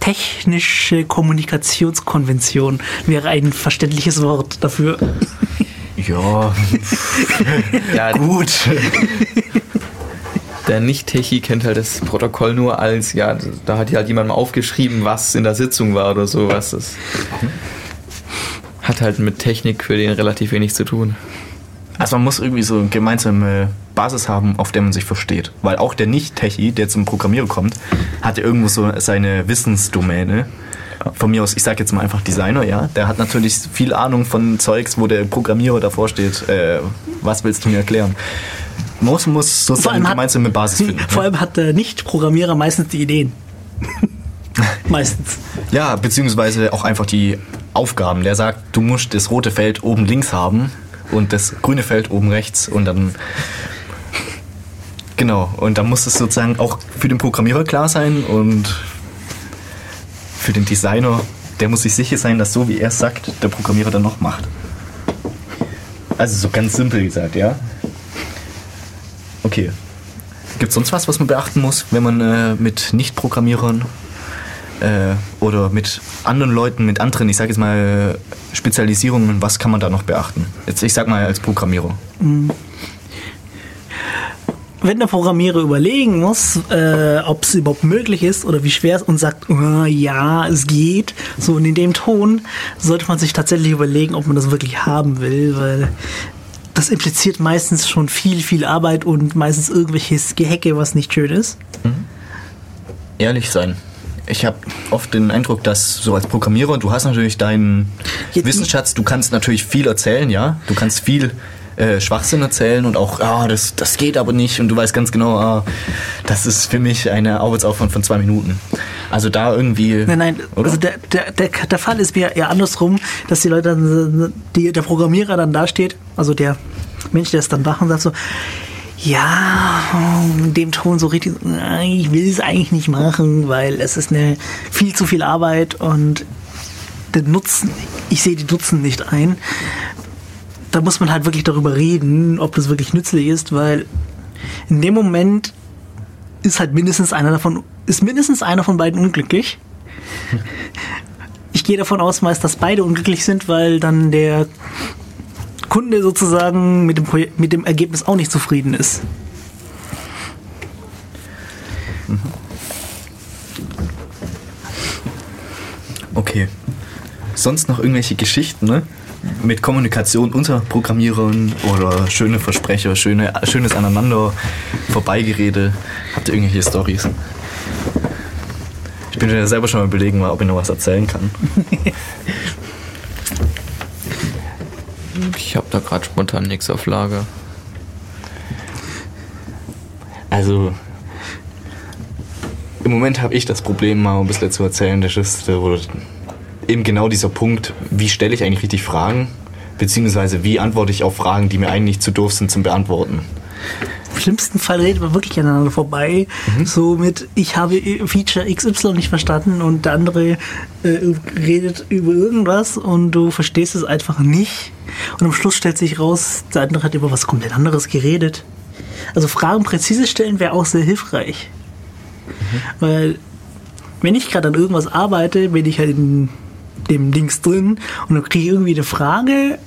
technische Kommunikationskonvention wäre ein verständliches Wort dafür. Ja, Ja, gut. Der Nicht-Techie kennt halt das Protokoll nur als, ja, da hat ja halt jemand mal aufgeschrieben, was in der Sitzung war oder sowas. Das hat halt mit Technik für den relativ wenig zu tun. Also man muss irgendwie so eine gemeinsame Basis haben, auf der man sich versteht. Weil auch der Nicht-Techie, der zum Programmieren kommt, hat ja irgendwo so seine Wissensdomäne. Von mir aus, ich sag jetzt mal einfach Designer, ja. Der hat natürlich viel Ahnung von Zeugs, wo der Programmierer davor steht. Äh, was willst du mir erklären? Man muss, muss Vor sozusagen allem eine hat- gemeinsame Basis finden. Vor ne? allem hat der Nicht-Programmierer meistens die Ideen. meistens. Ja, beziehungsweise auch einfach die Aufgaben. Der sagt, du musst das rote Feld oben links haben und das grüne Feld oben rechts und dann. Genau, und dann muss es sozusagen auch für den Programmierer klar sein und für den Designer, der muss sich sicher sein, dass so wie er es sagt, der Programmierer dann noch macht. Also so ganz simpel gesagt, ja. Okay. Gibt es sonst was, was man beachten muss, wenn man äh, mit Nicht-Programmierern äh, oder mit anderen Leuten, mit anderen, ich sage jetzt mal Spezialisierungen, was kann man da noch beachten? Jetzt, ich sag mal als Programmierer. wenn der Programmierer überlegen muss, äh, ob es überhaupt möglich ist oder wie schwer es und sagt, "Ah, ja, es geht, so und in dem Ton, sollte man sich tatsächlich überlegen, ob man das wirklich haben will, weil das impliziert meistens schon viel, viel Arbeit und meistens irgendwelches Gehecke, was nicht schön ist. Ehrlich sein. Ich habe oft den Eindruck, dass so als Programmierer, du hast natürlich deinen Jetzt- Wissensschatz, du kannst natürlich viel erzählen, ja. Du kannst viel äh, Schwachsinn erzählen und auch, ah, das, das geht aber nicht und du weißt ganz genau, ah, das ist für mich eine Arbeitsaufwand von zwei Minuten. Also da irgendwie. Nein, nein, Oder? also der, der, der, der Fall ist eher eher andersrum, dass die Leute dann, die, der Programmierer dann dasteht, also der Mensch, der es dann macht und sagt so, ja, in dem Ton so richtig, "Nein, ich will es eigentlich nicht machen, weil es ist eine viel zu viel Arbeit und den Nutzen, ich sehe die Nutzen nicht ein. Da muss man halt wirklich darüber reden, ob das wirklich nützlich ist, weil in dem Moment ist halt mindestens einer davon, ist mindestens einer von beiden unglücklich. Ich gehe davon aus, meist, dass beide unglücklich sind, weil dann der Kunde sozusagen mit dem, Projek- mit dem Ergebnis auch nicht zufrieden ist. Okay. Sonst noch irgendwelche Geschichten, ne? Mit Kommunikation unter Programmierern oder schöne Versprecher, schöne, schönes Aneinander, Vorbeigerede. Habt ihr irgendwelche Stories? Ich bin mir selber schon mal überlegen, ob ich noch was erzählen kann. Ich habe da gerade spontan nichts auf Lager. Also, im Moment habe ich das Problem, mal ein bisschen zu erzählen. Das ist eben genau dieser Punkt, wie stelle ich eigentlich richtig Fragen, beziehungsweise wie antworte ich auf Fragen, die mir eigentlich zu doof sind zum Beantworten. Im schlimmsten Fall redet man wirklich aneinander vorbei. So mit, ich habe Feature XY nicht verstanden und der andere äh, redet über irgendwas und du verstehst es einfach nicht. Und am Schluss stellt sich raus, der andere hat über was komplett anderes geredet. Also Fragen präzise stellen wäre auch sehr hilfreich. Weil wenn ich gerade an irgendwas arbeite, bin ich halt in dem Dings drin und dann kriege ich irgendwie eine Frage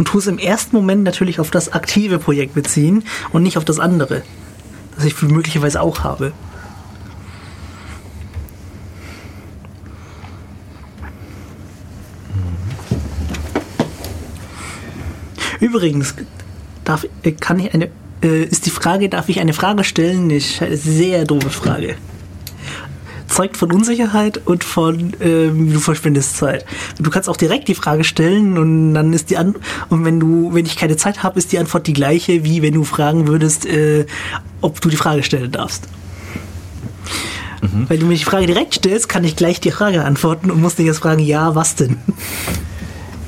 und tue es im ersten Moment natürlich auf das aktive Projekt beziehen und nicht auf das andere, das ich möglicherweise auch habe. Übrigens, darf, äh, kann ich eine, äh, ist die Frage, darf ich eine Frage stellen? Eine sehr doofe Frage. Zeugt von Unsicherheit und von, ähm, du verschwendest Zeit. Du kannst auch direkt die Frage stellen und dann ist die An und wenn du, wenn ich keine Zeit habe, ist die Antwort die gleiche, wie wenn du fragen würdest, äh, ob du die Frage stellen darfst. Weil du mir die Frage direkt stellst, kann ich gleich die Frage antworten und muss nicht erst fragen, ja, was denn?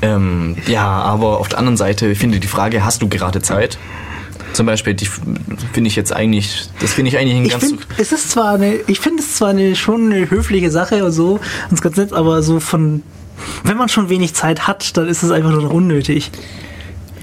Ähm, ja, aber auf der anderen Seite ich finde die Frage, hast du gerade Zeit? Zum Beispiel, die finde ich jetzt eigentlich, das finde ich eigentlich ein Ich ganz. finde, es ist zwar eine, ich finde es zwar eine, schon eine höfliche Sache und so, und ganz nett, aber so von, wenn man schon wenig Zeit hat, dann ist es einfach nur noch unnötig.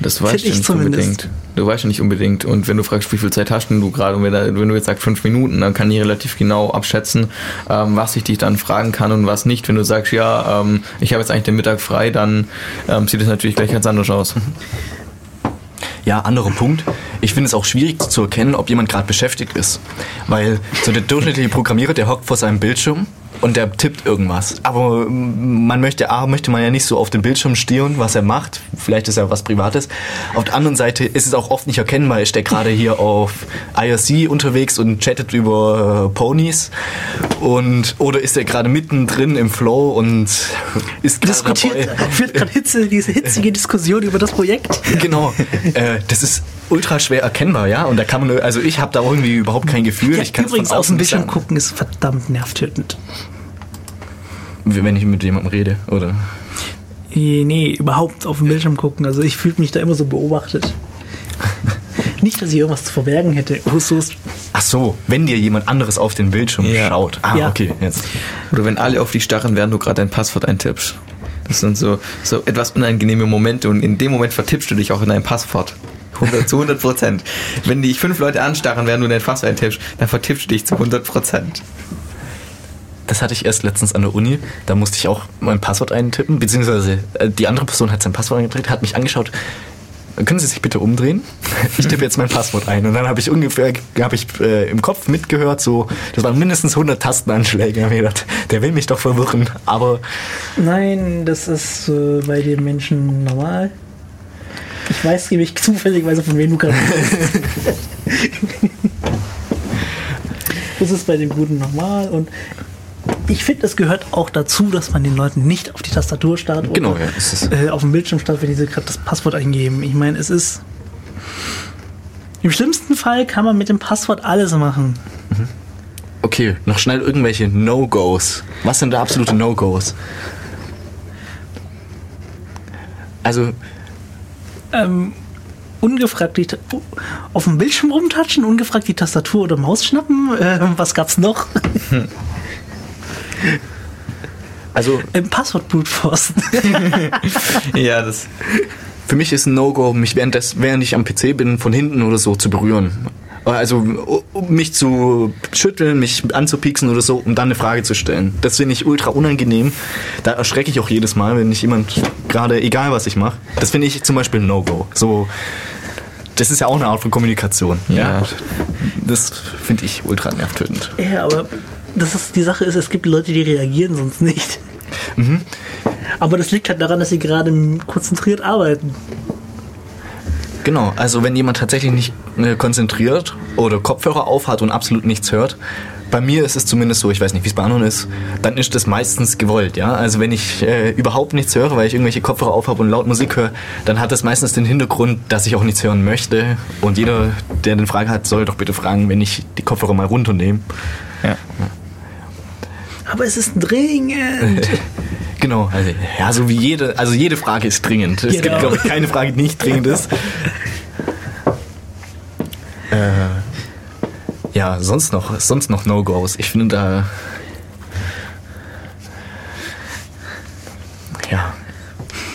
Das weißt Find du ich nicht zumindest. unbedingt. Du weißt ja nicht unbedingt. Und wenn du fragst, wie viel Zeit hast du gerade, und wenn du jetzt sagst fünf Minuten, dann kann ich relativ genau abschätzen, ähm, was ich dich dann fragen kann und was nicht. Wenn du sagst, ja, ähm, ich habe jetzt eigentlich den Mittag frei, dann ähm, sieht es natürlich gleich ganz anders aus. Ja, anderer Punkt. Ich finde es auch schwierig zu erkennen, ob jemand gerade beschäftigt ist. Weil so der durchschnittliche Programmierer, der hockt vor seinem Bildschirm und der tippt irgendwas. Aber mm, man möchte, A, möchte man ja nicht so auf den Bildschirm stieren, was er macht. Vielleicht ist ja was Privates. Auf der anderen Seite ist es auch oft nicht erkennbar. Ist der gerade hier auf IRC unterwegs und chattet über äh, Ponys? Und, oder ist er gerade mittendrin im Flow und ist gerade Diskutiert, dabei? führt gerade Hitze, diese hitzige Diskussion über das Projekt. Genau. äh, das ist ultra schwer erkennbar, ja. Und da kann man, also ich habe da irgendwie überhaupt kein Gefühl. Ja, ich kann übrigens, aus dem Bildschirm gucken ist verdammt nervtötend. Wenn ich mit jemandem rede, oder? Nee, nee, überhaupt auf dem Bildschirm gucken. Also ich fühle mich da immer so beobachtet. Nicht, dass ich irgendwas zu verbergen hätte. Oh, so Ach so, wenn dir jemand anderes auf den Bildschirm Ja. schaut. Ah, Ja. okay, jetzt. Oder wenn alle auf dich starren, während du gerade dein Passwort eintippst. Das sind so, so etwas unangenehme Momente und in dem Moment vertippst du dich auch in dein Passwort. 100, zu 100 Prozent. Wenn dich fünf Leute anstarren, während du dein Passwort eintippst, dann vertippst du dich zu 100 Prozent. Das hatte ich erst letztens an der Uni. Da musste ich auch mein Passwort eintippen, beziehungsweise äh, die andere Person hat sein Passwort eingetippt, hat mich angeschaut. Können Sie sich bitte umdrehen? Ich tippe jetzt mein Passwort ein. Und dann habe ich ungefähr, habe ich äh, im Kopf mitgehört, so, das waren mindestens 100 Tastenanschläge. Hab ich gedacht, der will mich doch verwirren. Aber Nein, das ist äh, bei den Menschen normal. Ich weiß nämlich zufälligerweise, von wem du gerade. Das ist bei den Guten normal und ich finde, es gehört auch dazu, dass man den Leuten nicht auf die Tastatur starrt Genau, oder ja, ist- äh, auf dem Bildschirm starrt, wenn die gerade das Passwort eingeben. Ich meine, es ist. Im schlimmsten Fall kann man mit dem Passwort alles machen. okay, noch schnell irgendwelche No-Gos. Was sind da absolute No-Gos? Also, Ähm, ungefragt die auf dem Bildschirm rumtatschen, ungefragt die Tastatur oder Maus schnappen. Äh, was gab's noch? also Im Passwort brutforcen. Ja, das. Für mich ist ein No-Go, mich während, des, während ich am PC bin, von hinten oder so zu berühren. Also um mich zu schütteln, mich anzupieksen oder so, um dann eine Frage zu stellen. Das finde ich ultra unangenehm. Da erschrecke ich auch jedes Mal, wenn ich jemand, gerade egal was ich mache, das finde ich zum Beispiel ein No-Go. So, das ist ja auch eine Art von Kommunikation. Ja. Das finde ich ultra nervtötend. ja, aber das ist, die Sache ist, es gibt Leute, die reagieren sonst nicht. Aber das liegt halt daran, dass sie gerade konzentriert arbeiten. Genau, also wenn jemand tatsächlich nicht äh, konzentriert oder Kopfhörer aufhat und absolut nichts hört, bei mir ist es zumindest so, ich weiß nicht, wie es bei anderen ist, dann ist das meistens gewollt, ja. Also wenn ich äh, überhaupt nichts höre, weil ich irgendwelche Kopfhörer aufhabe und laut Musik höre, dann hat das meistens den Hintergrund, dass ich auch nichts hören möchte. Und jeder, der eine Frage hat, soll doch bitte fragen, wenn ich die Kopfhörer mal runternehme. Ja. Aber es ist dringend. Genau, also, ja, so wie jede, also jede Frage ist dringend. Es Genau. gibt, glaube ich, keine Frage, die nicht dringend ist. äh, ja, sonst noch, sonst noch No-Gos. Ich finde da. Ja.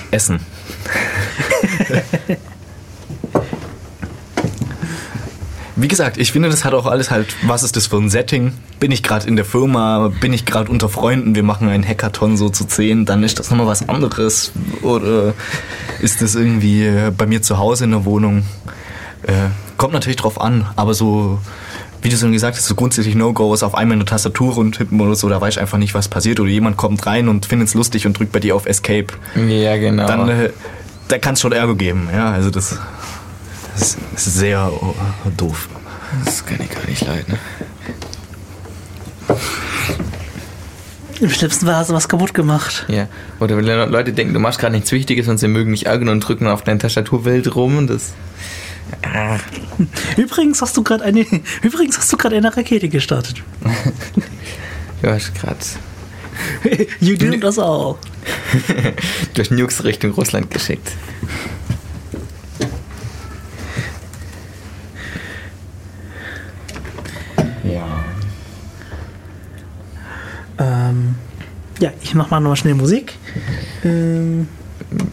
Essen. Wie gesagt, ich finde, das hat auch alles halt, was ist das für ein Setting? Bin ich gerade in der Firma, bin ich gerade unter Freunden, wir machen einen Hackathon so zu zehn, dann ist das nochmal was anderes. Oder ist das irgendwie äh, bei mir zu Hause in der Wohnung? Äh, kommt natürlich drauf an, aber so, wie du schon gesagt hast, so grundsätzlich No-Gos auf einmal eine Tastatur rundtippen oder so, da weiß ich einfach nicht, was passiert. Oder jemand kommt rein und findet es lustig und drückt bei dir auf Escape. Ja, genau. Dann, äh, da kann es schon Ärger geben. Ja, also das, das ist sehr doof. das kann ich gar nicht leiden. Ne? Im schlimmsten Fall hast du was kaputt gemacht. Ja. Oder wenn Leute denken, du machst gerade nichts Wichtiges und sie mögen nicht ärgern und drücken auf deine Tastaturwelt rum und das. Ah, Übrigens hast du gerade eine, übrigens hast du gerade eine Rakete gestartet. du hast gerade. You did das auch. Du hast Nukes Richtung Russland geschickt. Ähm, ja, ich mach mal nochmal schnell Musik. Ähm,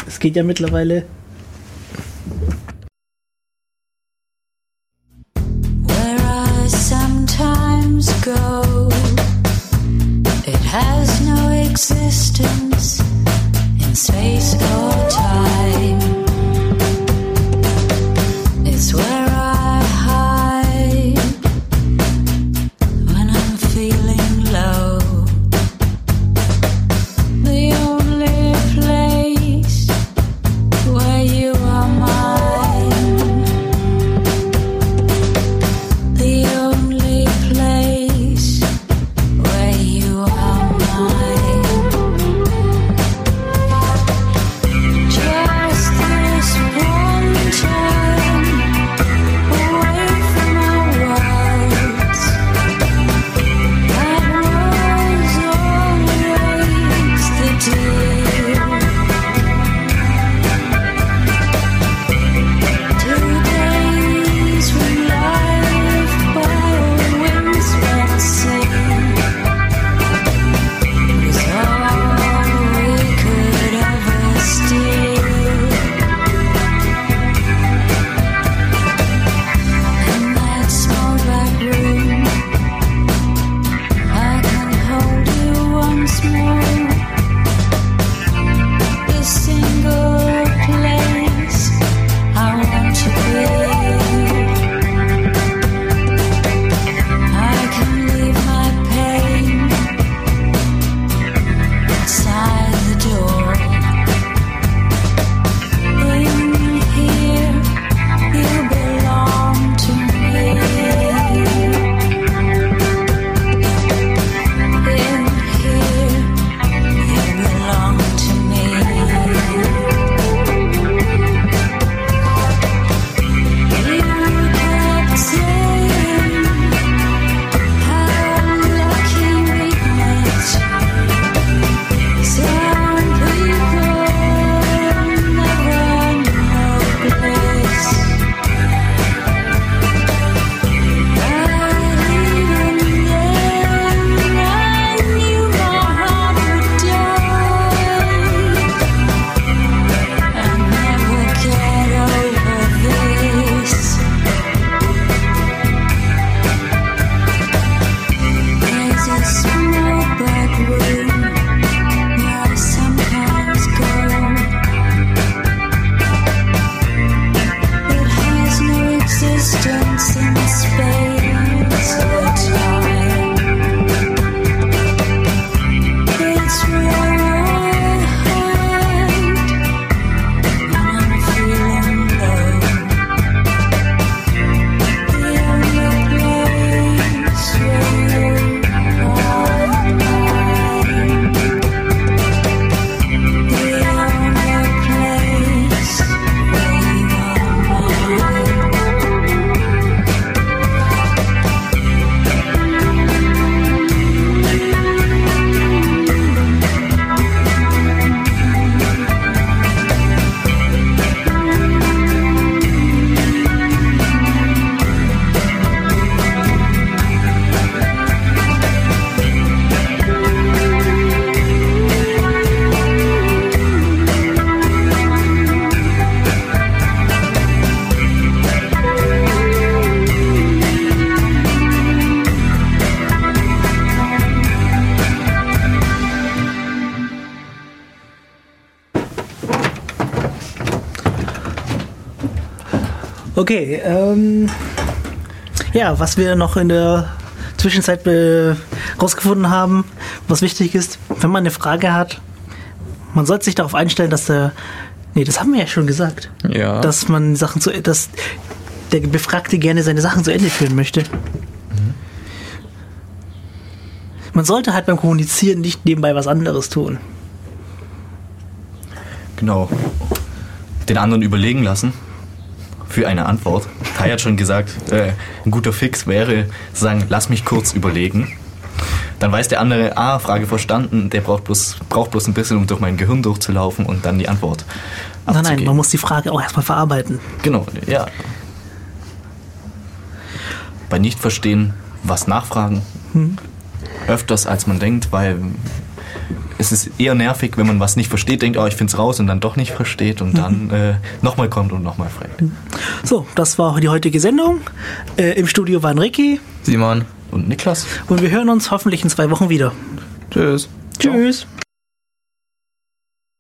es geht ja mittlerweile. Where I sometimes go, it has no existence in space or time. It's where Okay, ähm, ja, was wir noch in der Zwischenzeit äh, rausgefunden haben, was wichtig ist, wenn man eine Frage hat, man sollte sich darauf einstellen, dass der, nee, das haben wir ja schon gesagt, Ja. dass man Sachen zu, dass der Befragte gerne seine Sachen zu Ende führen möchte. Man sollte halt beim Kommunizieren nicht nebenbei was anderes tun. Genau. Den anderen überlegen lassen für eine Antwort. Kai hat schon gesagt, äh, ein guter Fix wäre zu sagen, lass mich kurz überlegen. Dann weiß der andere, ah, Frage verstanden, der braucht bloß, braucht bloß ein bisschen, um durch mein Gehirn durchzulaufen und dann die Antwort Nein, nein, abzugeben. man muss die Frage auch erstmal verarbeiten. Genau, ja. Bei Nichtverstehen was nachfragen. Öfters als man denkt, weil es ist eher nervig, wenn man was nicht versteht, denkt, oh, ich find's raus und dann doch nicht versteht und dann äh, nochmal kommt und nochmal fragt. So, das war die heutige Sendung. Äh, Im Studio waren Ricky Simon. Und Niklas? und wir hören uns hoffentlich in zwei Wochen wieder. Tschüss. Tschüss.